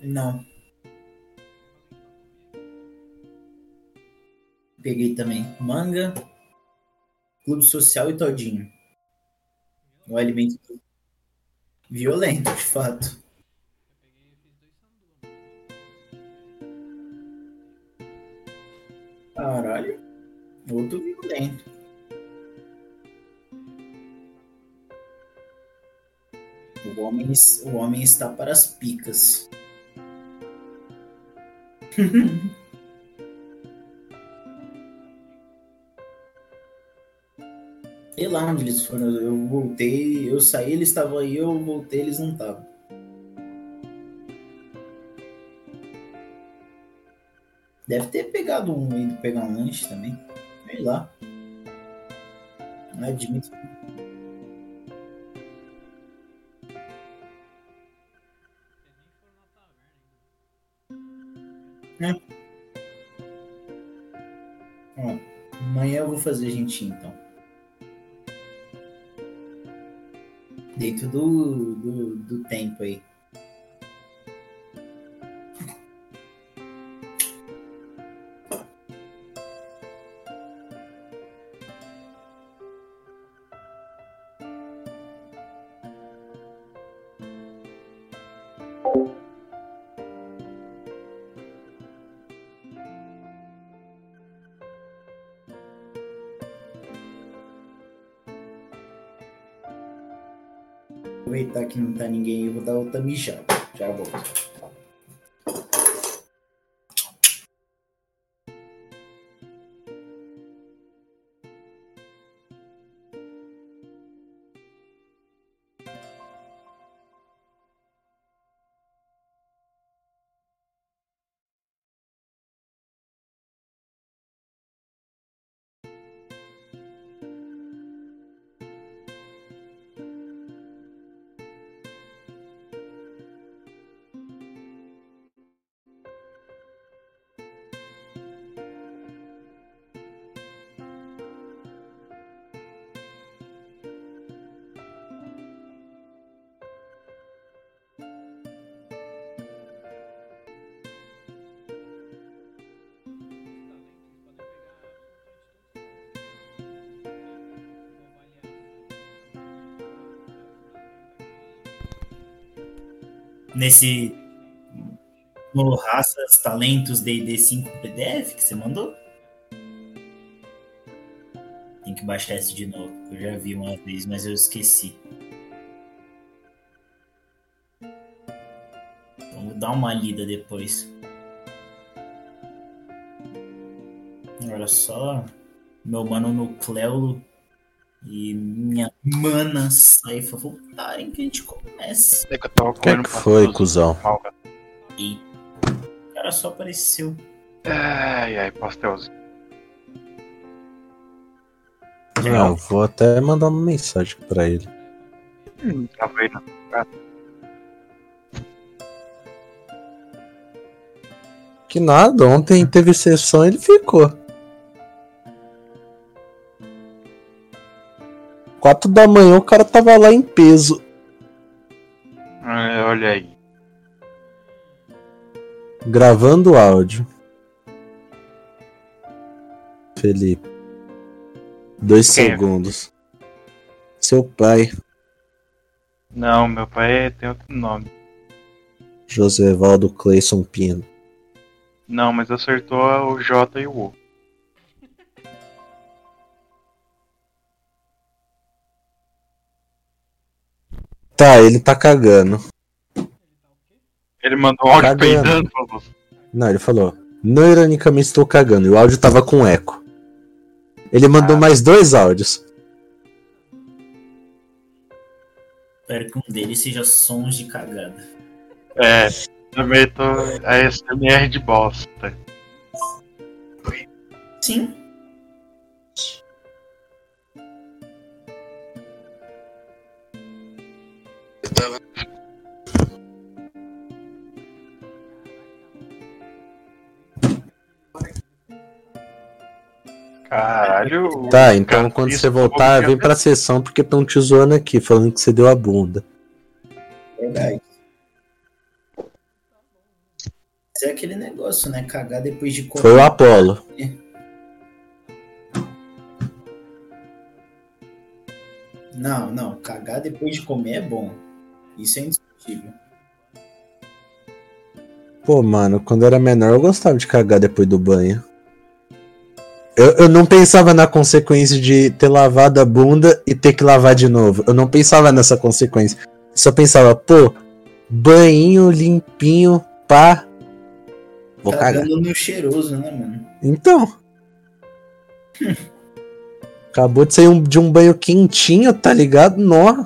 Não. Peguei também manga, clube social e todinho. O alimento violento, de fato. O homem, está para as picas. Sei lá onde eles foram. Eu voltei, eu saí, eles estavam aí, eu voltei, eles não estavam. Deve ter pegado um indo pegar um lanche também. Sei lá. Não admito. Ó, amanhã eu vou fazer gentinho então. Dentro do, do, do tempo aí. Que não tá ninguém eu vou dar outra mijada. Já volto. Nesse. Raças Talentos DD 5 PDF que você mandou? Tem que baixar esse de novo. Eu já vi uma vez, mas eu esqueci. Vamos dar uma lida depois. Olha só. Meu mano Nucleulo e minha mana Saifa voltarem que a gente começa. É que eu tava O que é comendo que foi, cuzão? E o cara só apareceu. Ai, ai, pastelzinho. Não, vou até mandar uma mensagem pra ele. Hum, tava aí na Que nada, ontem teve sessão e ele ficou. Quatro da manhã o cara tava lá em peso. É, olha aí. Gravando áudio. Felipe. Dois Quem é? segundos. Seu pai, Não, meu pai tem outro nome. José Valdo Cleison Pino. Não, mas acertou o J e o U. Tá, ele tá cagando. Ele mandou um áudio Cagando. peidando. Não, ele falou. Não ironicamente estou cagando. E o áudio tava com eco. Ele mandou Ah. mais dois áudios. Espero que um deles seja sons de cagada. É, também tô. A SMR de bosta. Sim. Caralho. Tá, então cara, quando você voltar, vem pra sessão porque estão te zoando aqui, falando que você deu a bunda. Verdade. Mas é aquele negócio, né? Cagar depois de comer. Foi o Apolo. Não, não. Cagar depois de comer é bom. Isso é indiscutível. Pô, mano, quando eu era menor eu gostava de cagar depois do banho. Eu, eu não pensava na consequência de ter lavado a bunda e ter que lavar de novo. Eu não pensava nessa consequência. Só pensava, pô, banhinho limpinho, pá. Vou cagar. Cagando no cheiroso, né, mano? Então. Acabou de sair um- de um banho quentinho, tá ligado? Nó.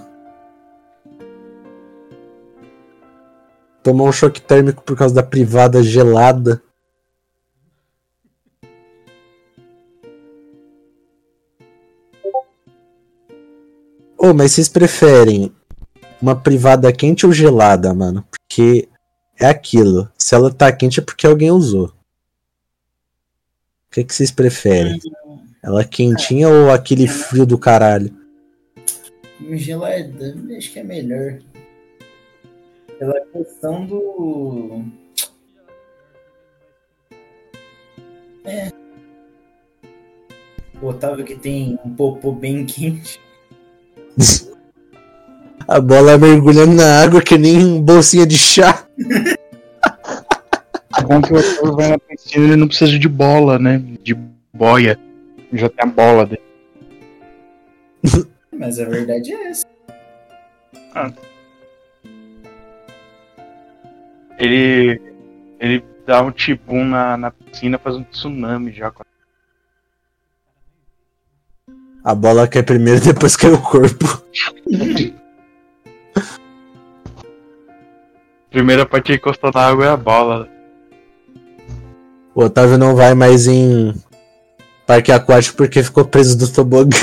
Tomar um choque térmico por causa da privada gelada. Ô, mas vocês preferem uma privada quente ou gelada, mano? Porque é aquilo. Se ela tá quente é porque alguém usou. O que, que vocês preferem? Ela quentinha ou aquele frio do caralho? Gelada, acho que é melhor. Pela questão do. É. O Otávio que tem um popô bem quente. A bola mergulhando na água que nem bolsinha de chá. É bom que o ator vai na piscina ele não precisa de bola, né? De boia. Já tem a bola dele. Mas a verdade é essa. Ele. Ele dá um tibum na, na piscina, faz um tsunami já. A bola cai primeiro, depois cai o corpo. Primeira parte que encostou na água é a bola. O Otávio não vai mais em parque aquático porque ficou preso do tobogã.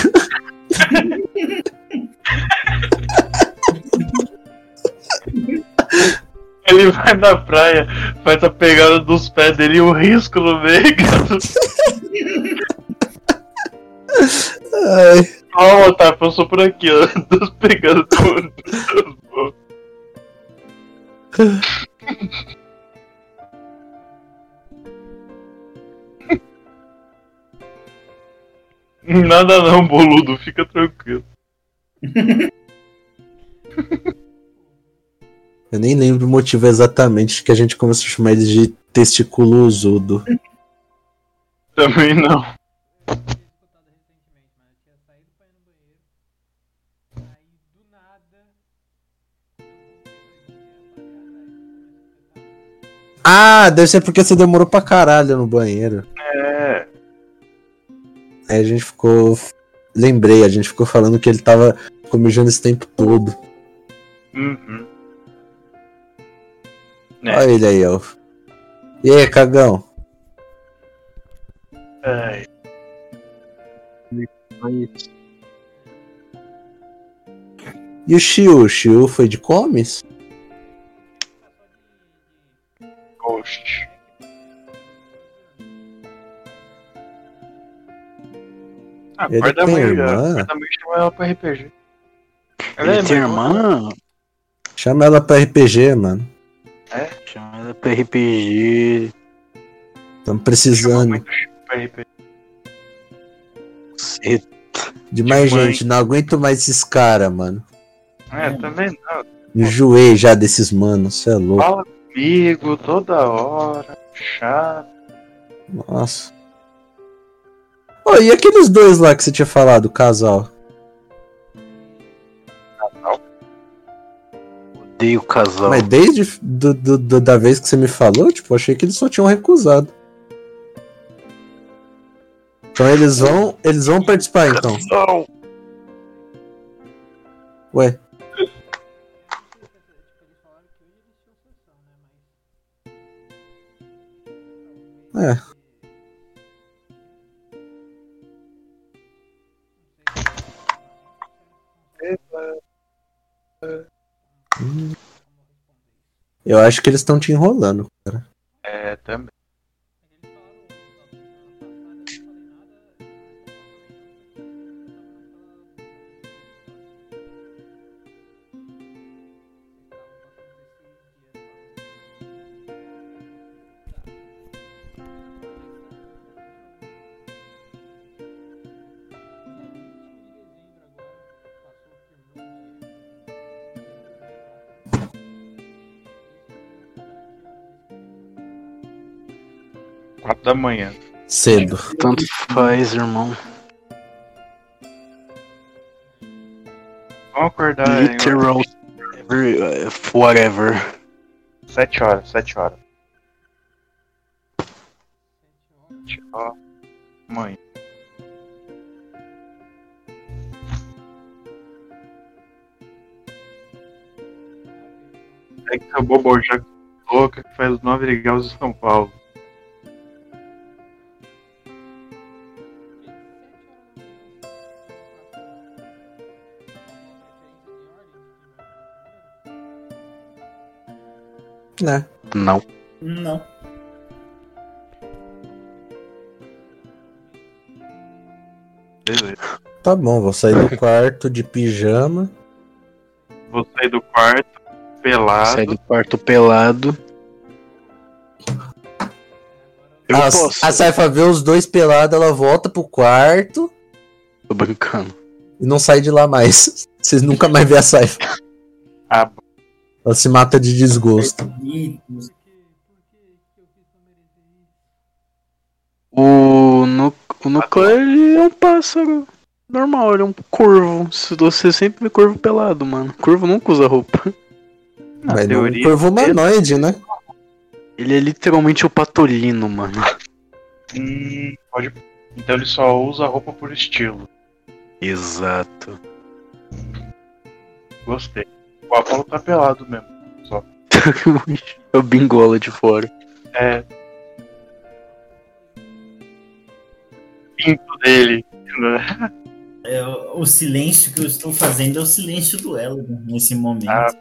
Ele vai na praia, faz a pegada dos pés dele e o risco no meio, cara. Ai, Ó, tá, passou por aqui, ó. Dos pegadas do. Nada não, boludo, fica tranquilo. eu nem lembro o motivo exatamente que a gente começou a chamar ele de testículo usudo. Também não. Ah, deve ser porque você demorou pra caralho no banheiro. É. Aí a gente ficou. Lembrei, a gente ficou falando que ele tava comejando esse tempo todo. Uhum. É. Olha ele aí, ó. E aí, cagão? Ai. E o Shiu? O Shiu foi de comes? Ghost. Ah, Ele guarda tem mãe, irmã? guarda mãe chama ela pra RPG. Ela Ele é tem irmã? Chama ela pra RPG, mano. Chama ela pra RPG. Tamo chama precisando pra RPG. De mais mãe. gente. Não aguento mais esses caras, mano. É, também não. Enjoei já desses manos, cê é louco. Fala comigo toda hora. Chato. Nossa. Ô, e aqueles dois lá que você tinha falado, o casal? Odeio casal. Mas desde do, do- do- da vez que você me falou, tipo, achei que eles só tinham recusado. Então eles vão, eles vão participar então. Não. Ué, É. eu acho que eles estão te enrolando, cara. É, também. 4 da manhã. Cedo. Tanto faz, irmão. Vamos acordar em Literal. every- uh, Whatever. 7 horas, 7 horas. 7 horas. Mãe. É que seu bobo já louca que faz 9 graus em São Paulo. Né? Não. Não. Beleza. Tá bom, vou sair do quarto de pijama. Vou sair do quarto, pelado. Sai do quarto pelado. Eu a, posso. a Saifa vê os dois pelados, ela volta pro quarto Tô brincando. e não sai de lá mais. Vocês nunca mais vê a Saifa. Ah, Ela se mata de desgosto. O, nu o Nuclear ele é um pássaro. Normal, ele é um corvo. Se Você sempre vê corvo pelado, mano. Corvo nunca usa roupa. na Mas não um teoria. corvo humanoide, né? Ele é literalmente o patolino, mano. Hum, pode. Então ele só usa roupa por estilo. Exato. Gostei. O Apolo tá pelado mesmo. é o bingola de fora. É. Pinto dele. é, o silêncio que eu estou fazendo é o silêncio do Elder nesse momento. Ah.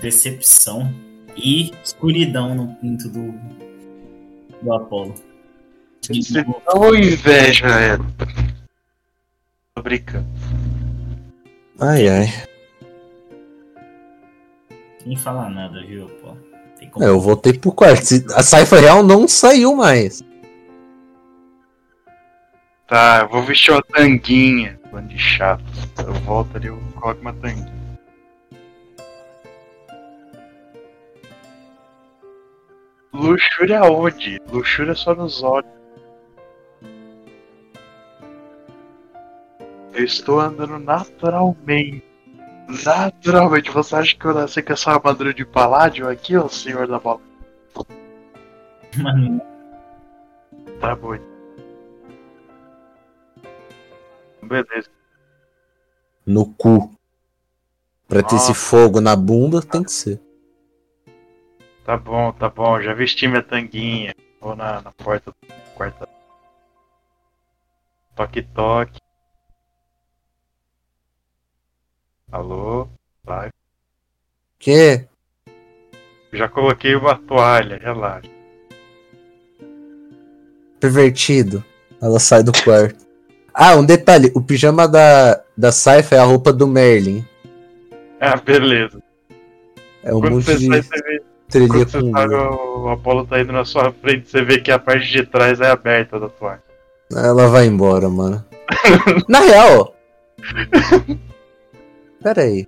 Decepção e escuridão no pinto do, do Apolo. Você Ô inveja, é. Tô brincando. Ai, ai. Nem falar nada, viu? Tem como... É, eu voltei pro quarto. A Saifa real não saiu mais. Tá, eu vou vestir uma tanguinha. Bando de chato. Eu volto ali, eu coloco uma tanguinha. Luxúria onde? Luxúria só nos olhos. Eu estou andando naturalmente. Naturalmente. Você acha que eu nasci com essa armadura de paládio aqui, ô senhor da bola? Mano, Tá bom. Beleza. No cu. Pra ter esse Nossa. fogo na bunda, tem que ser. Tá bom, tá bom. Já vesti minha tanguinha. Vou na, na porta do quarto. Toque, toque. Alô? Vai. Que? Já coloquei uma toalha, relaxa. Pervertido. Ela sai do quarto. Ah, um detalhe. O pijama da, da Saifa é a roupa do Merlin. Ah, beleza. É um quando monte de sai, vê. trilha Quando você com o, o Apolo tá indo na sua frente, você vê que a parte de trás é aberta da toalha. Ela vai embora, mano. Na real. Pera aí.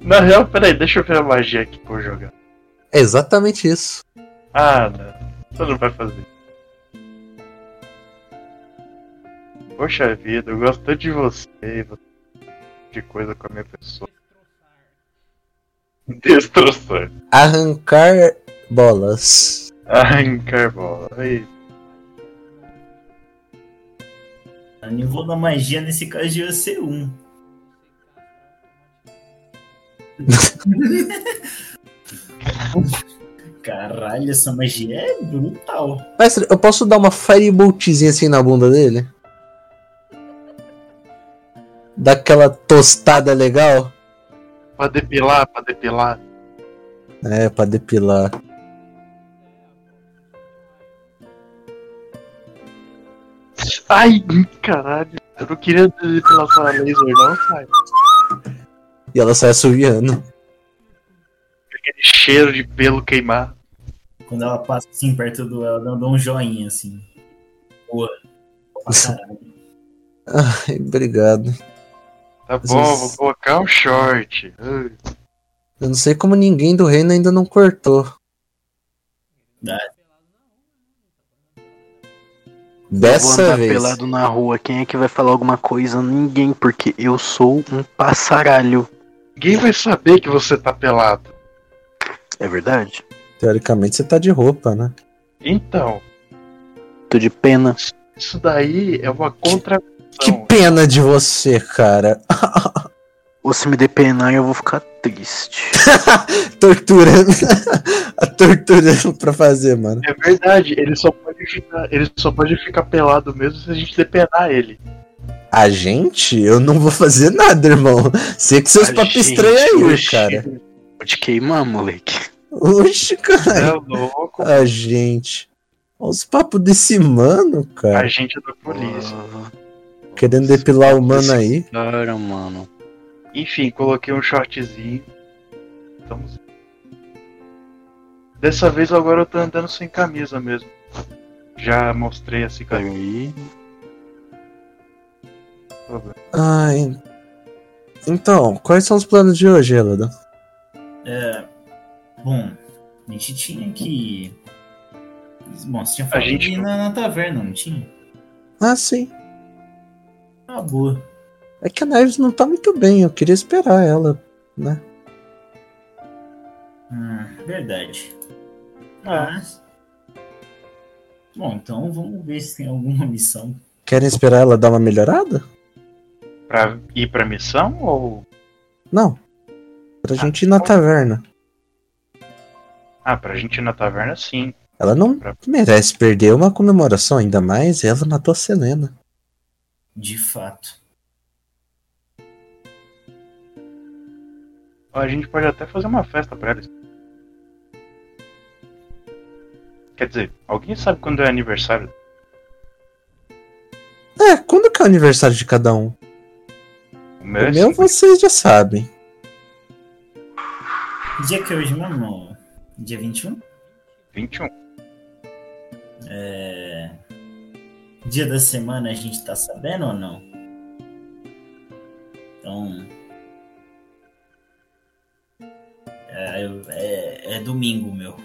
Na real, peraí, deixa eu ver a magia aqui por jogar. É exatamente isso. Ah, não. Você não vai fazer. Poxa vida, eu gosto tanto de você, você de coisa com a minha pessoa. Destroçar. Arrancar bolas. Arrancar bola. Aí, o nível da magia nesse caso devia ser um. Caralho, essa magia é brutal. Mestre, eu posso dar uma fireboltzinha assim na bunda dele? Daquela tostada legal? pra depilar, pra depilar. É, pra depilar. Ai, caralho. Eu não queria depilação a laser, não, sai. E ela sai assoviando. Aquele cheiro de pelo queimar. Quando ela passa assim perto do ela, dá um joinha assim. Boa. Ai, obrigado. Tá Às bom, vezes- vou colocar um short. Ai, Eu não sei como ninguém do reino ainda não cortou. Ah. Dessa andar vez. pelado na rua. Quem é que vai falar alguma coisa? Ninguém, porque eu sou um passaralho. Ninguém vai saber que você tá pelado. É verdade? Teoricamente você tá de roupa, né? Então, Tô de pena. isso daí é uma contradição. Que pena de você, cara. Se me depenar, eu vou ficar triste. tortura. A tortura pra fazer, mano. É verdade, ele só pode ficar, ele só pode ficar pelado mesmo se a gente depenar ele. A gente? Eu não vou fazer nada, irmão. Sei que seus A papos estranhos aí, oxi. cara. Vou te queimar, moleque. Oxe, É cara. louco. A gente. Olha os papos desse mano, A cara. gente é da polícia. Ah, Querendo depilar o mano aí. Cara, mano. Enfim, coloquei um shortzinho. Estamos. Dessa vez agora eu tô andando sem camisa mesmo. Já mostrei a cicatriz. Peraí. Ai. Então, quais são os planos de hoje, Elada? É, bom, a gente tinha que. Bom, você tinha falado gente ir na, na taverna, não tinha? Ah, sim. Ah, boa. É que a Neves não tá muito bem, eu queria esperar ela, né? Hum, verdade. Mas. Bom, então vamos ver se tem alguma missão. Querem esperar ela dar uma melhorada? Pra ir pra missão ou. Não. Pra gente ir na taverna. Ah, pra gente ir na taverna sim. Ela não merece perder uma comemoração, ainda mais ela matou a Selena. De fato. A gente pode até fazer uma festa pra eles. Quer dizer, alguém sabe quando é aniversário? É, quando que é o aniversário de cada um? O meu O é meu vocês já sabem. Dia que é hoje mesmo? Dia 21? 21. É... Dia da semana a gente tá sabendo ou não? Então. É, é, é domingo, meu.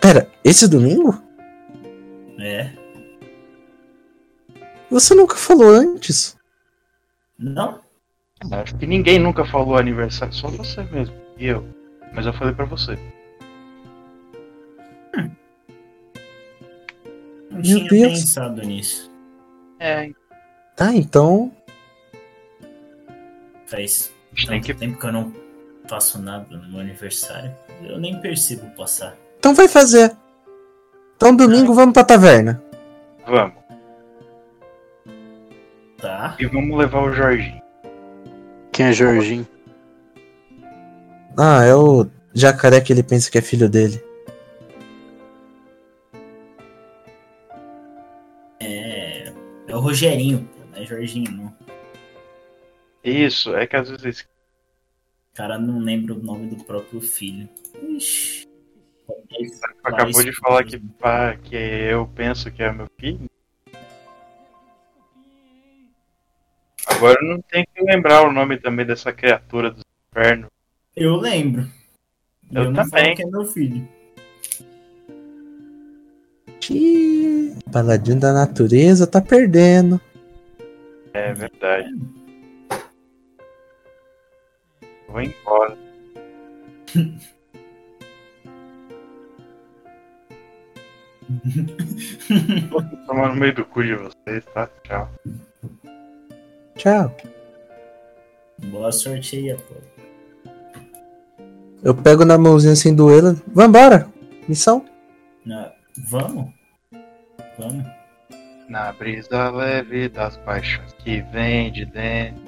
Pera, esse domingo? É? Você nunca falou antes. Não? Acho que ninguém nunca falou aniversário, só você mesmo. E eu. Mas eu falei pra você. Não Meu tinha Deus. pensado nisso. É, Tá, então. Faz tanto que. tempo que eu não faço nada no meu aniversário. Eu nem percebo passar. Então vai fazer. Então domingo vamos pra taverna. Vamos. Tá? E vamos levar o Jorginho. Quem é Jorginho? Ah, é o jacaré que ele pensa que é filho dele. É. É o Rogerinho, pô, não é Jorginho, não. Isso, é que às vezes. cara não lembra o nome do próprio filho. Ixi. Acabou de falar que, pá, que eu penso que é meu filho. Agora eu não tem que lembrar o nome também dessa criatura do inferno. Eu lembro. Eu não também. falo que é meu filho. Ih, Paladino da natureza tá perdendo. É verdade. Vou embora. Vou tomar no meio do cu de vocês, tá? Tchau. Tchau. Boa sorte aí, pô. Eu pego na mãozinha assim do Ela. Vambora! Missão? Na- Vamos? Vamos. Na brisa leve das paixões que vem de dentro.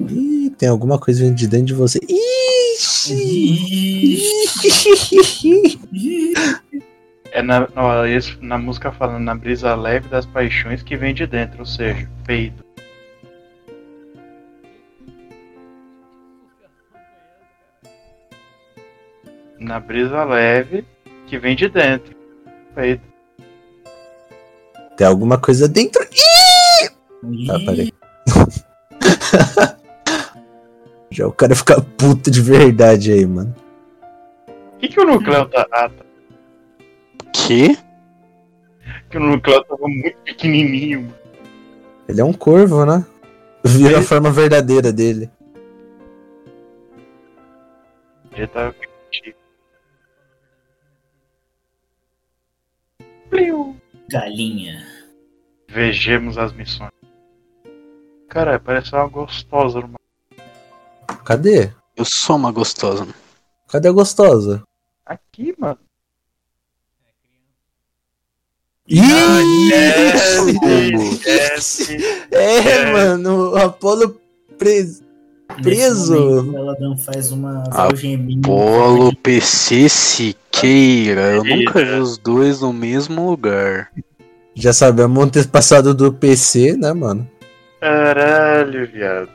Ih, tem alguma coisa vindo de dentro de você. Ixi! É na, na música falando na brisa leve das paixões que vem de dentro, ou seja, peido. Na brisa leve que vem de dentro. Peido. Tem alguma coisa dentro. Tá, parei. Já o cara fica puto de verdade aí, mano. O que, que o Nucleo tá. Ah, tá. Que? Que o núcleo tava muito pequenininho. mano. Ele é um corvo, né? Vira a forma verdadeira dele. Ele tava pequenininho. Pliu. Galinha. Vejamos as missões. Cara, parece uma gostosa numa. Cadê? Eu sou uma gostosa. Cadê a gostosa? Aqui, mano. Ih! Esquece. É, É. mano, o Apolo preso. Preso. Momento, ela não faz umas Ah, algeminhas. Polo PC Siqueira. Eu nunca vi os dois no mesmo lugar. Já sabemos ter passado do PC, né, mano? Caralho, viado.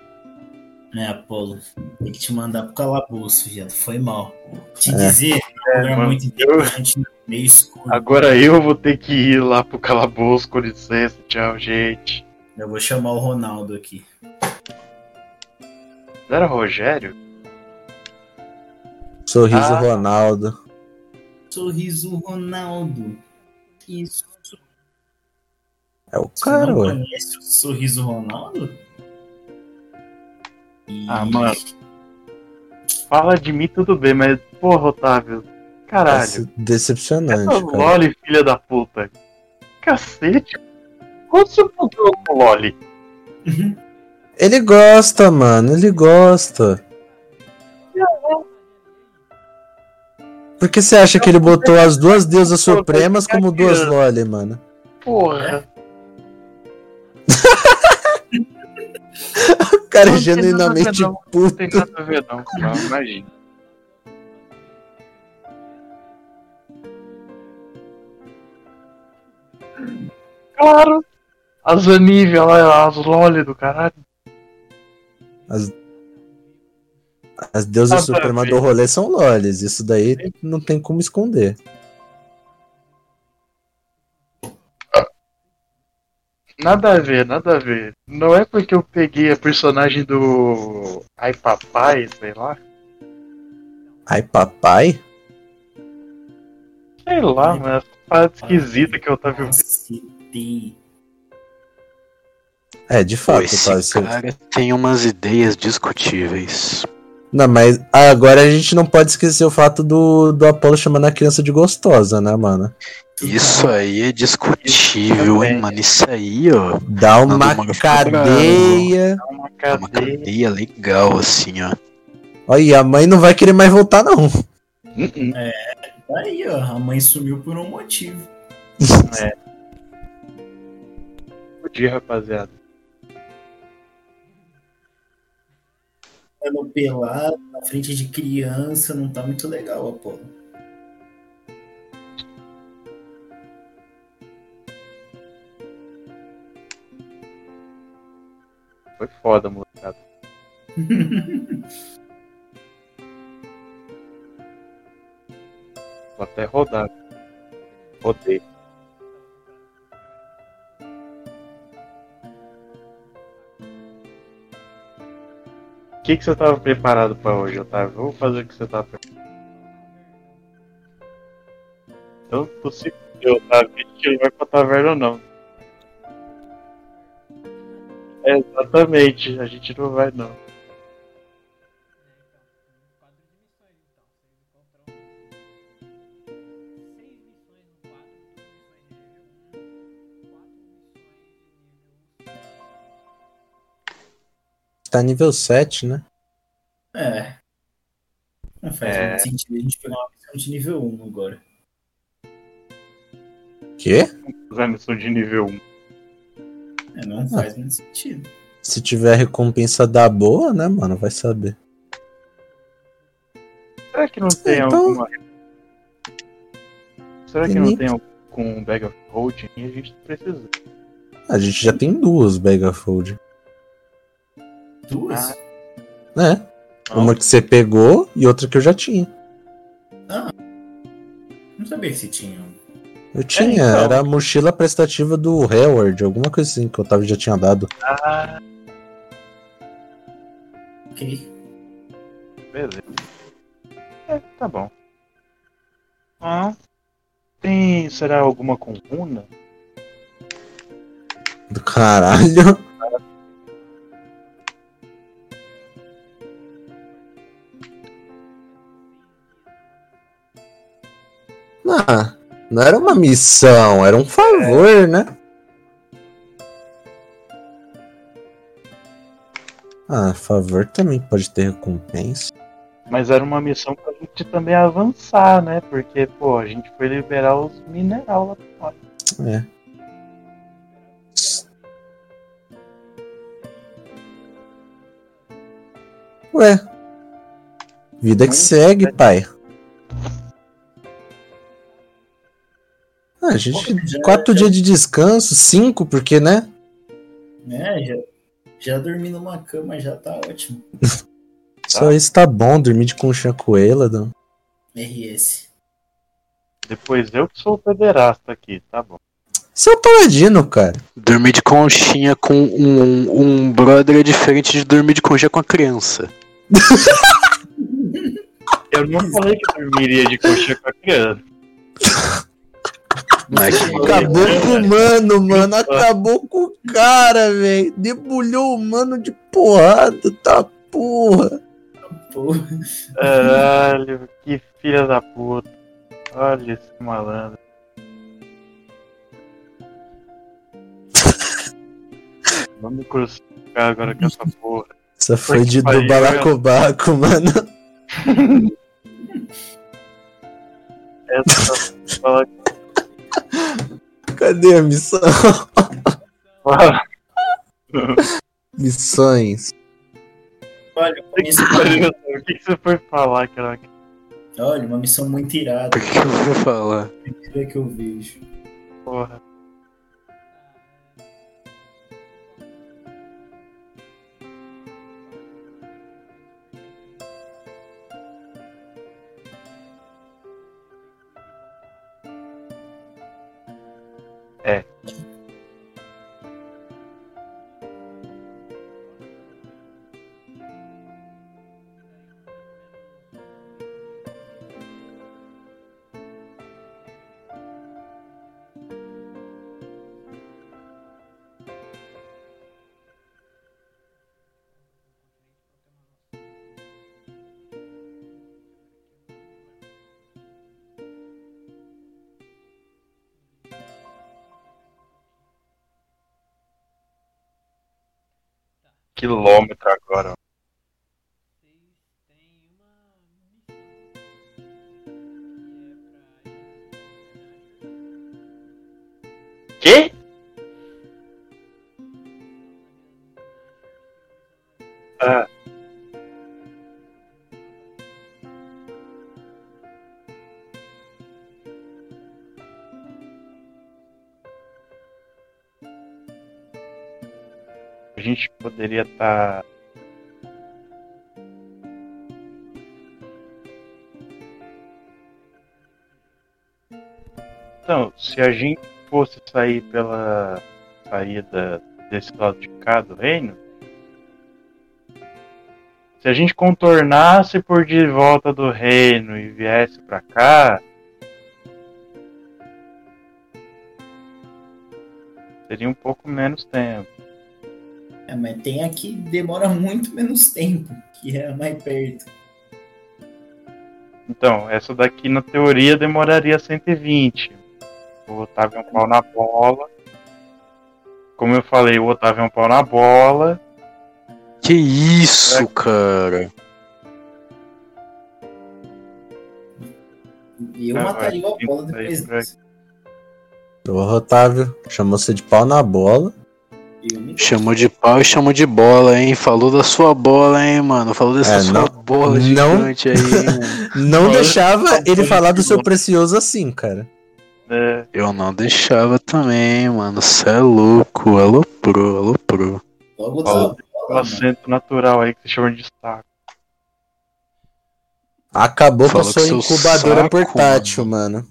É, Apolo. Tem que te mandar pro calabouço, viado. Foi mal. Te É. dizer, é lugar mano, muito interessante, meio escuro. Agora eu vou ter que ir lá pro calabouço, com licença. Tchau, gente. Eu vou chamar o Ronaldo aqui. Não era Rogério? Sorriso Ah. Ronaldo. Sorriso Ronaldo. Isso. É o Você cara, não ué. conhece o Sorriso Ronaldo? Ah, mano. Fala de mim tudo bem, mas porra, Otávio. Caralho. Esse- Decepcionante, Essa cara. Loli, filha da puta. Cacete. Quanto você mudou com o Loli? Ele gosta, mano, ele gosta. Por que você acha que ele botou as duas deusas supremas como duas Loli, mano? Porra. O cara é genuinamente não. Não tem puto. nada a ver, não. Não, imagina. Claro! As Anívia lá, as Loli do caralho. As deusas Nada a supremas do rolê são Lolis. Isso daí não tem como esconder. Nada a ver, nada a ver. Não é porque eu peguei a personagem do. Ai Papai, sei lá. Ai, papai? Sei lá, mas essa parada esquisita que eu tava vendo. É, de Pô, fato, esse tá. Você- cara tem umas ideias discutíveis. Não, mas agora a gente não pode esquecer o fato do, do Apolo chamando a criança de gostosa, né, mano? Isso aí é discutível, hein, mano? Isso aí, ó. Dá uma uma cadeia. É uma É uma cadeia. legal, assim, ó. Olha, e a mãe não vai querer mais voltar, não. Uh-uh. Tá Aí, ó, a mãe sumiu por um motivo. Bom dia, rapaziada. Ela pelado, na frente de criança, não tá muito legal, Apolo. Foi foda, molecada. Vou até rodar. Rodei. O que, que você tava preparado pra hoje, Otávio? Vamos fazer o que você tava preparado. É possível, Otávio. Gente não vai pra taverna, não. É, exatamente, a gente não vai, não. Tá nível 7, né? É. Não faz É. muito sentido a gente pegar uma missão de nível 1 agora. Quê? Usar missão de nível 1. É, não faz muito sentido. Se tiver recompensa da boa, né, mano? Vai saber. Será que não tem Então- alguma. Será que Tem não nem- tem algum bag of holding? A gente precisa. A gente já tem duas Megafold. Duas? Ah. né? Não. Uma que você pegou e outra que eu já tinha. Não sabia que você tinha. Eu tinha, então. era a mochila prestativa do Howard, alguma coisa assim que o Otávio já tinha dado. Ah, Ok. beleza. É, tá bom. Ah, Tem, será alguma com runa? Do caralho. Ah, não era uma missão, era um favor, né? Ah, favor também pode ter recompensa. Mas era uma missão pra gente também avançar, né? Porque, pô, a gente foi liberar os mineral lá fora. É. Ué. Vida que segue, pai. Ah, a gente. Já- Quatro dias de descanso, cinco, porque, né? É, já, já dormi numa cama, já tá ótimo. Só isso tá bom, dormir de conchinha coelha. Não. RS. Depois eu que sou o pederasta aqui, tá bom. Você é o paladino, cara. Dormir de conchinha com um, um brother é diferente de dormir de conchinha com a criança. Eu não falei que dormiria de coxinha com a criança. Mas Acabou com o mano, mano. Acabou com o cara, velho. Debulhou o mano de porrada, tá porra. Caralho, que filha da puta. Olha esse malandro. Vamos me crucificar agora com essa porra. Essa foi de do balacobaco, mano. Essa fala Cadê a missão? Missões. olha, uma missão, O que que você foi falar, cara? olha, uma missão muito irada. O que eu vou falar? Primeira que eu vejo. Porra. Poderia tá estar. Então, se a gente fosse sair pela saída desse lado de cá do reino, se a gente contornasse por de volta do reino e viesse pra cá, seria um pouco menos tempo. É, mas tem aqui demora muito menos tempo, que é mais perto. Então, essa daqui na teoria demoraria 120. O Otávio é um pau na bola. Como eu falei, o Otávio é um pau na bola. Que isso, cara? E eu Ah, mataria o Apolo tem que depois disso. Ô, Otávio, chamou você de pau na bola. Chamou de pau e chamou de bola, hein? Falou da sua bola, hein, mano? Falou dessa É, sua não- bola não- gigante aí, hein, mano? Não deixava ele falar do seu bom. precioso assim, cara. né? Eu não deixava também, mano. Cê é louco. Alô pro, alô pro. Logo Fala. da Um bola, mano. acento natural aí que se chama de saco. Acabou com a sua incubadora saco, portátil, mano.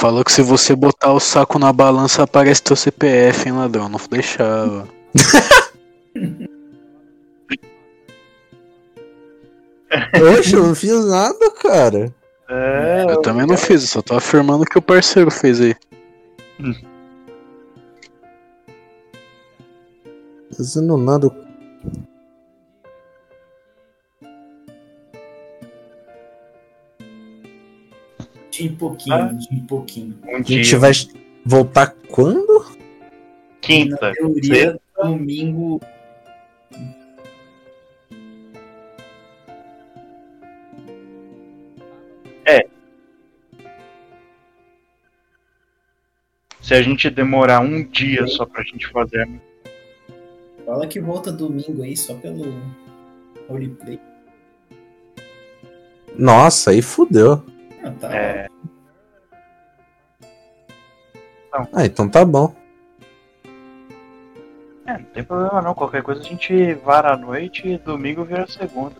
Falou que se você botar o saco na balança aparece teu CPF, hein, ladrão? Não deixava. Oxe, eu não fiz nada, cara. É, Eu também não fiz, eu só tô afirmando que o parceiro fez aí. Fazendo nada. De em pouquinho, Ah. de em pouquinho. um A dia, gente vai voltar quando? quinta. Na teoria, domingo. Se a gente demorar um dia só pra gente fazer. Fala que volta domingo aí só pelo roleplay. Nossa, aí fudeu. Ah, tá. É, Ah, então tá bom. é, não tem problema não. Qualquer coisa a gente vara à noite e domingo vira segunda.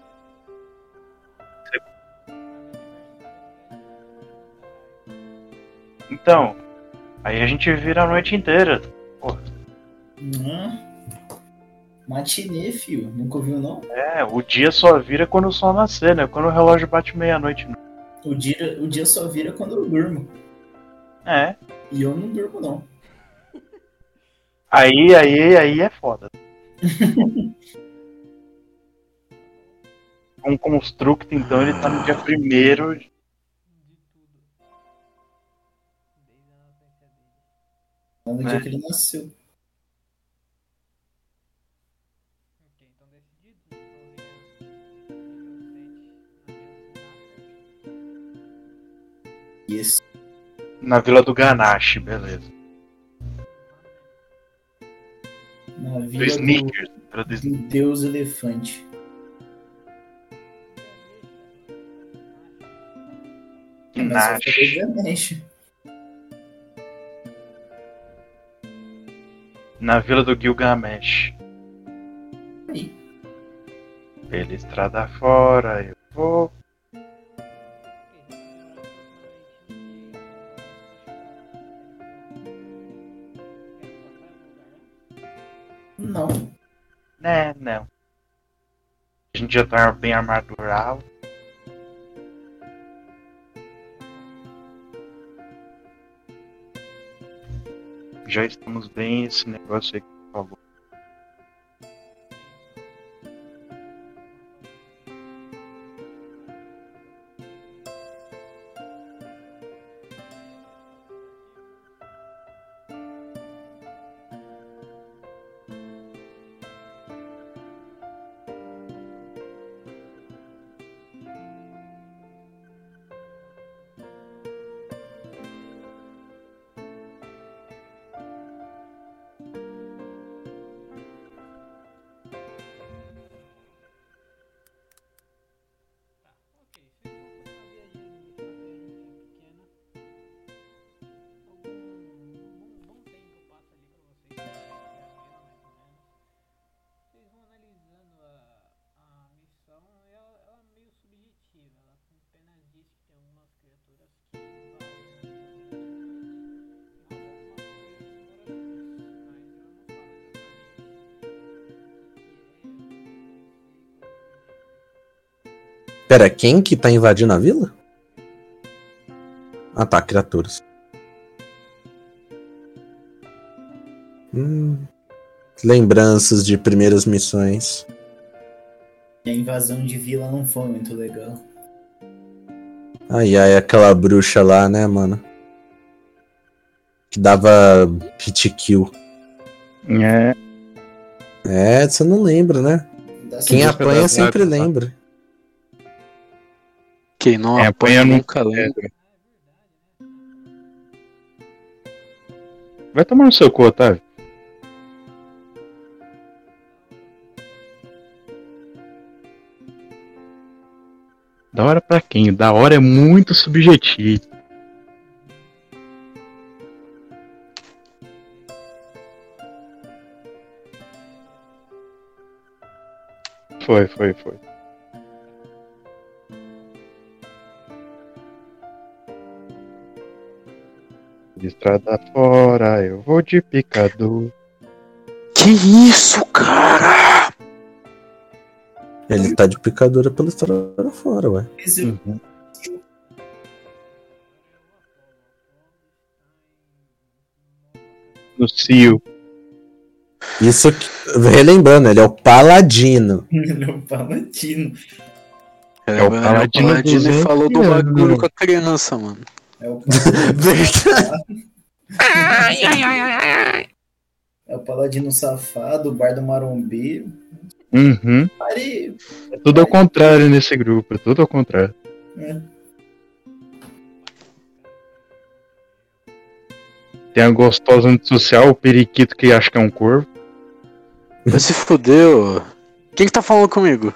Então, aí a gente vira a noite inteira. Hum. Matinê, fio. Nunca ouviu, não? É, o dia só vira quando o sol nascer, né? Quando o relógio bate meia-noite. né? O dia, o dia só vira quando eu durmo. É. E eu não durmo, não. Aí, aí, aí é foda. um construct, então, ele tá no dia primeiro. Dele. No É. dia que ele nasceu. Isso. Na Vila do Ganache, beleza. Na vila do, Sneakers. Do do Deus Elefante. Ganache. Na Vila do Gilgamesh. Aí. Pela estrada fora, eu vou. Não. Né, não. A gente já tá bem armadurado. Já estamos bem esse negócio aí que você Pera, quem que tá invadindo a vila? Ah tá, criaturas. Hum, lembranças de primeiras missões. E a invasão de vila não foi muito legal. Ai ai, aquela bruxa lá, né, mano? Que dava hit kill. É. É, você não lembra, né? Quem apanha sempre né? lembra. Quem não É, apanha nunca lembra. Vai tomar no seu cu, Otávio. Da hora pra quem? Da hora é muito subjetivo. Foi, foi, foi. Estrada fora, eu vou de picador. Que isso, cara? Ele tá de picadura pela estrada fora, ué. Uhum. No cio. Isso, aqui, relembrando, ele é o paladino. ele é o paladino. É, é o paladino, é paladino, falou do bagulho com a criança, mano. É o, é o paladino safado, o bardo marombeiro. Uhum. Pare. É tudo ao contrário nesse grupo, é tudo ao contrário. né? Tem a gostosa antissocial, o periquito que acha que é um corvo. Se fudeu. Quem que tá falando comigo?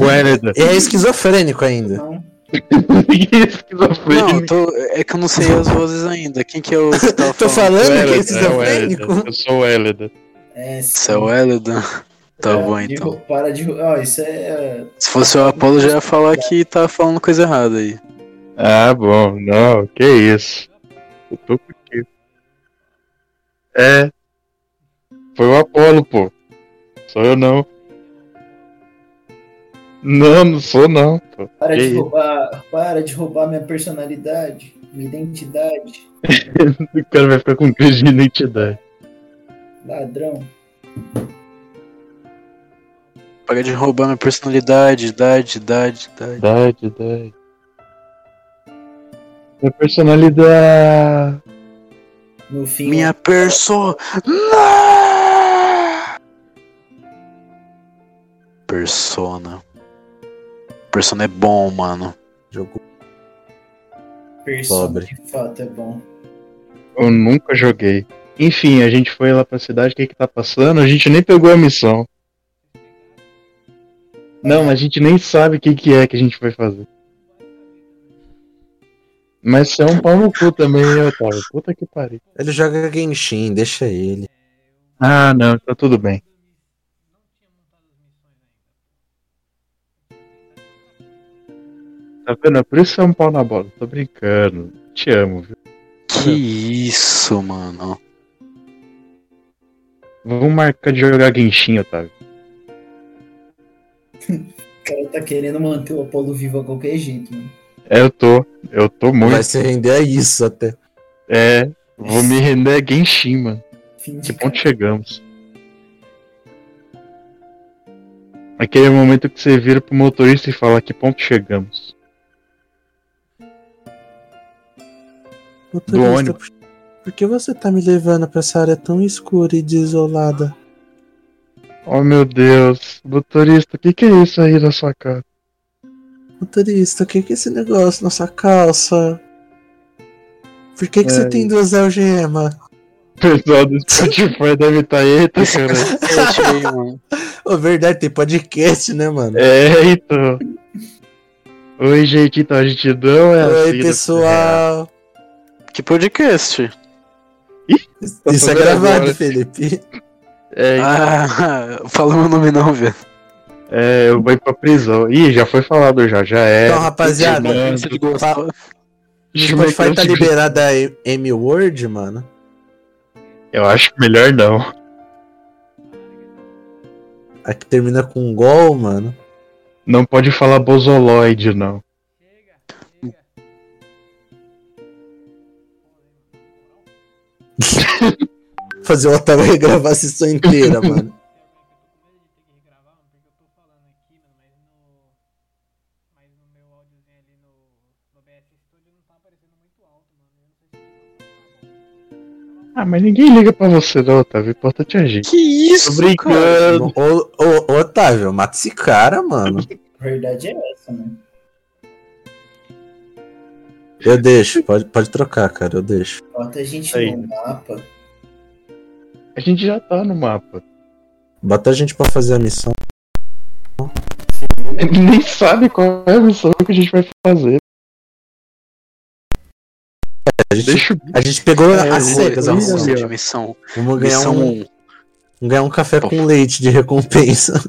O é esquizofrênico ainda. Não. Não, eu tô, é que eu não sei as vozes ainda. Quem que é o que tava Tô falando? falando que é É o esquizofrênico. Hélida. Eu sou o Hélida. É, sim. Isso é o Elidan. Tá É, bom então. ro- Para de. Ó, isso é. Se fosse o Apollo, já ia falar que tava falando coisa errada aí. Ah, bom, não, que isso. Eu tô contigo. É. Foi o Apolo, pô. Sou eu não. Não, não sou não. Para Que de isso? roubar. Para de roubar minha personalidade, minha identidade. O cara vai ficar com crise de identidade. Ladrão. Para de roubar minha personalidade, idade, idade, idade. Idade, idade. Minha personalidade. No fim. Minha persona. Persona. Persona é bom, mano. Jogo persona, pobre. de fato é bom. Eu nunca joguei. Enfim, a gente foi lá pra cidade, o que que tá passando? A gente nem pegou a missão. Não, a gente nem sabe o que que é que a gente vai fazer. Mas você é um pau no cu também, hein, Otávio? Puta que pariu. Ele joga Genshin, deixa ele. Ah, não, tá tudo bem. Tá vendo? É por isso que é um pau na bola. Tô brincando. Te amo, viu? Que isso, mano. Vamos marcar de jogar Genshin, Otávio. O cara tá querendo manter o Apolo vivo a qualquer jeito, mano. É, eu tô. Eu tô muito. Vai se render a isso até. É, vou me render a Genshin, mano. Fim Que ponto chegamos? Aquele momento que você vira pro motorista e fala que ponto chegamos. Motorista, ônibus. por- por que você tá me levando pra essa área tão escura e desolada? Oh meu Deus, motorista, o que, que é isso aí na sua cara? Motorista, o que que é esse negócio na sua calça? Por que que você É. tem duas algemas? O pessoal do Spotify deve estar eita, cara. Ô, verdade, tem podcast, né, mano? É, então. Oi, gente, então a gente não é Oi, assim, pessoal. Que podcast? Tá Isso é gravado, agora. Felipe. É, Ah, fala meu nome não, velho. é, eu vou ir pra prisão. Ih, já foi falado já, já é. Então, rapaziada. O Spotify tá liberado a M-Word, mano? Eu acho que melhor não. A que termina com gol, mano. Não pode falar bozoloide, não. Eu não sei se o microfone tá bom. Ah, mas ninguém liga pra você não, tá? O importante é a gente. Que isso, Tô brincando. Ô, ô, ô, Otávio, mata esse cara, mano. A verdade é essa, né? Eu deixo, pode, pode trocar, cara, eu deixo. Bota a gente Aí. no mapa. A gente já tá no mapa. Bota a gente pra fazer a missão. Ele nem sabe qual é a missão que a gente vai fazer. A gente, Deixa a gente pegou É, as cegas, ali, ó. de missão. Vamos ganhar Missão um, 1. vamos ganhar um café com leite de recompensa.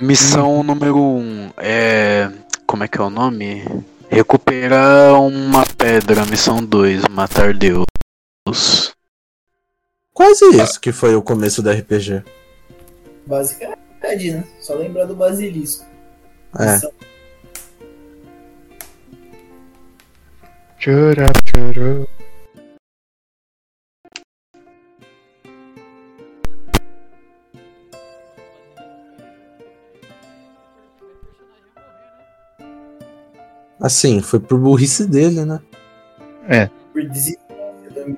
Missão número 1 um, é. Como é que é o nome? Recuperar uma pedra. Missão 2, matar Deus. Quase isso que foi o começo do RPG. Basicamente, né? Só lembrar do basilisco. É. Chora, chorou. Assim, foi por burrice dele, né? Por desistência da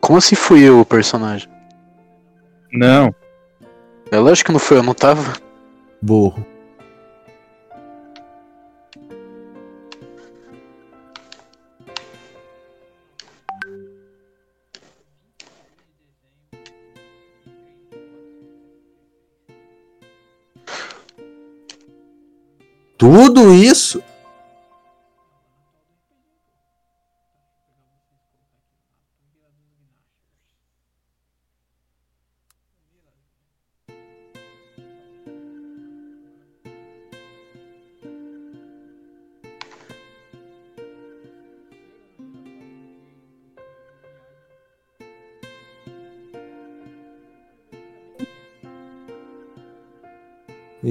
Como assim fui eu o personagem? Não. É lógico que não foi, eu não tava. Burro. Tudo isso?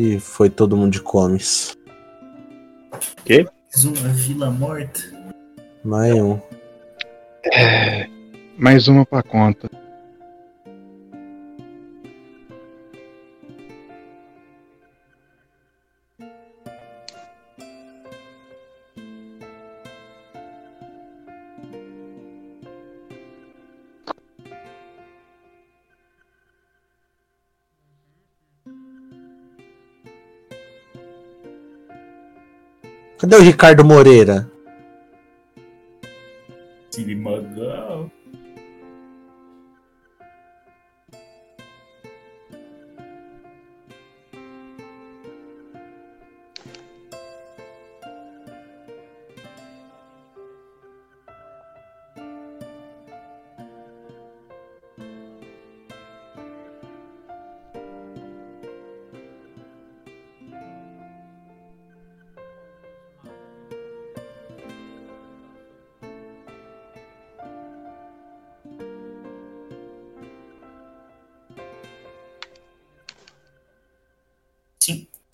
E foi todo mundo de comes. Mais uma vila morta. Mais um. Mais uma pra conta. Cadê o Ricardo Moreira?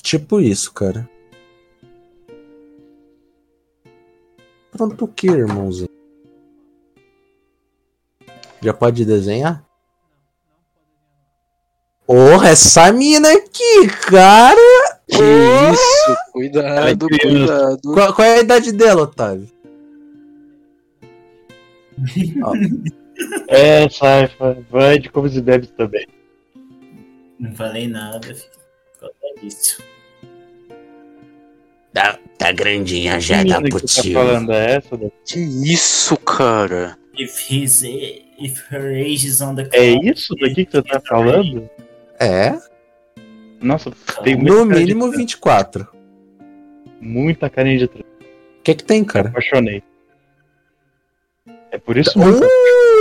Tipo isso, cara. Pronto o que, irmãozinho? Já pode desenhar? Porra, essa mina aqui, cara! Que Oh! isso, cuidado, cuidado. Qual, qual é a idade dela, Otávio? É, Saifa. Vai de comes e bebes também. Não falei nada, filho. Por causa disso. Tá, tá grandinha já, Que dá pro que você tá tio. falando é essa? Que isso, cara? If his if her age is on the É clock, isso daqui que você tá falando? É, Nossa, tem muita no cara de mínimo trans. 24. Muita carinha de trans. O que que tem, cara? Apaixonei. É por isso mesmo. Uh,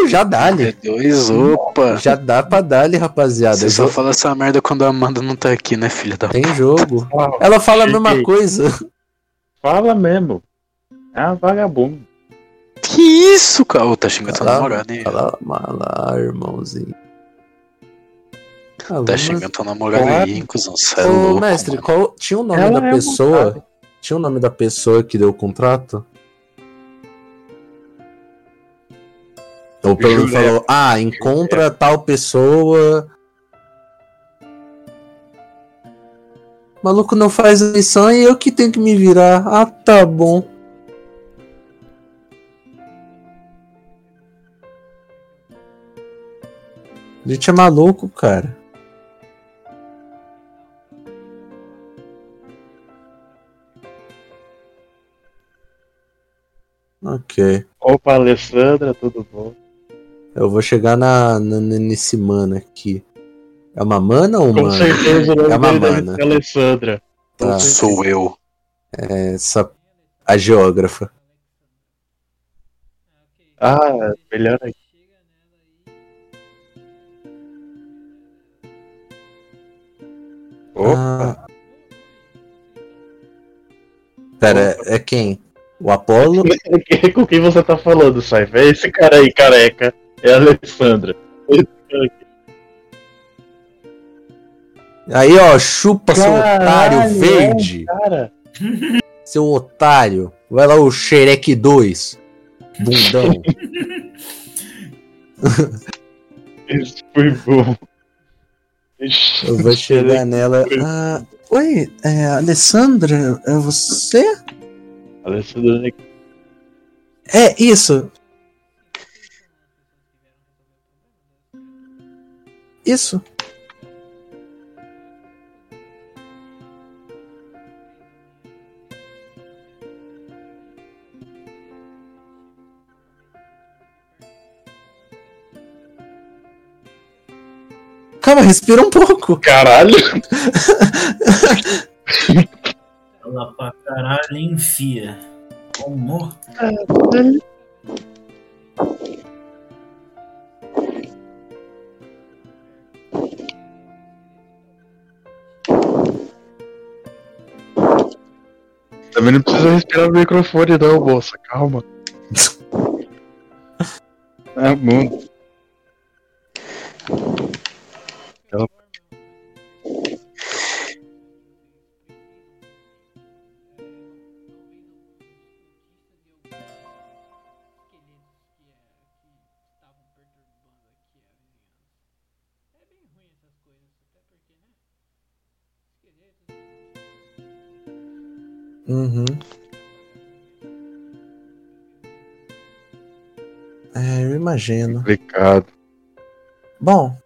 já É dá-lhe. dois, opa. Já dá pra dar-lhe, rapaziada. Você só vou- fala essa merda quando a Amanda não tá aqui, né, filha da Tem jogo. Fala, Ela fala a mesma coisa. fala mesmo. É uma vagabunda. Que isso, cara? Ô, tá xingando tua namorada, hein? Fala lá, irmãozinho. Ah, Tá xingando tua namorada aí, hein, cuzão? Cê é Ô, louco. mestre, mano. qual... tinha o nome Ela da é pessoa? vontade. Tinha o nome da pessoa que deu o contrato? Ou pelo menos falou, ah, encontra tal pessoa. O maluco não faz a lição e eu que tenho que me virar. Ah, tá bom. A gente é maluco, cara. Ok. Opa, Alessandra, tudo bom? Eu vou chegar na, na- nesse mana aqui. É uma mana ou Com mana? certeza o nome É uma deve mana. ser Alessandra. Tá. Sou eu. Essa. A geógrafa. Ah, melhor aqui. Opa, Ah. Pera, é quem? O Apolo? com quem você tá falando, Saifa? É esse cara aí, careca. É a Alessandra. Aí, ó, chupa seu Caralho, otário é, verde. Cara, Seu otário. Vai lá o Xerec 2. Bundão. esse foi bom. Eu vou chegar nela. Ah, oi, é, Alessandra, é você? Alessandro É, isso. Isso. Calma, respira um pouco. Caralho! Fala pra caralho, enfia. Como? Também não precisa respirar no microfone, não, moça. Calma. É mundo. Imagino. Complicado. Bom,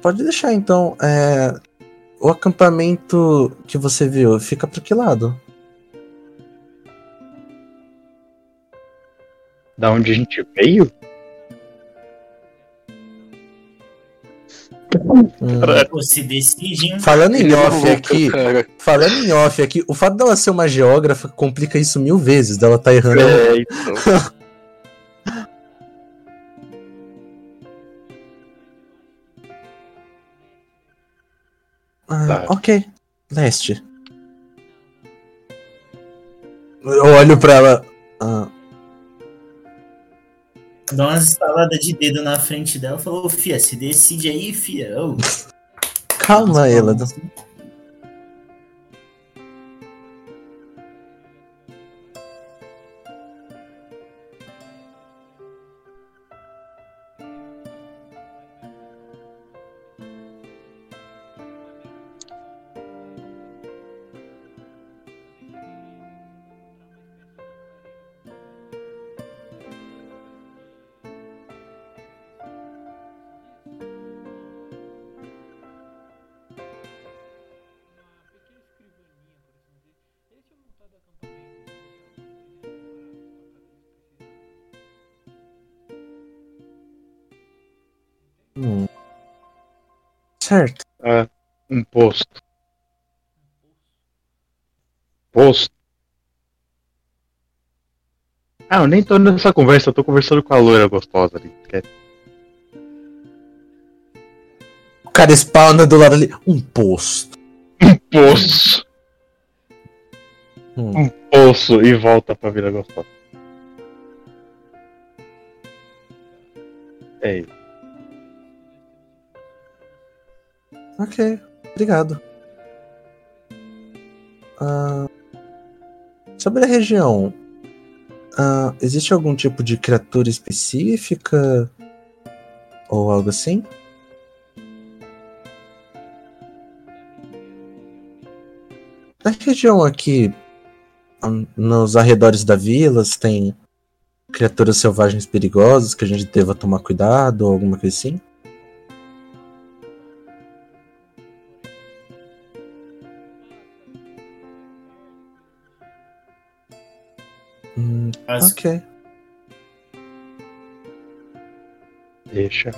pode deixar então. É, o acampamento que você viu fica para que lado? Da onde a gente veio? Hum. Se decide, hein? Falando em Ele off aqui, cara. falando em off aqui, o fato dela ser uma geógrafa complica isso mil vezes, dela tá errando. É, então. Tá. ok. Leste. Eu olho pra ela. Ah, Dá umas estaladas de dedo na frente dela e falou, fia, se decide aí, fia. Ô, calma, ela. Assim Certo. Ah, um posto. Posto. Ah, eu nem tô nessa conversa, eu tô conversando com a loira gostosa ali. O cara spawna do lado ali. Um posto. Poço. Hum. Um poço e volta pra Vila Gostosa. É isso. Ok, obrigado. Ah, sobre a região, ah, existe algum tipo de criatura específica? Ou algo assim? Na região aqui, nos arredores da vila, tem criaturas selvagens perigosas que a gente deva tomar cuidado ou alguma coisa assim? Ok. Deixa.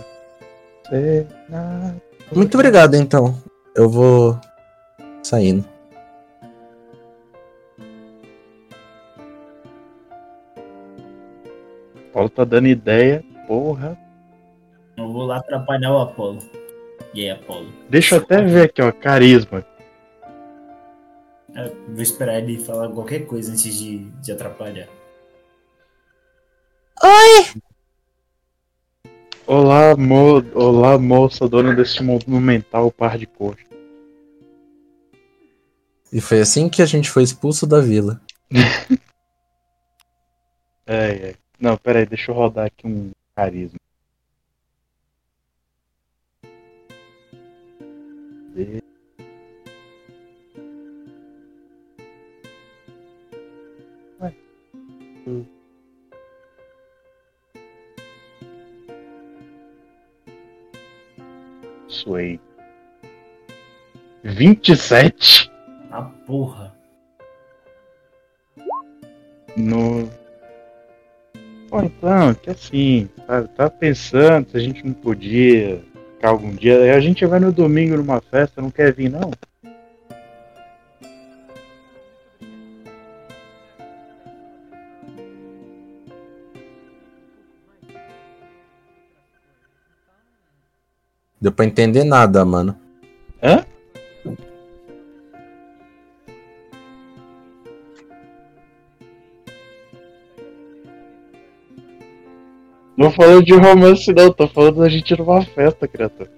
Muito obrigado, então. Eu vou saindo. Paulo tá dando ideia. Porra. Eu vou lá atrapalhar o Apolo. E aí, Apolo? Deixa eu até ver aqui, ó. Carisma. É, vou esperar ele falar qualquer coisa antes de, de atrapalhar. Olá, mo... Olá, moça, dona deste monumental par de coxas. E foi assim que a gente foi expulso da vila. É, é. Não, pera aí, deixa eu rodar aqui um carisma. Sway. 27. A porra. No. Pô, então, que assim, tá, tá pensando se a gente não podia ficar algum dia. A gente vai no domingo numa festa, não quer vir, não? Deu pra entender nada, mano. Hã? Não falando de romance, não, tô falando da gente numa festa, criatura.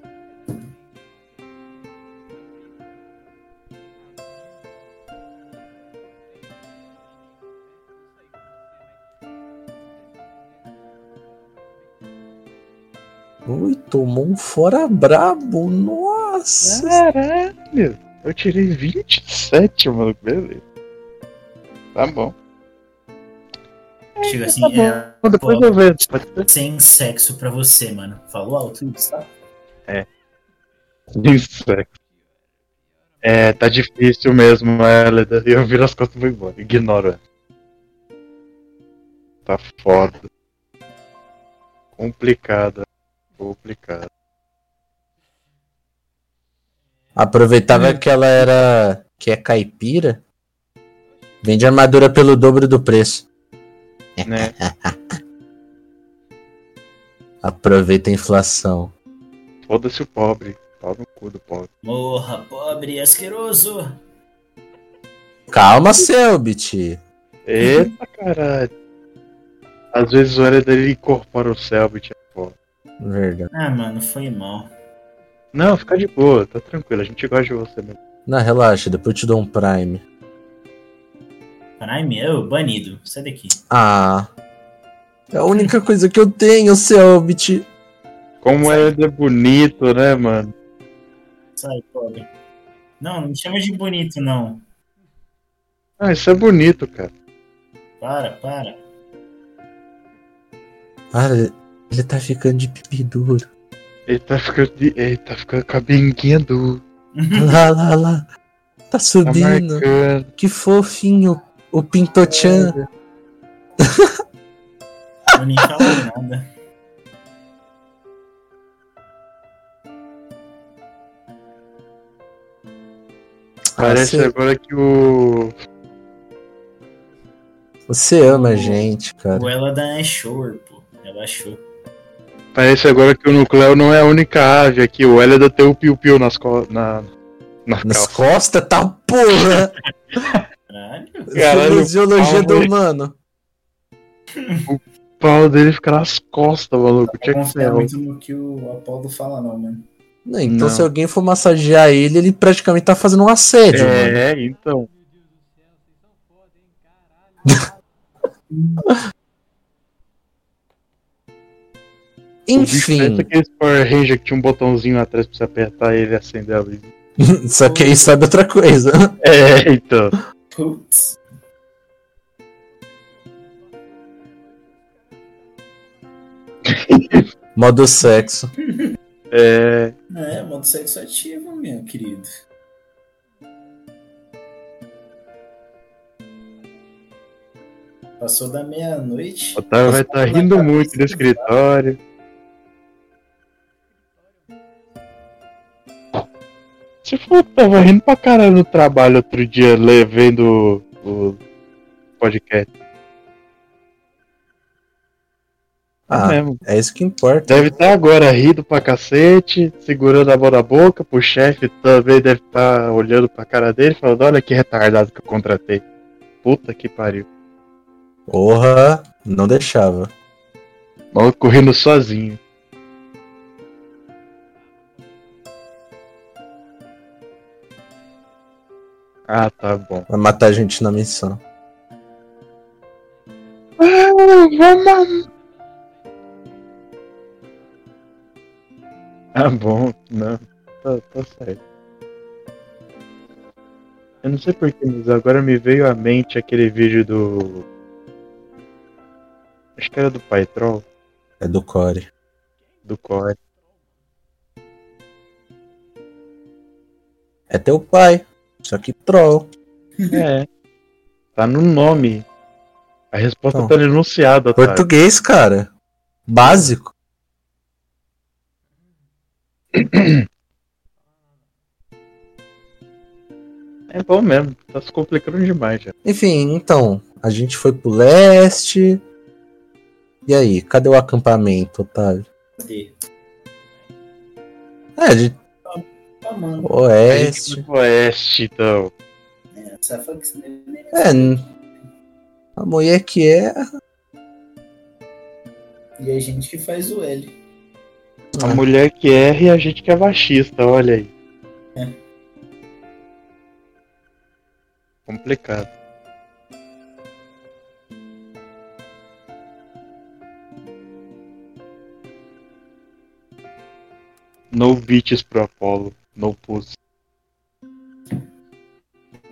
Ui, tomou um fora brabo. Nossa. Caralho! Eu tirei 27, mano. Beleza. Tá bom. Chega assim, Tá bom. é, Bom, Depois pô, eu vejo. Sem sexo pra você, mano. Falou alto isso, tá? É. É, tá difícil mesmo, Hélida. Eu viro as costas e vou embora. Ignoro ela. Tá foda. Complicada. Complicada. Aproveitava que ela era. que é caipira. Vende armadura pelo dobro do preço. Né? Aproveita a inflação. Foda-se o pobre. Pau no cu do pobre. Morra, pobre e asqueroso. Calma, Selbit. Eita caralho. Às vezes o ele incorpora o Selbit. É. Verdade. Ah, mano, foi mal. Não, fica de boa, tá tranquilo. A gente gosta de você mesmo. Não, relaxa, depois eu te dou um Prime. Prime, eu, banido. Sai daqui. Ah. É a única coisa que eu tenho, Selbit. Como ele é bonito, né, mano? Sai, pobre. Não, não me chama de bonito, não. Ah, isso é bonito, cara. Para, para. Para, ele tá ficando de pipi duro. Ele tá ficando, de... ele tá ficando com a benguinha do. Lá, lá, lá. Tá Tá subindo. marcando. que fofinho. O Pintochan. Eu nem falo nada. Parece você, agora que o. você ama a gente, cara. O ela da Shore, pô. Ela achou. Parece agora que o Nucleo não é a única ave aqui. O Hélida tem o piu-piu nas co... na... na Nas calça. costas, tá porra. Caralho. Caralho, Fisiologia do humano. O pau dele fica nas costas, maluco. Não que confia ser. muito no que o Apollo fala, não, mano. Não, então Não. se alguém for massagear ele, ele praticamente tá fazendo um assédio, mano. É, então. O bicho parece Enfim, aquele Power Ranger que tinha um botãozinho atrás pra você apertar ele e acender a luz. só que aí sabe outra coisa. É, então. Putz. Modo sexo. É. É, modo sexo ativo, meu querido. Passou da meia-noite. O Otávio vai estar rindo muito no escritório. Se for, tava rindo pra caralho no trabalho outro dia, le- vendo o, podcast. Ah, É é isso que importa. Deve estar agora rindo pra cacete, segurando a mão na boca, pro chefe também deve estar olhando pra cara dele, falando, olha que retardado que eu contratei. Puta que pariu. Porra, não deixava. Maluco correndo sozinho. Ah, tá bom. Vai matar a gente na missão. Vamos! Ah, bom, não. Tá, tá certo. Eu não sei porquê, mas agora me veio à mente aquele vídeo do. Acho que era do Pai Troll, É do Core. do Core. É teu pai. Só que troll. É. Tá no nome. A resposta Então. tá no enunciado, otário. Português, cara. Básico. É bom mesmo. Tá se complicando demais já. Enfim, então. A gente foi pro leste. E aí, cadê o acampamento, Otávio? Cadê? É, de Tá, mano. Oeste. oeste, então. É, essa foi que você merece. É, n- a mulher que é. E a gente que faz o L. A mulher que erra e a gente que é machista, olha aí. É. Complicado. No beats pro Apollo, no pussy,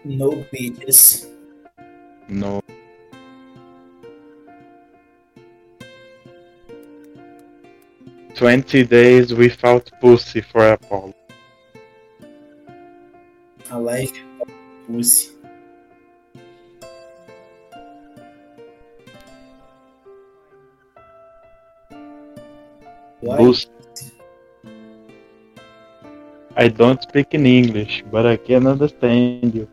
No bitches. no. Twenty days without pussy for Apollo. A life pussy. Why? I don't speak in English, but I can understand you.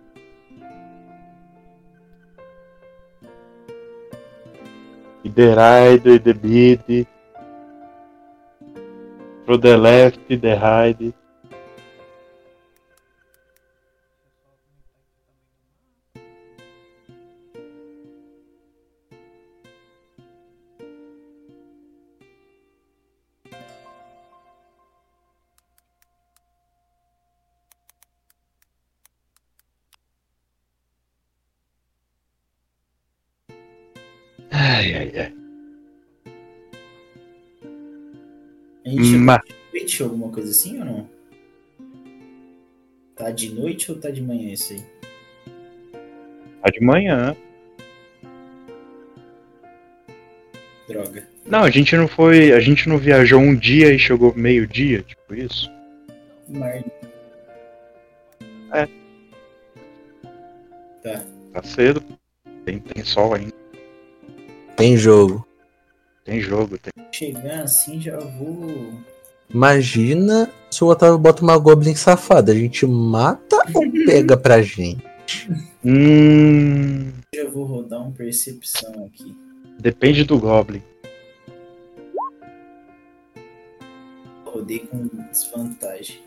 The right, the mid, from the left, the right. Noite, alguma coisa assim ou não? Tá de noite ou tá de manhã isso aí? Tá de manhã. Droga. Não, a gente não foi. A gente não viajou um dia e chegou meio-dia, tipo isso. Mar... É. Tá. Tá cedo. Tem, tem sol ainda. Tem jogo. Tem jogo. Tem... Chegar assim já vou. Imagina se o Otávio bota uma Goblin safada. A gente mata ou pega pra gente? Hum. Já vou rodar um percepção aqui. Depende do Goblin. Rodei com desvantagem.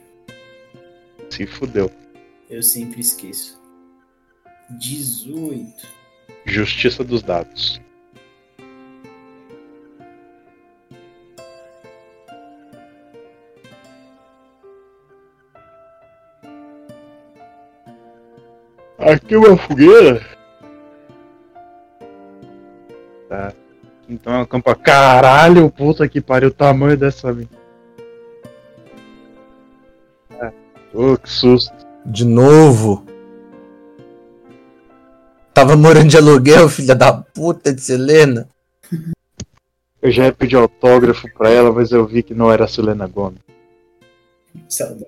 Se fudeu. Eu sempre esqueço. 18. Justiça dos dados. Aqui é uma fogueira. Tá. Então é uma campa. Caralho, puta que pariu o tamanho dessa. mina. Ah, Ô, que susto. De novo. Tava morando de aluguel, filha da puta de Selena. Eu já ia pedir autógrafo pra ela, mas eu vi que não era a Selena Gomes. Saudades.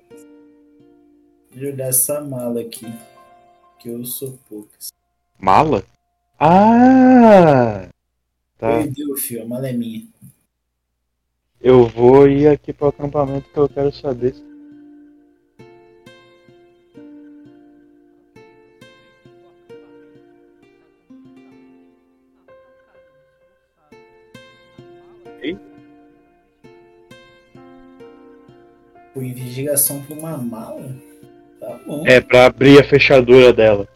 Vou jogar essa mala aqui. Que eu sou poucas. Mala? Ah! Tá. Perdeu, filho. A mala é minha. Eu vou ir aqui pro acampamento que eu quero saber. se- investigação pra uma mala? Tá bom. É, pra abrir a fechadura dela.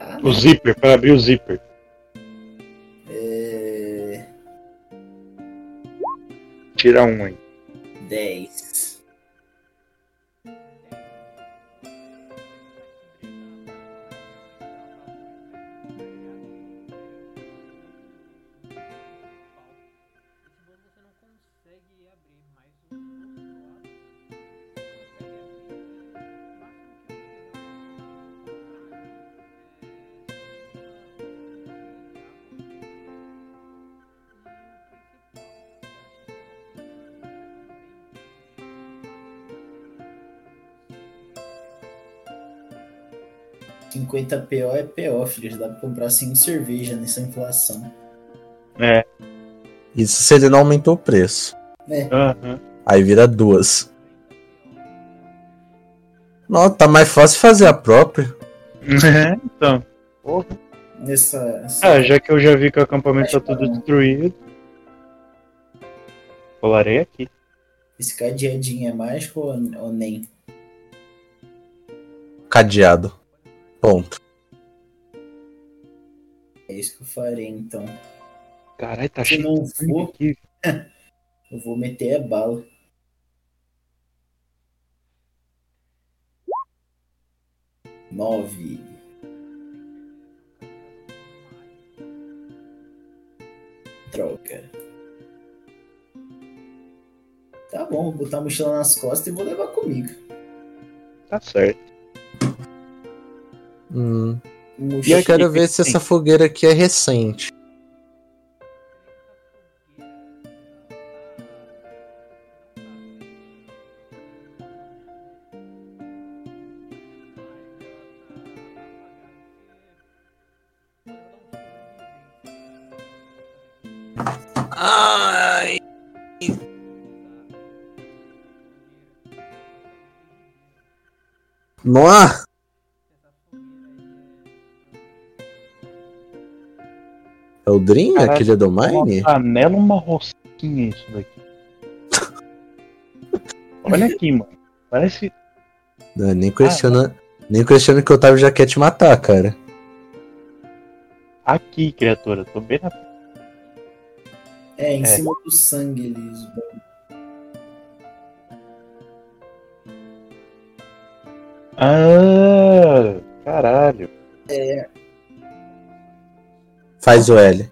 Ah, O zíper, pra abrir o zíper. é... Tira um aí. 10. 50 PO é PO, filho. Já dá pra comprar 5 cerveja nessa inflação. É. Isso se ele não aumentou o preço. Aham. Aí vira duas. Não, tá mais fácil fazer a própria. É, então. Nessa. Ah, já que eu já vi que o acampamento tá tudo destruído. Colarei aqui. Esse cadeadinho é mágico ou, ou nem? Cadeado. Ponto. É isso que eu farei então. Caralho, tá Se cheio não for- aqui. Eu vou meter a bala. Nove. Droga. Tá bom, vou botar a mochila nas costas e vou levar comigo. Tá certo. Hum. E eu quero ver se essa fogueira aqui é recente. Ai. Nossa! É Dream, Caralho, aquele do Uma Mine? panela, uma rosquinha isso daqui. Olha aqui, mano. Parece. Não, nem questiona, nem questiona que o Otávio já quer te matar, cara. Aqui, criatura. Tô bem na. É, em É. cima do sangue eles. Ah! Caralho. Faz o L.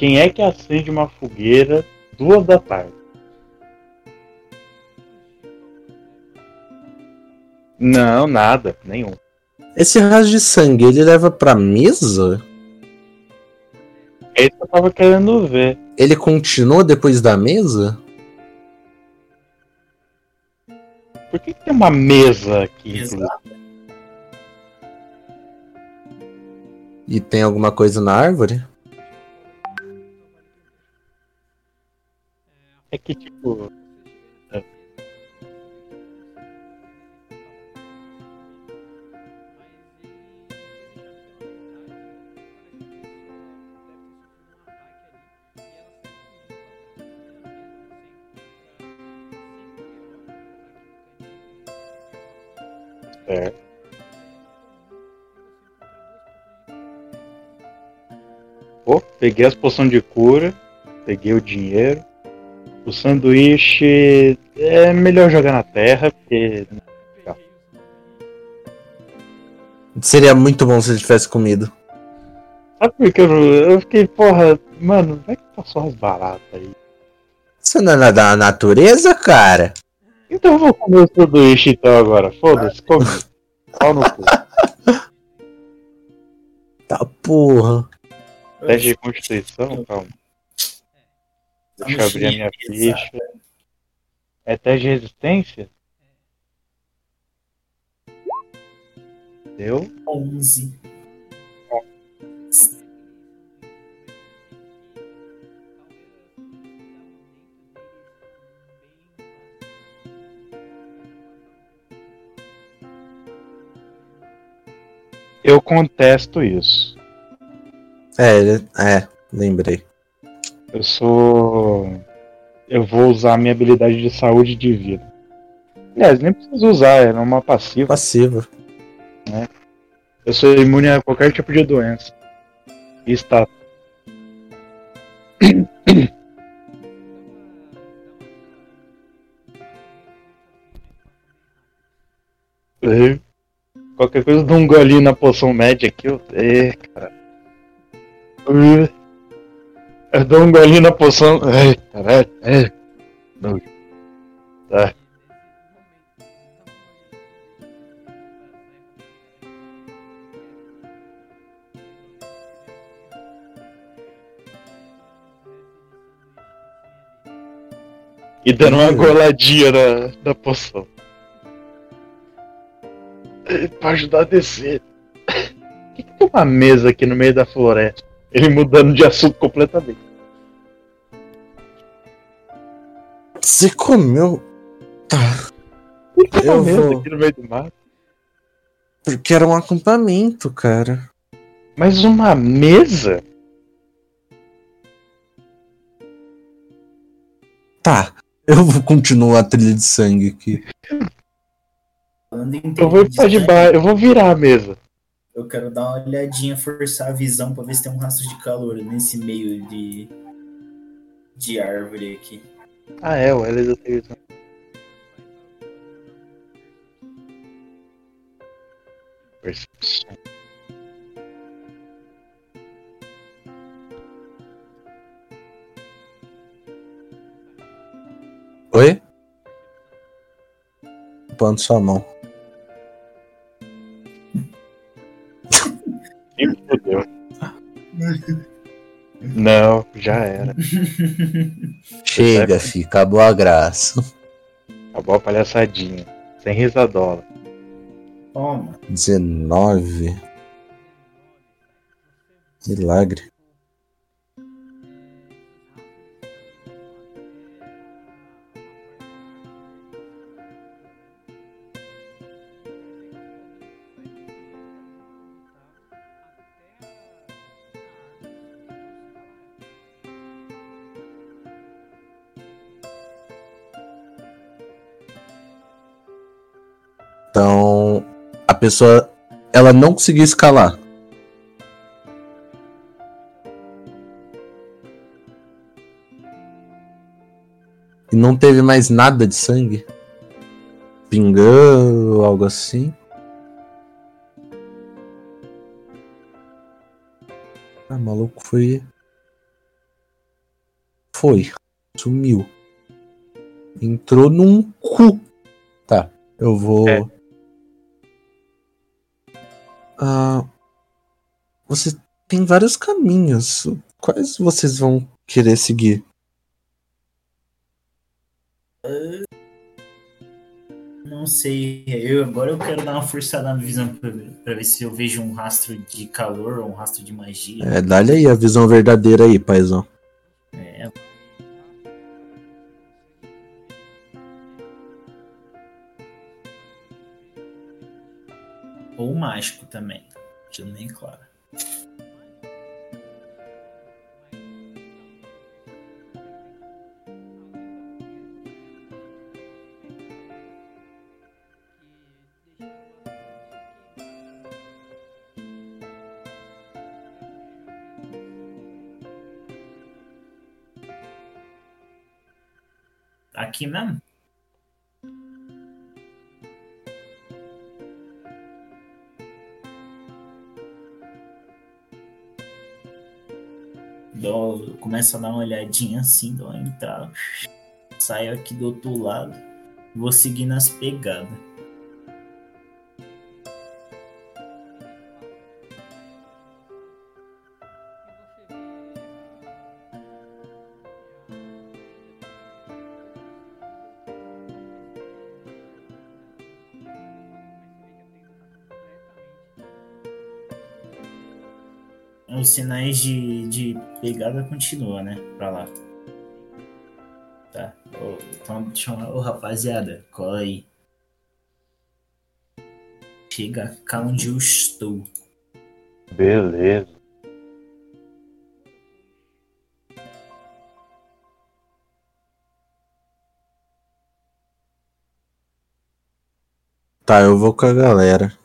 quem é que acende uma fogueira duas da tarde? Não, nada, nenhum. Esse rastro de sangue, ele leva pra mesa? É isso que eu tava querendo ver. Ele continua depois da mesa? Por que, que tem uma mesa aqui? Exato. E tem alguma coisa na árvore? É que tipo. é. Pô, peguei as poções de cura, peguei o dinheiro. O sanduíche é melhor jogar na terra, porque. Seria muito bom se ele tivesse comido. Sabe por que eu, eu fiquei, porra, mano, vai que passou as baratas aí. Isso não é da natureza, cara? Então eu vou comer o sanduíche então agora. Foda-se, come. Pau no cu. Tá porra. Teste de constituição, calma. Deixa eu abrir a minha ficha. É teste de resistência? Deu? 11. Eu contesto isso. É, é, lembrei. Eu sou. Eu vou usar a minha habilidade de saúde e de vida. Aliás, nem preciso usar, é uma passiva. Passivo. Eu sou imune a qualquer tipo de doença. Está. É. Qualquer coisa, dá um golinho na poção média aqui. Eu... Cara. Eu dou um golinho na poção. É, caralho. É. Não. Tá. E dando uma goladinha na, na poção. É, Pra ajudar a descer. Por que, que tem uma mesa aqui no meio da floresta? Ele mudando de assunto completamente. Você comeu. Tá. Por que Eu mesa vou- aqui no meio do mato? Porque era um acampamento, cara. Mas uma mesa? Tá. Eu vou continuar a trilha de sangue aqui. Eu vou ir pra de baixo, eu vou virar a mesa. Eu quero dar uma olhadinha, forçar a visão pra ver se tem um rastro de calor nesse meio de. de árvore aqui. Ah, é, o eu tenho. Percepção. Oi? Pondo sua mão. Ih, fodeu. Não, já era. Chega, fi, acabou a graça. Acabou a palhaçadinha. Sem risadola. Toma. 19. Milagre. Pessoa ela não conseguiu escalar. E não teve mais nada de sangue? Pingando, algo assim? Ah, maluco foi. Foi. Sumiu. Entrou num cu. Tá, eu vou. É. Ah, você tem vários caminhos. Quais vocês vão querer seguir? Não sei. Eu, agora eu quero dar uma forçada na visão pra, ver- pra ver se eu vejo um rastro de calor ou um rastro de magia. É, dá-lhe aí a visão verdadeira aí, paizão. É. mágico também. Deixando bem claro. Aqui mesmo? Dou, começo a dar uma olhadinha assim, dou uma entrada. Saio aqui do outro lado. Vou seguir nas pegadas. Sinais de, de pegada continuam, né? Pra lá. Tá. Ô, então, deixa eu... Ô, rapaziada, cola aí. Chega cá onde eu estou. Beleza. Tá, eu vou com a galera.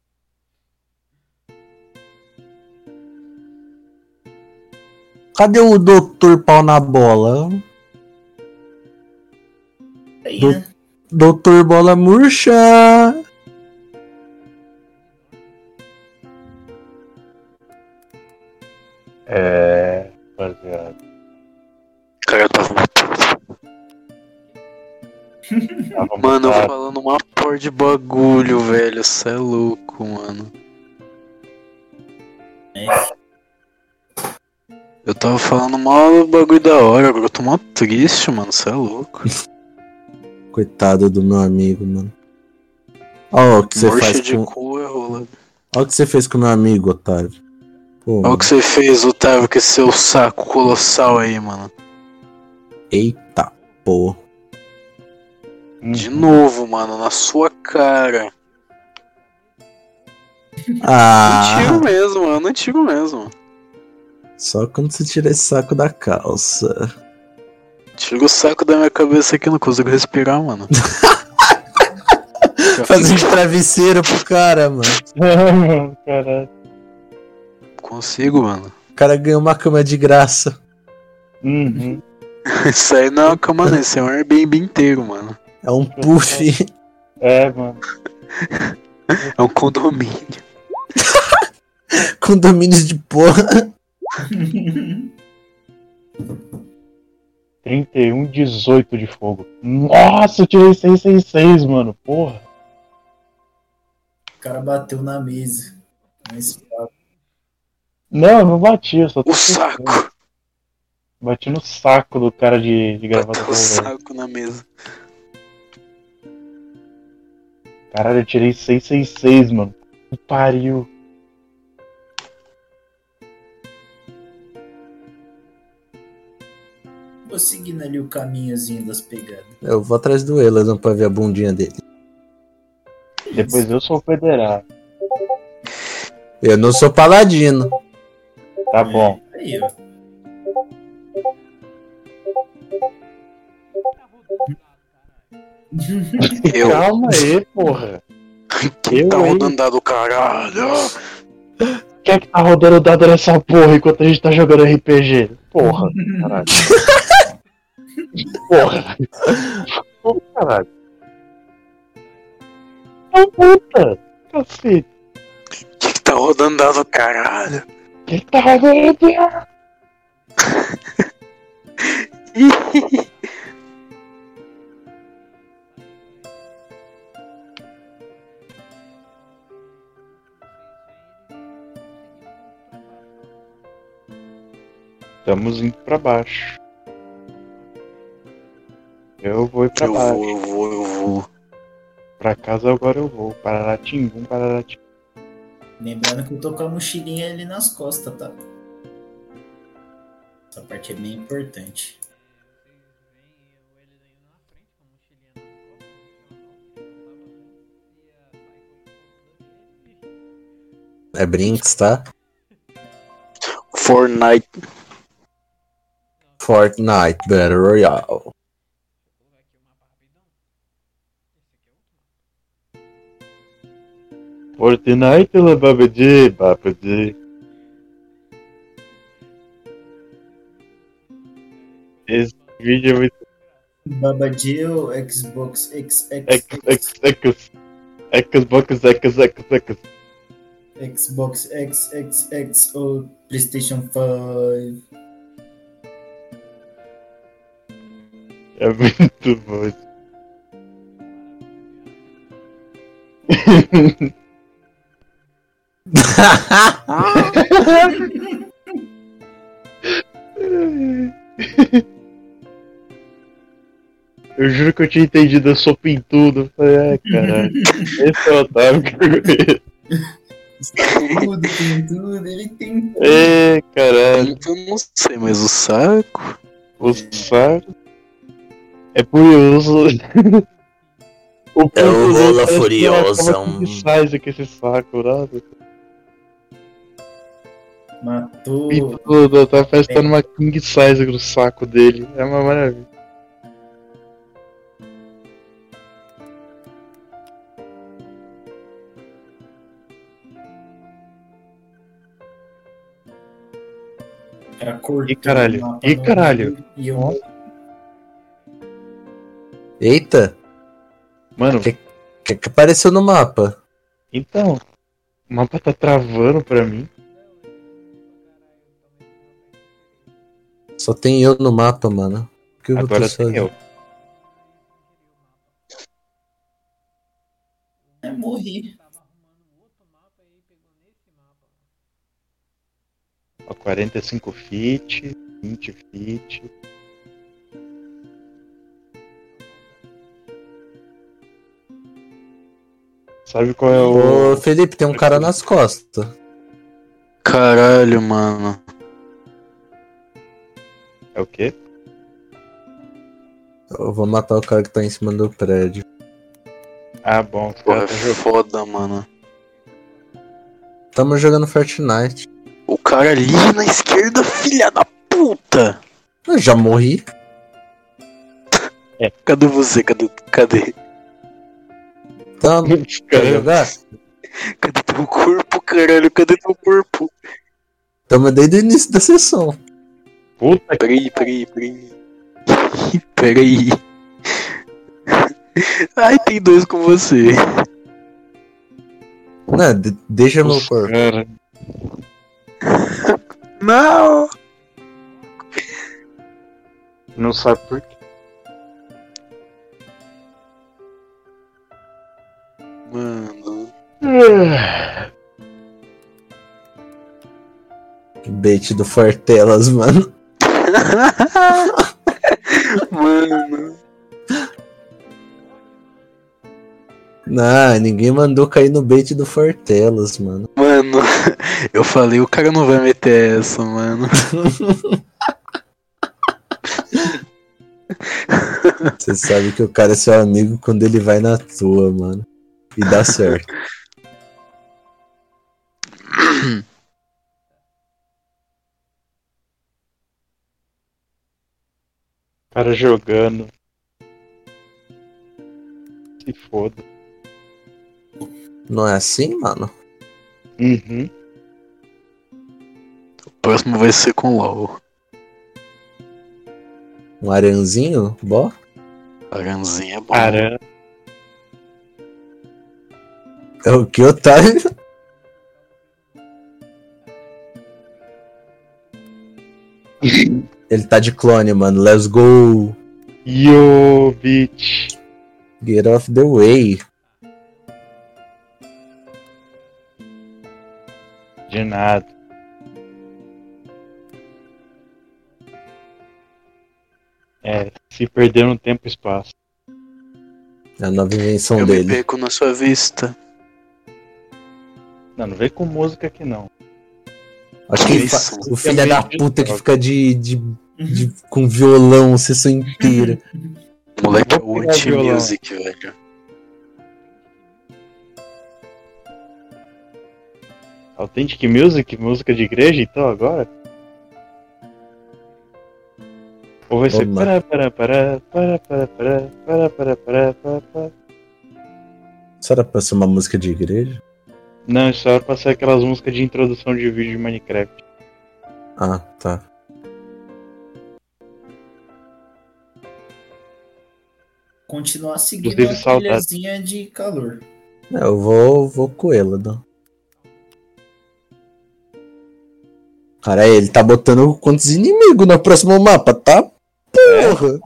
Cadê o doutor pau na bola? Aí, Do- né? Doutor bola murcha! É. Rapaziada. Cara, tava Tava Mano, mutado. falando uma porra de bagulho, velho. Cê é louco, mano. Tava falando mal bagulho da hora, agora eu tô mó triste, mano. Cê é louco. Coitado do meu amigo, mano. Ó o que você faz de com. cu é rola. Ó o que você fez com o meu amigo, Otávio. Pô, Olha o que você fez, Otávio, com esse seu saco colossal aí, mano. eita, pô. De novo, mano, na sua cara. Não Ah, tiro mesmo, mano. Não tiro mesmo. Só quando você tira esse saco da calça. Tira o saco da minha cabeça aqui, eu não consigo respirar, mano. Fazendo de travesseiro pro cara, mano. Caralho. Consigo, mano. O cara ganhou uma cama de graça. Uhum. Isso aí não é uma cama, não. Isso é um Airbnb inteiro, mano. É um puff. É, mano. É um condomínio. Condomínios de porra. 31, 18 de fogo. Nossa, eu tirei 666, mano. Porra. o cara bateu na mesa. Mas, Não, eu não bati, eu só tô O saco. Bati no saco do cara de, de gravata Bateu o saco na mesa. Caralho, eu tirei 666, mano. Que pariu. Vou seguindo ali o caminhozinho das pegadas. Eu vou atrás do Elan pra ver a bundinha dele. Depois eu sou federal. Eu não sou paladino. Tá bom. Aí, ó. Eu. Calma aí, porra. Quem eu, tá hein? rodando dado caralho? Quem é que tá rodando dado nessa porra enquanto a gente tá jogando RPG? Porra, caralho. Porra. Porra, caralho. Ah, puta. Cacete. Quem tá rodando dado caralho? Quem tá rodando? Estamos indo pra baixo. Eu vou ir pra Eu baixo. vou, eu vou, eu vou. Pra casa agora eu vou. Pararatingum, pararatingum. Lembrando que eu tô com a mochilinha ali nas costas, tá? Essa parte é bem importante. É Brinks, tá? Fortnite. Fortnite Battle Royale. Esse aqui é o outro mapa. Fortnite la babadi, babadi. Esse vídeo é muito. Babadil, Xbox XX, X, X, X. Xbox, X, X, X. Xbox XXX ou PlayStation 5. É muito bom. Eu juro que eu tinha entendido, eu sou pintudo. Eu falei, ai caralho. Esse é o Otávio que eu. Tudo, tem tudo, ele tem tudo. É, caralho. Eu não sei, mas o saco. O saco. É curioso. O É o parece que Furiosa, um- com size com esse saco, né? Matou. Pintudo, tá festando uma king size no saco dele. É uma maravilha. Cara cortou Ih, caralho. no caralho. E eu. Eita, Mano, o que, que que apareceu no mapa? então. O mapa tá travando pra mim. Só tem eu no mapa, mano. O que eu Agora tem sozinho? eu. é, morri. E. Ó, 45 feet, 20 feet. Sabe qual é o. Ô, Felipe, tem um cara nas costas. Caralho, mano. É o quê? Eu vou matar o cara que tá em cima do prédio. Ah, bom. Porra, é foda, mano. Tamo jogando Fortnite. O cara ali na esquerda, filha da puta! Eu já morri. Cadê você? Cadê? Cadê? Tá, quer jogar? Cadê teu corpo, caralho? Cadê teu corpo? Tamo desde o início da sessão. Puta que Peraí, peraí, peraí. Peraí. Ai, tem dois com você. Não, de- deixa meu corpo. cara. Não! Não sabe por quê. Mano. Bait do Fortelas, mano. Mano. Não, ninguém mandou cair no bait do Fortelas, mano. Mano, eu falei, o cara não vai meter essa, mano. Você sabe que o cara é seu amigo quando ele vai na tua, mano. E dá certo. cara jogando. Se foda. Não é assim, mano? Uhum. O próximo vai ser com LOL. Um aranzinho? Bó? Aranzinha é bom. Caramba. É o que, otário? Ele tá de clone, mano. Let's go. Yo, bitch. Get off the way. De nada. É, se perder no tempo e espaço. É a nova invenção Eu me dele. perco na sua vista. Não, não vem com música aqui não. Acho que ele fa- o filho da Também puta que fica de, de, de- com violão a sessão inteira. O moleque é o anti-music, velho. Authentic Music, música de igreja, então agora? Ou vai ser para para para para para para para para para para para Isso era pra ser uma música de igreja? Não, isso era pra ser aquelas músicas de introdução de vídeo de Minecraft. Ah, tá. Continuar seguindo Inclusive, a trilhazinha de calor. É, eu vou, vou com ele, não. Cara, ele tá botando quantos inimigos no próximo mapa, tá? Porra!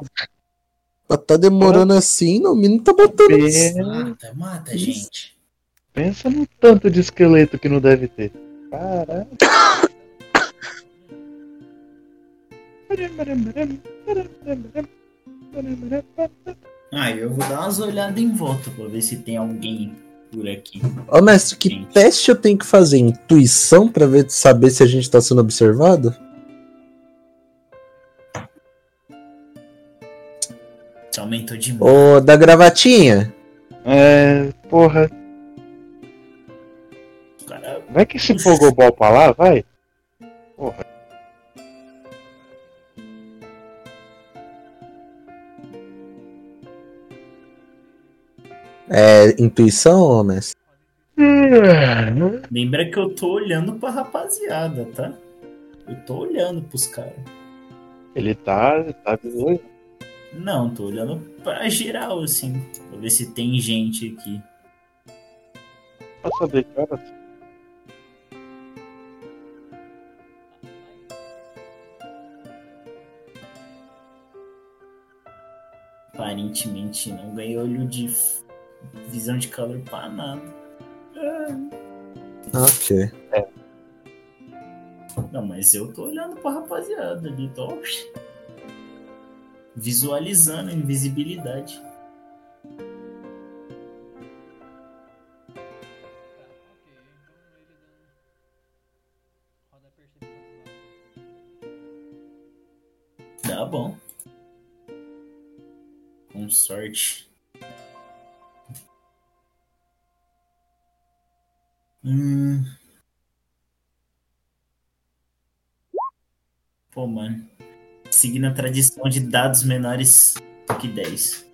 Mas tá demorando assim, no mínimo tá botando. Pe- Mata, mata, gente. Pensa no tanto de esqueleto que não deve ter. Caralho. Ah, eu vou dar umas olhadas em volta pra ver se tem alguém por aqui. Ô, mestre, que teste eu tenho que fazer? Intuição pra ver, saber se a gente tá sendo observado? Você aumentou demais. Ô, da gravatinha? É, porra. Cara, Vai que esse pogobol pra lá, vai. Porra. É intuição, ô, mestre? lembra que eu tô olhando pra rapaziada, tá? Eu tô olhando pros caras. Ele tá. tá bizonho. Não, tô olhando pra geral, assim. Pra ver se tem gente aqui. Pra saber que Aparentemente não ganhei olho de visão de calor pra nada. Ok. Não, mas eu tô olhando pra rapaziada ali, tô visualizando a invisibilidade. Com sorte. Hum. Pô, mano. Seguindo a tradição de dados menores que 10.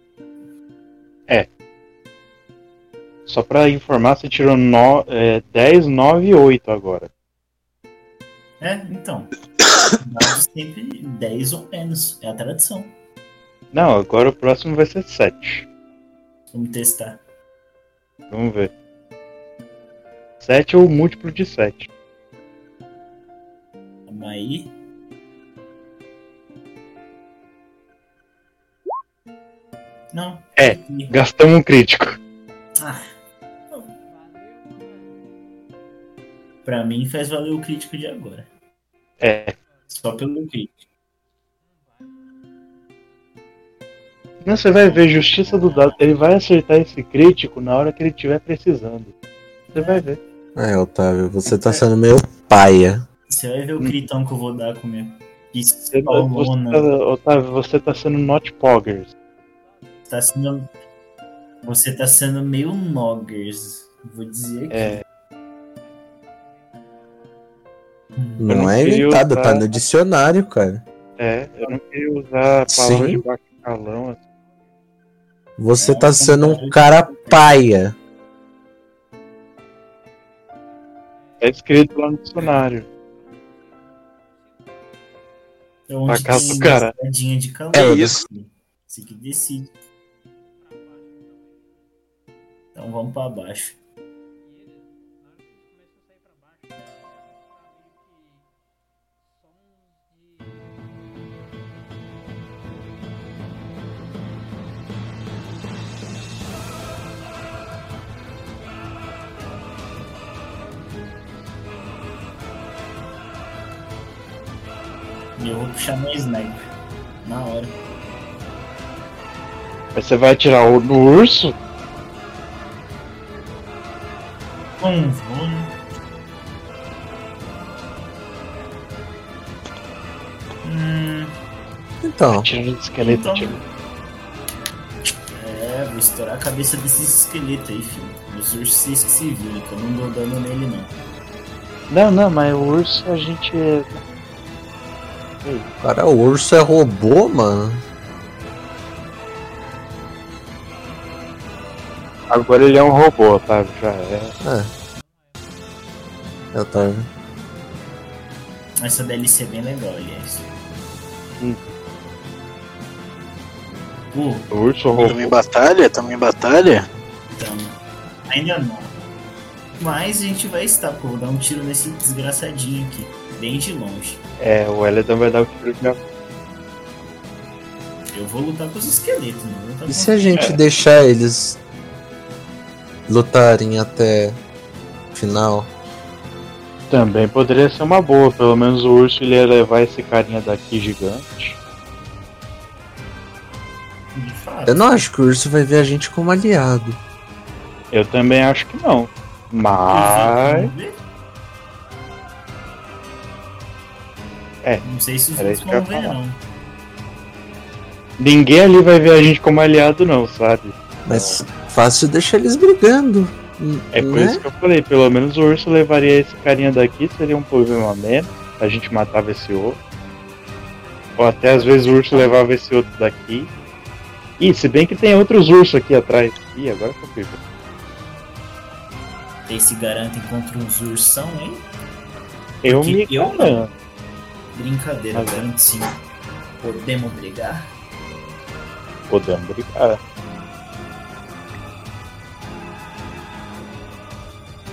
Só pra informar, você tirou no, é, 10, 9 e 8 agora. É, então. Dados sempre 10 ou menos. É a tradição. Não, agora o próximo vai ser 7. Vamos testar. Vamos ver. 7 ou múltiplo de 7. Vamos aí. Não. É. Gastamos um crítico. Ah, Valeu, pra mim faz valer o crítico de agora. É. Só pelo crítico. Não, você vai ver, justiça do dado. Ele vai acertar esse crítico na hora que ele estiver precisando. Você vai ver. É, Otávio, você tá sendo meio paia. Você vai ver o critão que eu vou dar com minha Você, tá- você pistolona. tá, Otávio, você tá sendo not poggers. Tá sendo. Você tá sendo meio noggers. Vou dizer que. É, Não, não é inventado, usar- tá no dicionário, cara. é, eu não queria usar palavras Sim. de baixo calão. Assim. Você tá sendo um cara paia. É escrito lá no dicionário. É onde Pra casa tem do cara. de calor. É isso. Você que decide. Então vamos pra baixo. E eu vou puxar meu sniper. Na hora. Aí você vai atirar o- no urso? Vum, vum. Hum, Então, Atira no esqueleto. Então. atira. é, vou estourar a cabeça desses esqueletos aí, filho. Os ursos que se viram, que eu não dou dano nele não. Não, não, mas o urso a gente. É- cara, o urso é robô, mano. Agora ele é um robô, tá? Já é. É, Otávio. Essa DLC é bem legal, aliás. Hum. Pô, O urso Tamo robô. em batalha? Tamo em batalha? então. Ainda não. Mas a gente vai estar, pô. Vou dar um tiro nesse desgraçadinho aqui. Bem de longe. É, o Eledon vai dar o tiro de Eu vou lutar com os esqueletos, não E se a gente deixar eles lutarem até o final? Também poderia ser uma boa, pelo menos o urso ele ia levar esse carinha daqui gigante. Eu não acho que o urso vai ver a gente como aliado. Eu também acho que não. Mas. É, Não sei se os outros vão ver, falar. não. Ninguém ali vai ver a gente como aliado, não, sabe? Mas fácil deixar eles brigando. É por né? isso que eu falei, pelo menos o urso levaria esse carinha daqui, seria um problema a menos. A gente matava esse outro. Ou até às vezes o urso levava esse outro daqui. Ih, se bem que tem outros ursos aqui atrás. Ih, agora que eu fui ver. Eles se garantem contra os ursão, hein? Eu Porque me eu não. Brincadeira, é. 25. Podemos brigar? Podemos brigar.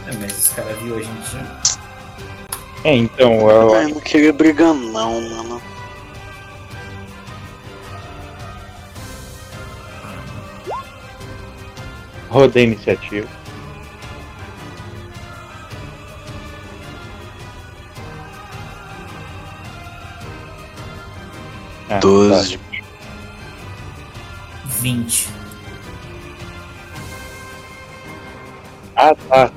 É, mas esse cara viu a gente. É, então, eu, Eu não queria brigar não, mano. rodei a iniciativa. Ah, 12. 20. tá. Ah, tá.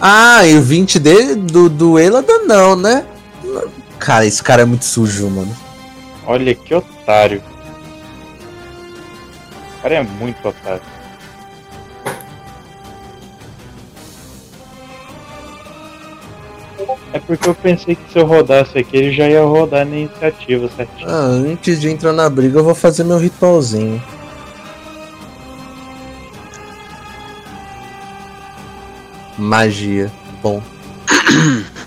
Ah, e o 20 dele, do, do Elada, não, né? Cara, esse cara é muito sujo, mano. Olha que otário. O cara é muito otário. É porque eu pensei que se eu rodasse aqui, ele já ia rodar na iniciativa certinho. Ah, antes de entrar na briga, eu vou fazer meu ritualzinho. Magia. Bom.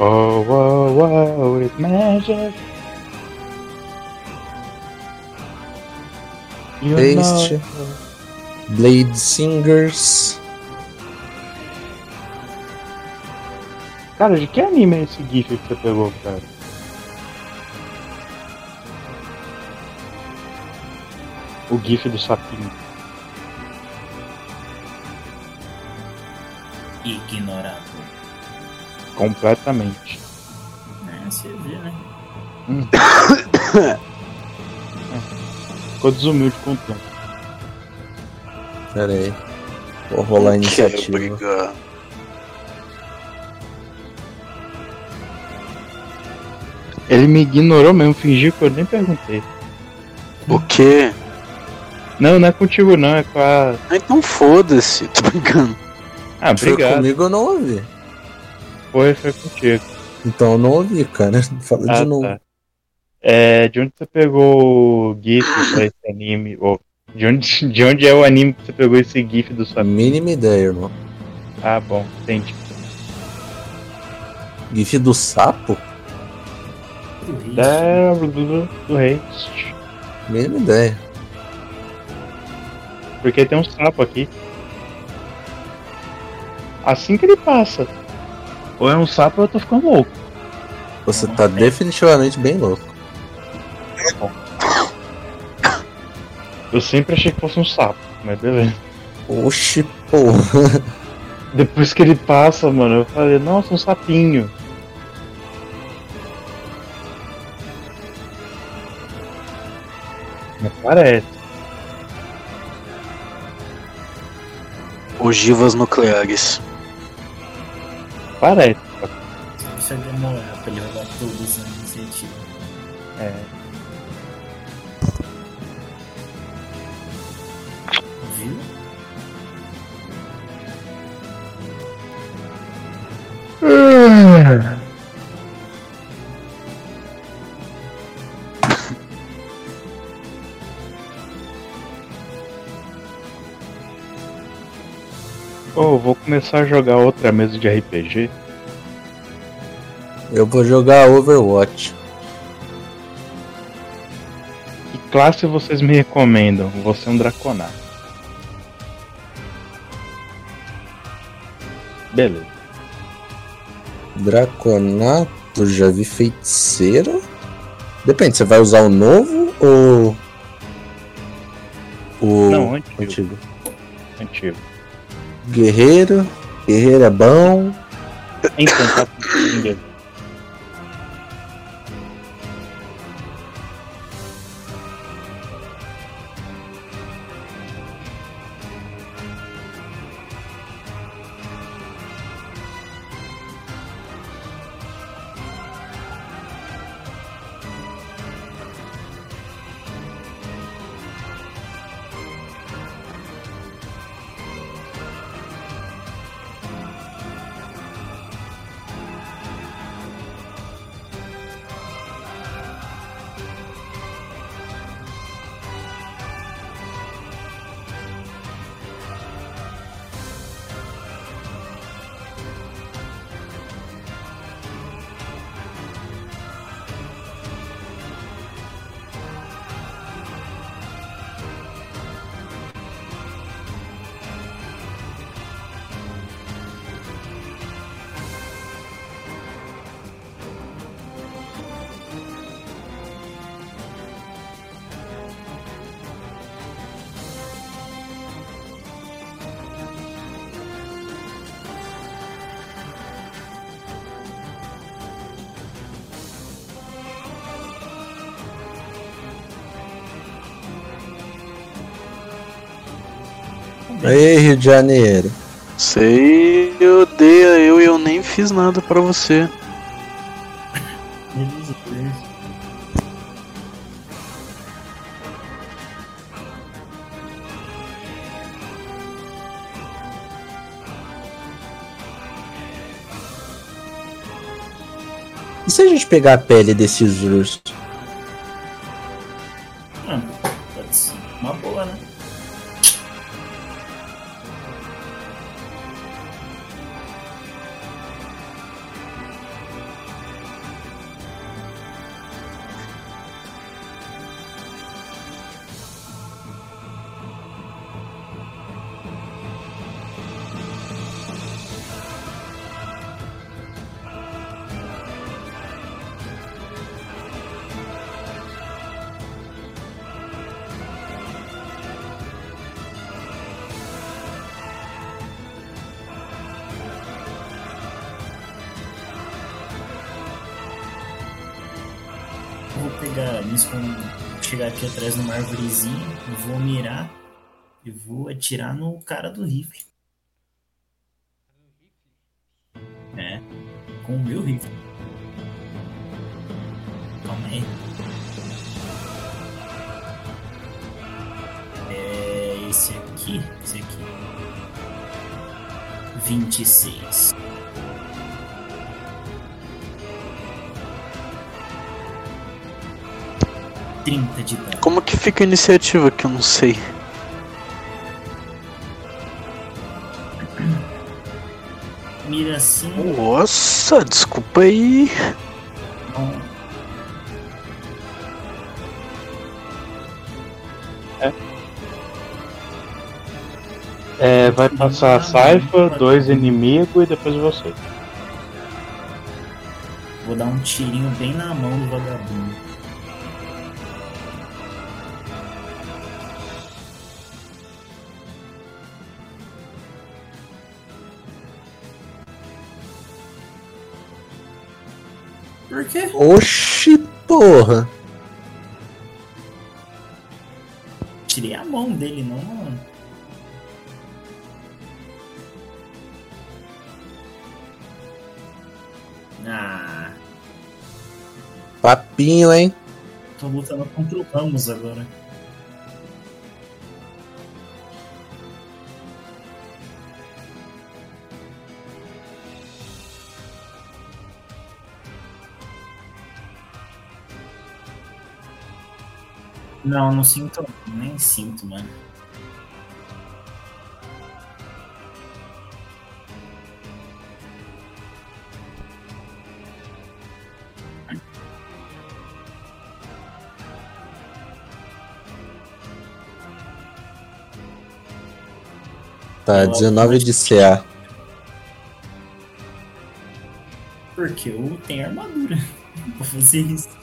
Oh, oh, oh, it's magic. You know- Blade Singers. Cara, de que anime é esse GIF que você pegou, cara? O GIF do sapinho. Ignorado. Completamente. É, você vê, né? Ficou desumilde com o tempo. Pera aí. Vou rolar a Não quero iniciativa. brigar. Ele me ignorou mesmo, fingiu que eu nem perguntei. O quê? Não, não é contigo não, é com a. Ah, Então foda-se, tô brincando. Ah, Foi obrigado. comigo eu não ouvi. Foi, foi contigo. Então eu não ouvi, cara. Fala Ah, de novo. tá. É, de onde você pegou o GIF pra esse anime? Ou de onde, de onde é o anime que você pegou esse GIF do sapinho? Mínima ideia, irmão. Ah, bom, entendi. GIF do sapo? Rei. É, do, do rei. Mínima ideia. Porque tem um sapo aqui. Assim que ele passa. Ou é um sapo ou eu tô ficando louco. Você tá definitivamente bem louco. Eu sempre achei que fosse um sapo, mas beleza. Oxi, porra. Depois que ele passa, mano, eu falei, nossa, um sapinho. Parece. Ogivas nucleares. Parece. Isso vai demorar pra ele rodar todos na iniciativa. É. Viu? Ô, vou começar a jogar outra mesa de RPG. Eu vou jogar Overwatch. Que classe vocês me recomendam? Vou ser um Draconar. Beleza. Draconato, já vi feiticeira. Depende, você vai usar o novo ou. O Não, antigo. antigo? Antigo. Guerreiro. Guerreiro é bom. Tá de Janeiro. Você odeia eu e eu nem fiz nada pra você. E se a gente pegar a pele desses ursos? Aqui atrás numa árvorezinha, vou mirar e vou atirar no cara do rifle. É, com o meu rifle. Calma aí. É esse aqui, esse aqui. 26. Trinta de dano. Como que fica a iniciativa que eu não sei? Mira assim. Nossa, desculpa aí. Bom, É, vai passar a Saifa, dois inimigos e depois você. Vou dar um tirinho bem na mão do vagabundo. Quê? Oxi, porra. Tirei a mão dele, não, mano. Ah, Papinho, hein? tô lutando contra o Ramos agora. Não, não sinto, nem sinto, mano. Tá, 19 de CA. Porque eu tenho armadura pra fazer isso.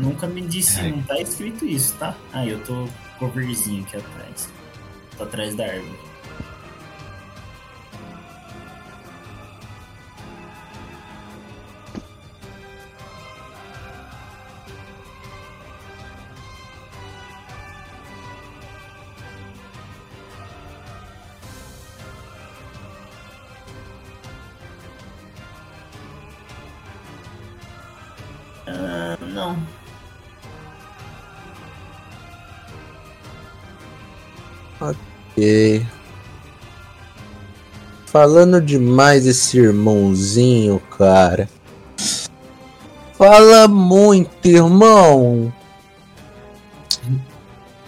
Nunca me disse, não tá escrito isso, tá? Ah, eu tô coverzinho aqui atrás. Tô atrás da árvore. Falando demais esse irmãozinho, cara. Fala muito, irmão.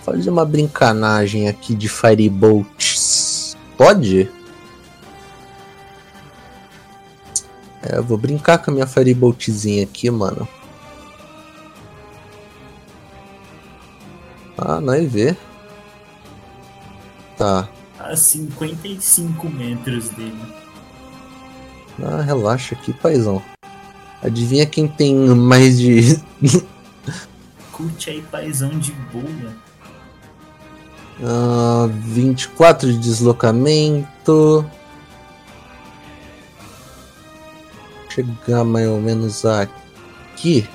Fazer uma brincanagem aqui de Firebolts. Pode? É, eu vou brincar com a minha Fireboltzinha aqui, mano. Ah, nós vê. Tá a 55 metros dele. Ah, relaxa aqui, paizão. Adivinha quem tem mais de. Curte aí, paizão de boa. Ah, uh, 24 de deslocamento. Chegar mais ou menos aqui.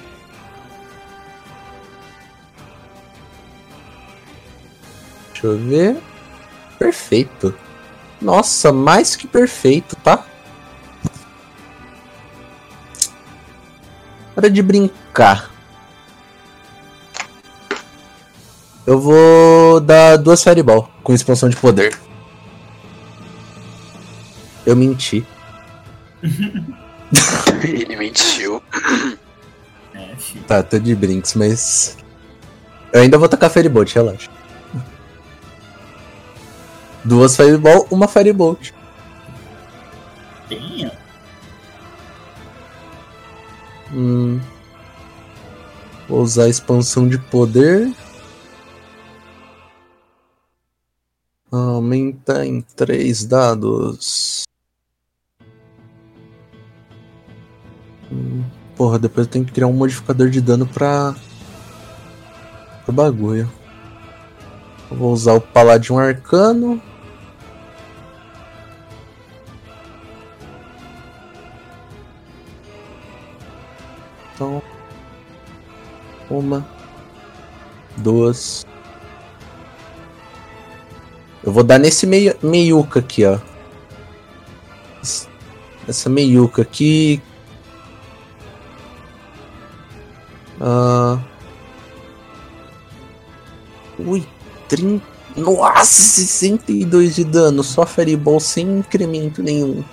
Deixa eu ver. Perfeito. Nossa, mais que perfeito, tá? Hora de brincar. Eu vou dar duas Fireball com expansão de poder. Eu menti. Ele mentiu. É. Tá, tô de brinks, mas. Eu ainda vou tacar Firebolt, relaxa. Duas Fireball, uma Firebolt. Ó. Hum. Vou usar a expansão de poder. Aumenta em três dados. Hum, Porra, depois eu tenho que criar um modificador de dano pra. pro bagulho. Eu vou usar o Paladin Arcano. Uma. Duas. Eu vou dar nesse meio, meiuca aqui, ó. Es- Essa meiuca aqui. Ah. Ui, 30. Nossa, 62 de dano. Só Fireball sem incremento nenhum.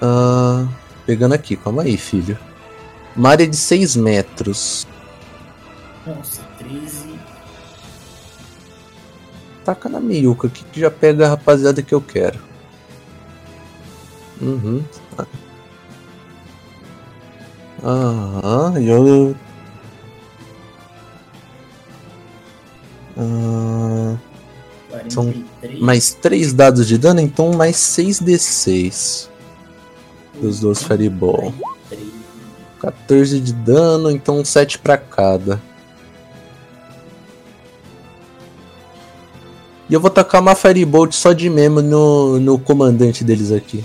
Ah, pegando aqui, calma aí, filho. Uma área de 6 metros. Nossa, 13. Taca na meiuca aqui que já pega a rapaziada que eu quero. Uhum. Aham, e eu. Ah, São 43. mais 3 dados de dano, então mais 6d6. Dos dois Fireball. 43. 14 de dano, então 7 pra cada. E eu vou tacar uma Firebolt só de mesmo no, no comandante deles aqui.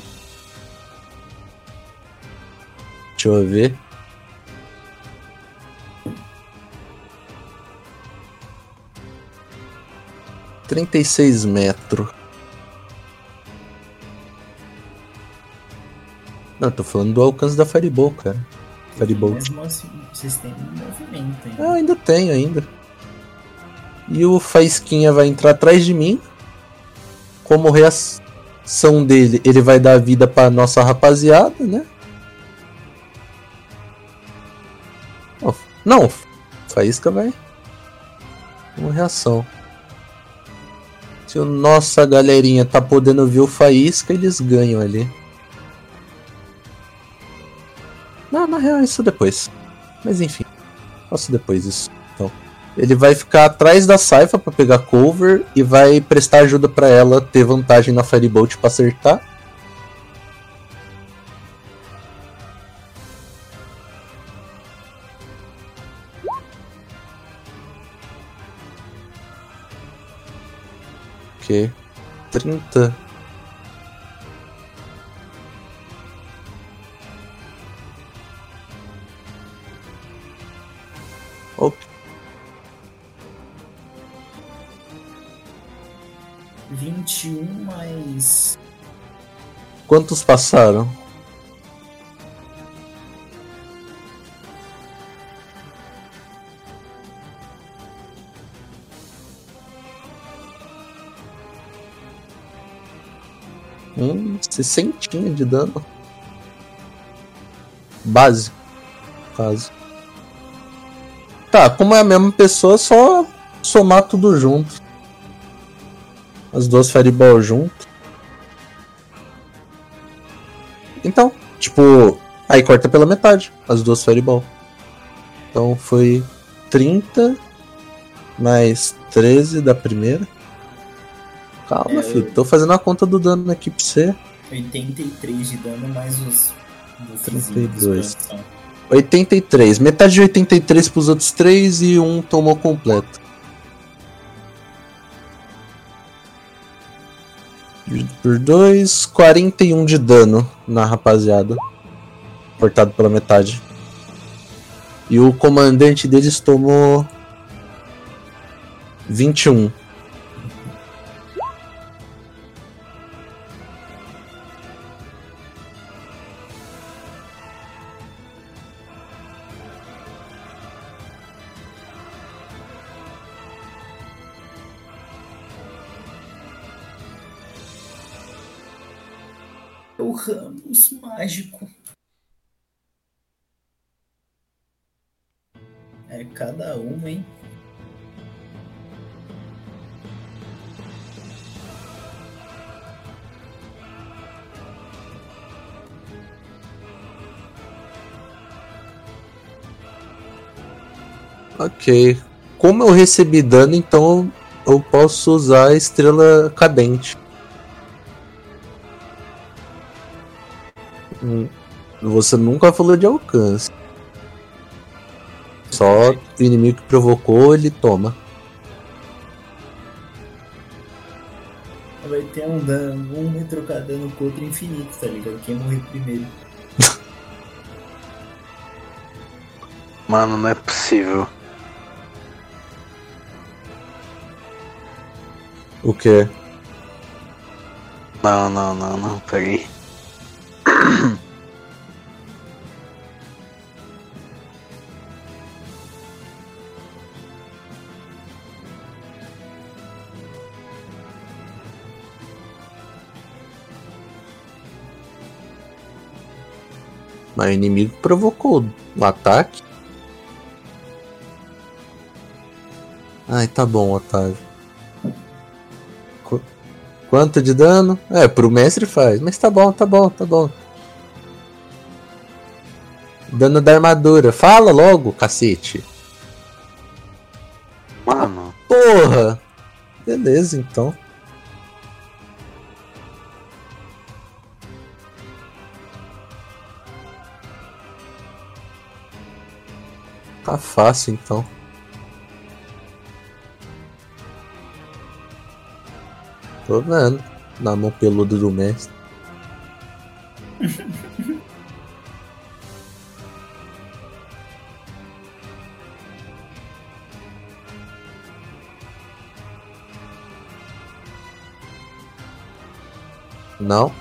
Deixa eu ver. Trinta e seis metros. Não, tô falando do alcance da Fireball, cara. Firebolt. Mesmo assim, vocês têm um movimento ainda. Ah, ainda tenho ainda. E o Faísquinha vai entrar atrás de mim. Como reação dele, ele vai dar vida pra nossa rapaziada, né? Não, Faísca vai. Uma reação. Se o nossa galerinha tá podendo ver o Faísca, eles ganham ali. Não, na real, isso depois. Mas enfim. Faço depois isso. Então, ele vai ficar atrás da Saifa pra pegar cover e vai prestar ajuda pra ela ter vantagem na Firebolt pra acertar. Ok. 30. Ok. 21 mais. Quantos passaram? Hum, 60 de dano. Base. Caso. Tá, como é a mesma pessoa, é só somar tudo junto. As duas Fireball junto. Então, tipo, aí corta pela metade as duas Fireball. Então foi 30 mais 13 da primeira. Calma, É, filho, tô fazendo a conta do dano aqui pra você. 83 de dano mais os. os 32. De expansão. 83. Metade de 83 pros outros três e um tomou completo. Por 2, 41 de dano na rapaziada. Cortado pela metade. E o comandante deles tomou 21. Ramos mágico. É cada uma, hein? Ok. Como eu recebi dano, então eu posso usar a estrela cadente. Você nunca falou de alcance. Só o inimigo que provocou, ele toma. Vai ter um dano, um vai trocar dano com o outro infinito, tá ligado? Quem morrer primeiro. Mano, não é possível. O quê? Não, não, não, não, peraí. Mas o inimigo provocou o ataque. Ai, tá bom, Otávio. Qu- Quanto de dano? É, pro mestre faz. Mas tá bom, tá bom, tá bom. Dano da armadura. Fala logo, cacete. Mano, Porra! Beleza, então. Tá fácil, então. Tô vendo. Na mão peluda do mestre. Não?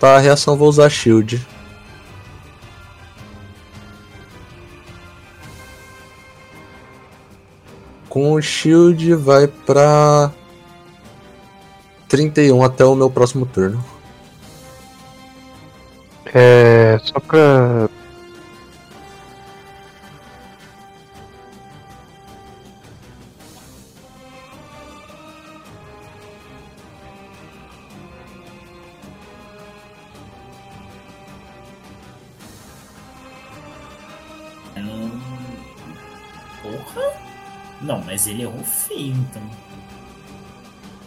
Tá, a reação vou usar shield. Com o shield vai pra 31 até o meu próximo turno. É. Só pra. Mas ele errou feio, então.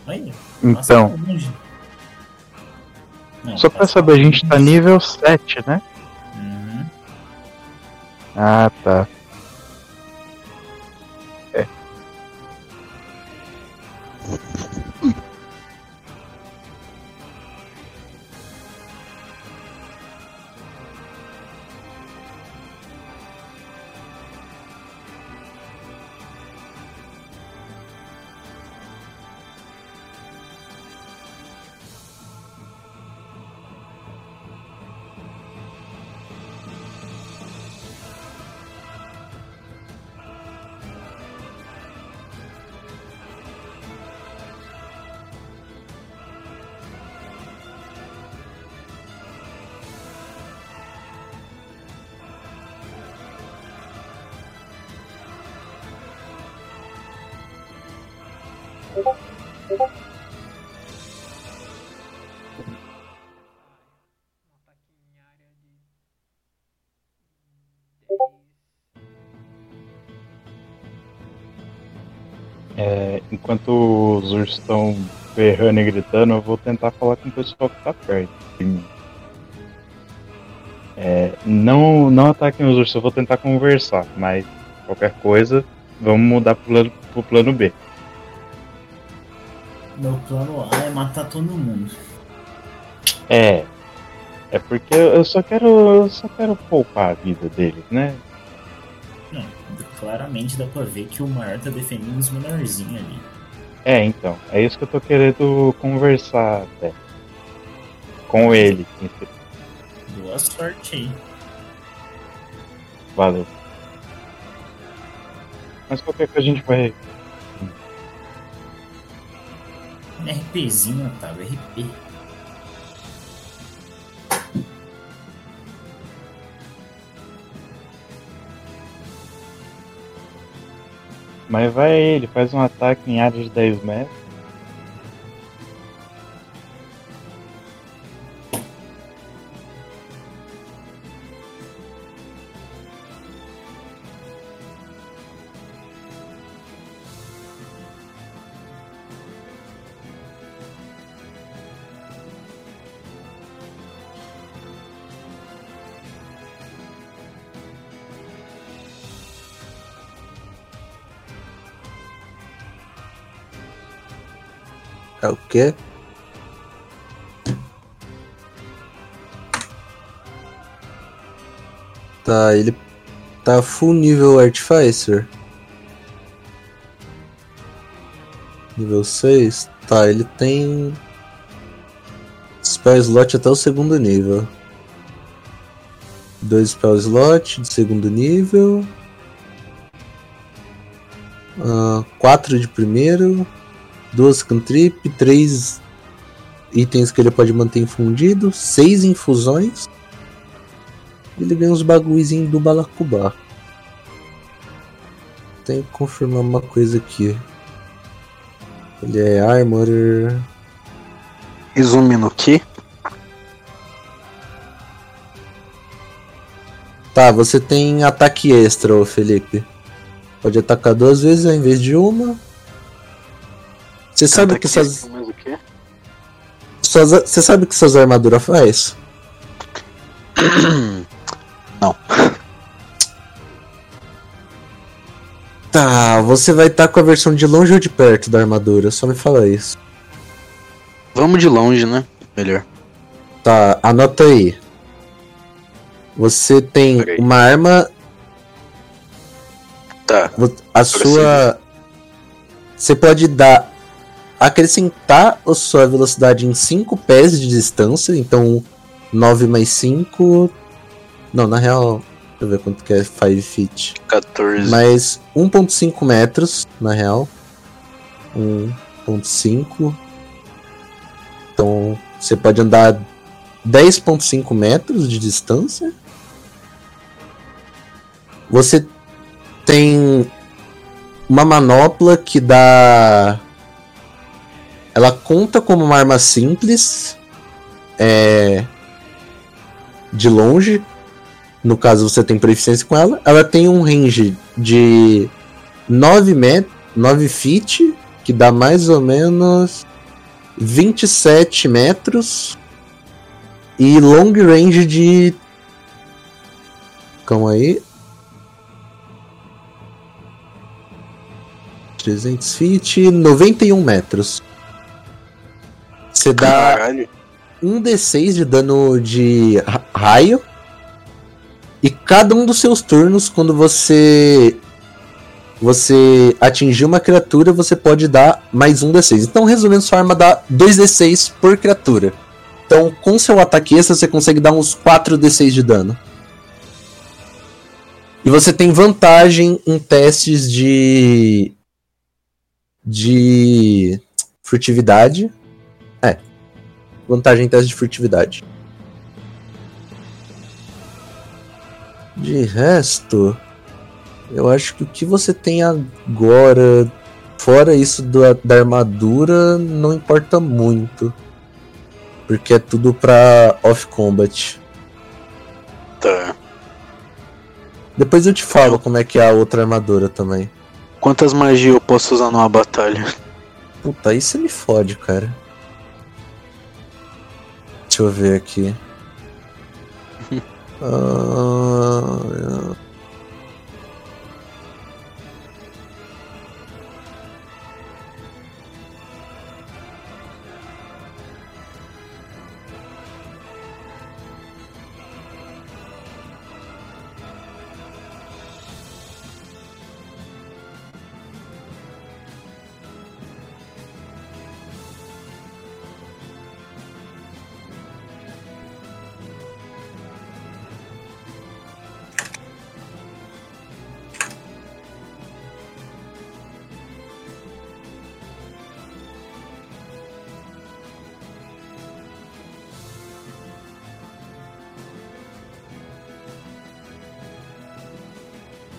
Olha. Então. Não, só pra saber, a gente tá nível 7, né? Uhum. Ah, tá. É, enquanto os ursos estão berrando e gritando, eu vou tentar falar com o pessoal que tá perto de mim. É, não, não ataquem os ursos, eu vou tentar conversar, mas qualquer coisa, vamos mudar pro, pro plano B. Plano A é matar todo mundo. É. É porque eu só quero. Eu só quero poupar a vida deles, né? Não, claramente dá pra ver que o maior tá defendendo os menorzinhos ali. É, então. É isso que eu tô querendo conversar até. Com ele. Boa sorte aí. Valeu. Mas qualquer coisa a gente vai. RPzinho, Otávio, RP. Mas vai ele, faz um ataque em área de 10 metros. É o quê? Tá, ele tá full nível Artificer. Nível 6. Tá, ele tem. Spell slot até o segundo nível. Dois spell slot de segundo nível. Ah, quatro de primeiro. Duas cantrip, três itens que ele pode manter infundido, seis infusões. E ele ganha uns bagulhozinhos do Balacubá. Tem que confirmar uma coisa aqui. Ele é Armor. Izumi no Ki? Tá, você tem ataque extra, ô Felipe. Pode atacar duas vezes ao invés de uma. Você sabe o que suas, você sabe o que suas armaduras faz? Não. Tá, você vai estar com a versão de longe ou de perto da armadura, só me fala isso. Vamos de longe, né? Melhor. Tá, anota aí. Você tem Ok. uma arma, Tá. a sua. Você pode dar. Acrescentar a sua velocidade em 5 pés de distância, então 9 mais 5. Não, na real, deixa eu ver quanto que é 5 feet. 14. Mais 1.5 metros, na real. 1.5. Então você pode andar 10.5 metros de distância. Você tem uma manopla que dá. Ela conta como uma arma simples. É. De longe. No caso, você tem proficiência com ela. Ela tem um range de 9 met 9 feet, que dá mais ou menos 27 metros. E long range de. Calma aí. 300 feet, 91 metros. Você dá Caralho. um D6 de dano de ra- raio. E cada um dos seus turnos, quando você você atingir uma criatura, você pode dar mais um D6. Então, resumindo, sua arma dá 2 D6 por criatura. Então, com seu ataque extra, você consegue dar uns 4 D6 de dano. E você tem vantagem em testes de. de. furtividade. Vantagem em testes de furtividade. De resto, eu acho que o que você tem agora, fora isso da, da armadura, não importa muito. Porque é tudo pra off-combat. Tá. Depois eu te falo como é que é a outra armadura também. Quantas magias eu posso usar numa batalha? Puta, aí você me fode, cara. Deixa eu ver aqui. Ah,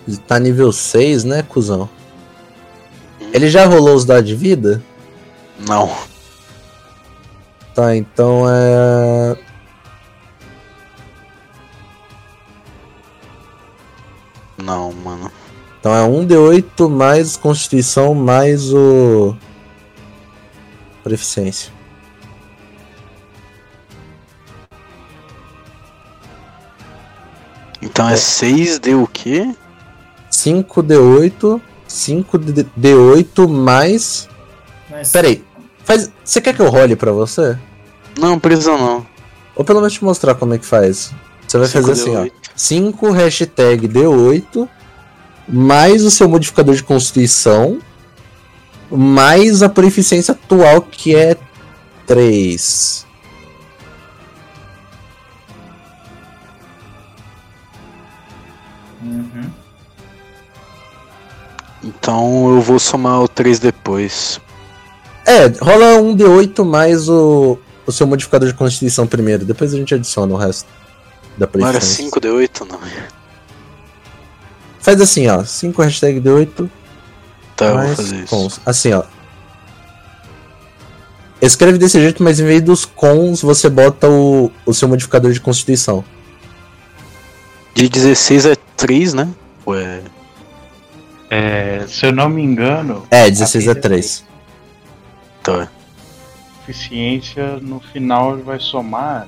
Ele tá nível 6, né, cuzão? Ele já rolou os dados de vida? Não. Tá, então é. Não, mano. Então é 1d8 mais Constituição mais o. Proficiência. Então é 6 de o quê? 5d8. 5d8 mais. Mas, Peraí. Faz... Você quer que eu role pra você? Não, precisa não. Ou pelo menos te mostrar como é que faz. Você vai fazer assim, ó. 5d8. 5 hashtag D8 mais o seu modificador de constituição mais a proficiência atual que é 3. Uhum. Então eu vou somar o 3 depois. É, rola um D8 mais o, o seu modificador de constituição primeiro, depois a gente adiciona o resto da Não era proficiência. 5 de 8, não. Faz assim, ó, 5 hashtag D8 Tá, eu vou fazer isso. cons. Assim, ó. Escreve desse jeito, mas em vez dos cons, você bota o, o seu modificador de constituição. De 16 é 3, né? Ué. É, se eu não me engano, É, 16 é A vida 3. Tá. eficiência no final vai somar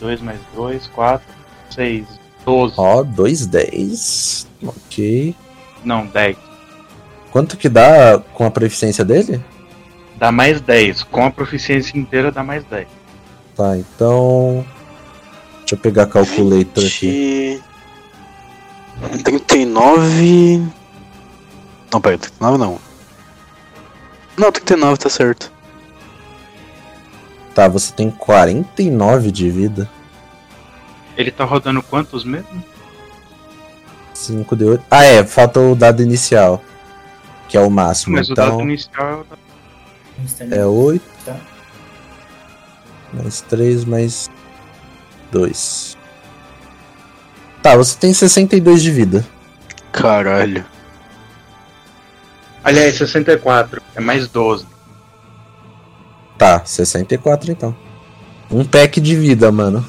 2 mais 2, 4, 6, 12. Ó, 2, 10. Ok. Não, 10. Quanto que dá com a proficiência dele? Dá mais 10. Com a proficiência inteira dá mais 10. Tá, então. Deixa eu pegar a calculator aqui. 20... 39. Não, pera, 39 não. Não, 39 tá certo. Tá, você tem 49 de vida. Ele tá rodando quantos mesmo? 5 de 8. Ah, é, falta o dado inicial. Que é o máximo. Mas o então, dado inicial é 8. Tá. Mais 3, mais 2. Tá, você tem 62 de vida. Caralho. Aliás, 64. É mais 12. Tá, 64 então. Um pack de vida, mano.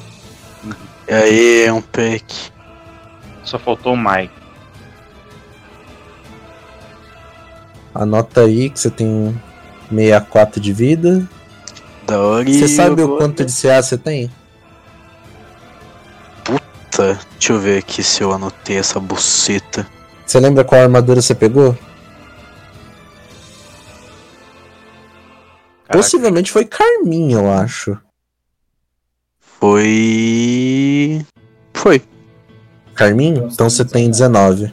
E aí é um pack. Só faltou o Mike. Anota aí que você tem 64 de vida. Da hora e Você sabe o quanto de CA você tem? Tá, deixa eu ver aqui se eu anotei essa buceta. Você lembra qual armadura você pegou? Caraca, Possivelmente foi Carmin, eu acho. Foi. Foi. Carmin? Então você tem legal. 19.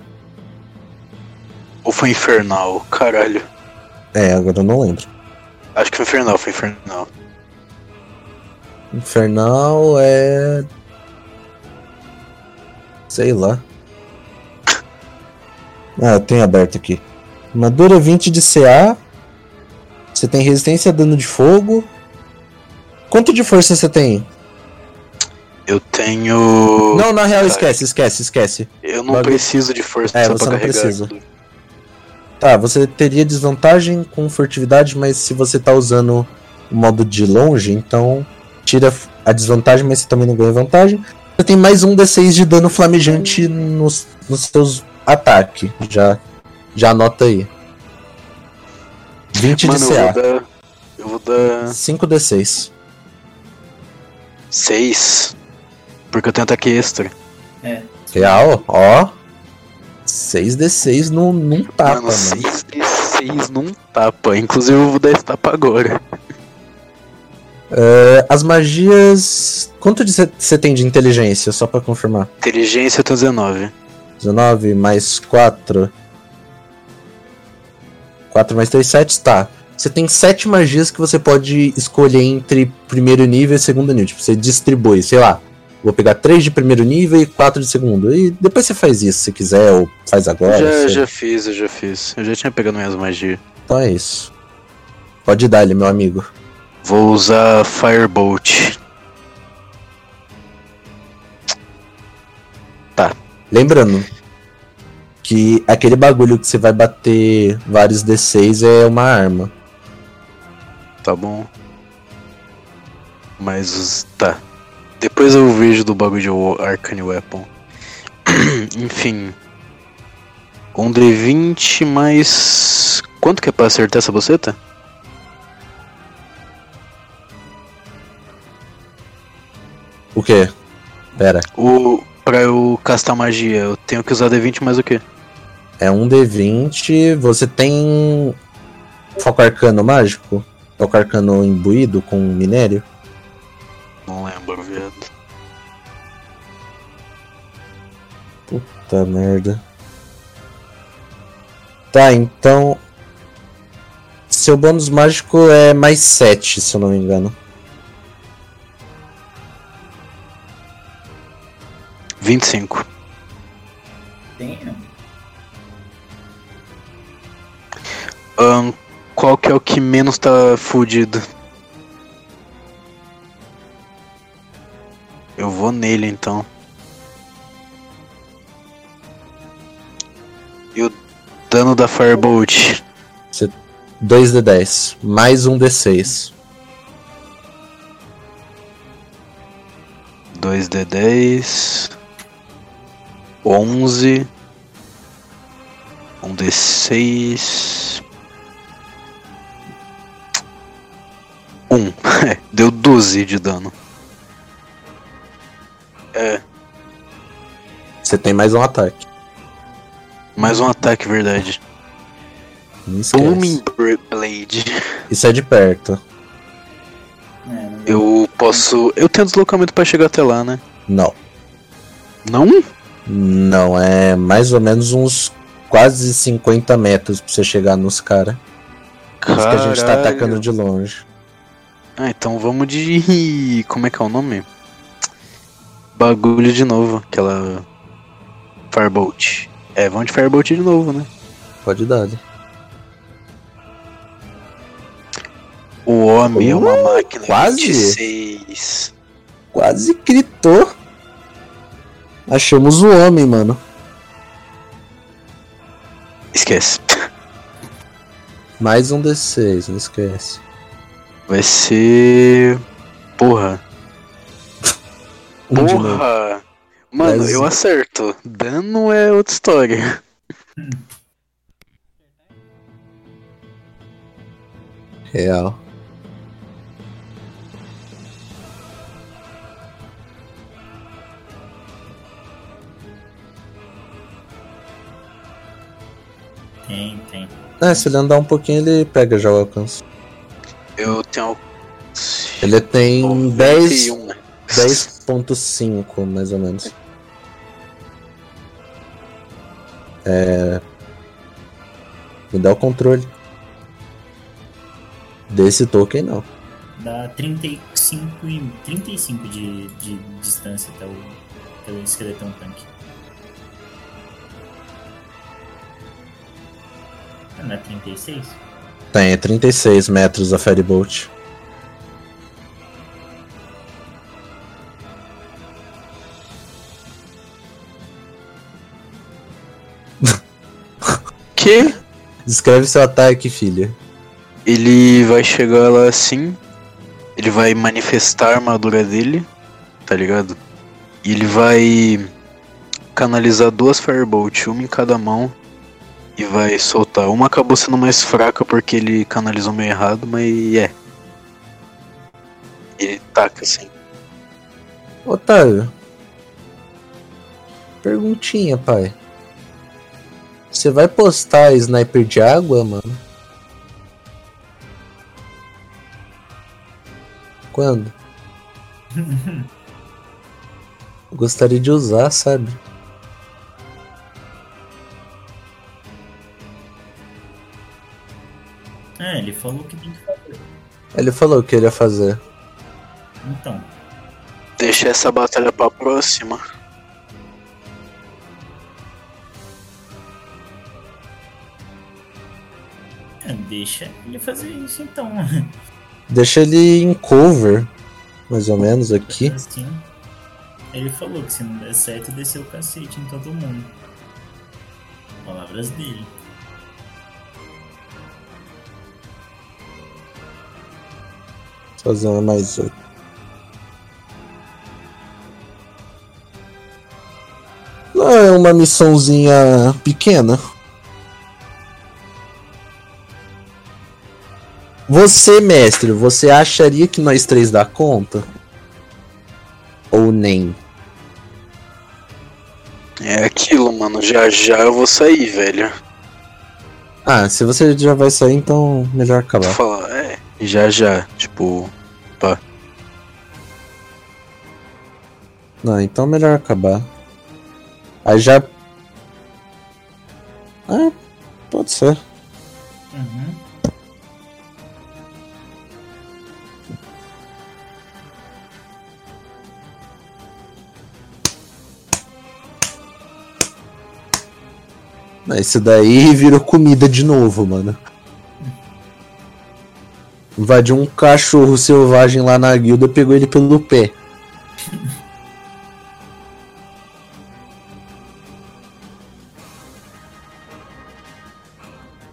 Ou foi infernal? Caralho. É, agora eu não lembro. Acho que foi infernal, foi infernal. Infernal é. Sei lá. Ah, eu tenho aberto aqui. Armadura 20 de CA. Você tem resistência a dano de fogo. Quanto de força você tem? Eu tenho. Não, na real, Tá. esquece, esquece, esquece. Eu não Bagulho. preciso de força É, só você não precisa. tudo. Tá, você teria desvantagem com furtividade, mas se você tá usando o modo de longe, então tira a desvantagem, mas você também não ganha vantagem. Você tem mais um D6 de dano flamejante nos, nos seus ataques, já Já anota aí. 20 Mano, de eu vou CA. dar. Eu vou dar 5d6. 6. Porque eu tenho ataque extra. É. Real, ó. 6d6 num, num tapa, mano, mano. 6 de 6 num tapa. Inclusive eu vou dar esse tapa agora. É, as magias. Quanto de você tem de inteligência, só pra confirmar? Inteligência eu tenho 19. 19 mais 4. 4 mais 3, 7, tá. Você tem 7 magias que você pode escolher entre primeiro nível e segundo nível. Tipo, você distribui, sei lá. Vou pegar 3 de primeiro nível e 4 de segundo. E depois você faz isso se quiser, ou faz agora. já, sei. já fiz, eu já fiz. Eu já tinha pegado minhas magias. Então é isso. Pode dar ele, meu amigo. Vou usar Firebolt. Lembrando que aquele bagulho que você vai bater vários D6 é uma arma. Tá bom. Mas tá. Depois eu vejo do bagulho de Arcane Weapon. Enfim. Um D20 mais. Quanto que é pra acertar essa boceta? O quê? Pera. O. Pra eu castar magia, eu tenho que usar D20 mais o quê? É um D20. Você tem. Foco arcano mágico? Foco arcano imbuído com minério? Não lembro, viado. Puta merda. Tá, então. Seu bônus mágico é mais 7, se eu não me engano. 25. Tem, né? Ahn, qual que é o que menos tá fudido? Eu vou nele então. E o dano da Firebolt? 2d10, mais um d6. 2d10. 11. Um d6. 1. É, deu 12 de dano. É, Você tem mais um ataque. mais um ataque, verdade. Booming Blade. Isso é de perto. É, Eu posso. Eu tenho deslocamento pra chegar até lá, né? Não. Não? Não, é mais ou menos uns quase 50 metros pra você chegar nos caras. Por isso que a gente tá atacando de longe. Ah, então vamos de. Como é que é o nome? Bagulho de novo, aquela. Firebolt. É, vamos de Firebolt de novo, né? Pode dar. né? O homem é uma Uh, máquina quase. 26. Quase gritou. Achamos o homem, mano. Esquece. Mais um D6, não esquece. Vai ser. Porra. Um. Porra! Mano, Mas- eu acerto. Dano é outra história. Real. Tem, tem. É, se ele andar um pouquinho, ele pega já o alcance. Eu tenho. Ele tem 10 91, né? 10.5, mais ou menos. É. Me dá o controle. Desse token não. Dá 35, e, 35 de, de distância até o, até o esqueletão tanque. Não é 36? Tem, é 36 metros a Ferryboat. Que? Descreve seu ataque, filha. Ele vai chegar lá assim. Ele vai manifestar a armadura dele. Tá ligado? E ele vai canalizar duas Firebolt, uma em cada mão. E vai soltar. Uma acabou sendo mais fraca porque ele canalizou meio errado, mas é. Ele taca assim. Otávio. Perguntinha, pai. Você vai postar sniper de água, mano? Quando? Eu gostaria de usar, sabe? É, ele falou que tem que fazer. Ele falou que ele ia fazer. Então, Deixa essa batalha pra próxima. é, deixa ele fazer isso então. Deixa ele em cover, mais ou menos aqui. Assim, ele falou que se não der certo, desceu o cacete em todo mundo. Palavras dele. Fazendo mais oito. Não é uma missãozinha pequena. Você, mestre, você acharia que nós três dá conta? Ou nem? É aquilo, mano. Já já eu vou sair, velho. Ah, se você já vai sair, então melhor acabar. Fala. Já já. Tipo. Pá. Não, então melhor acabar. Aí já. Ah, pode ser. Uhum. Esse daí virou comida de novo, mano. Invadiu um cachorro selvagem lá na guilda, pegou ele pelo pé.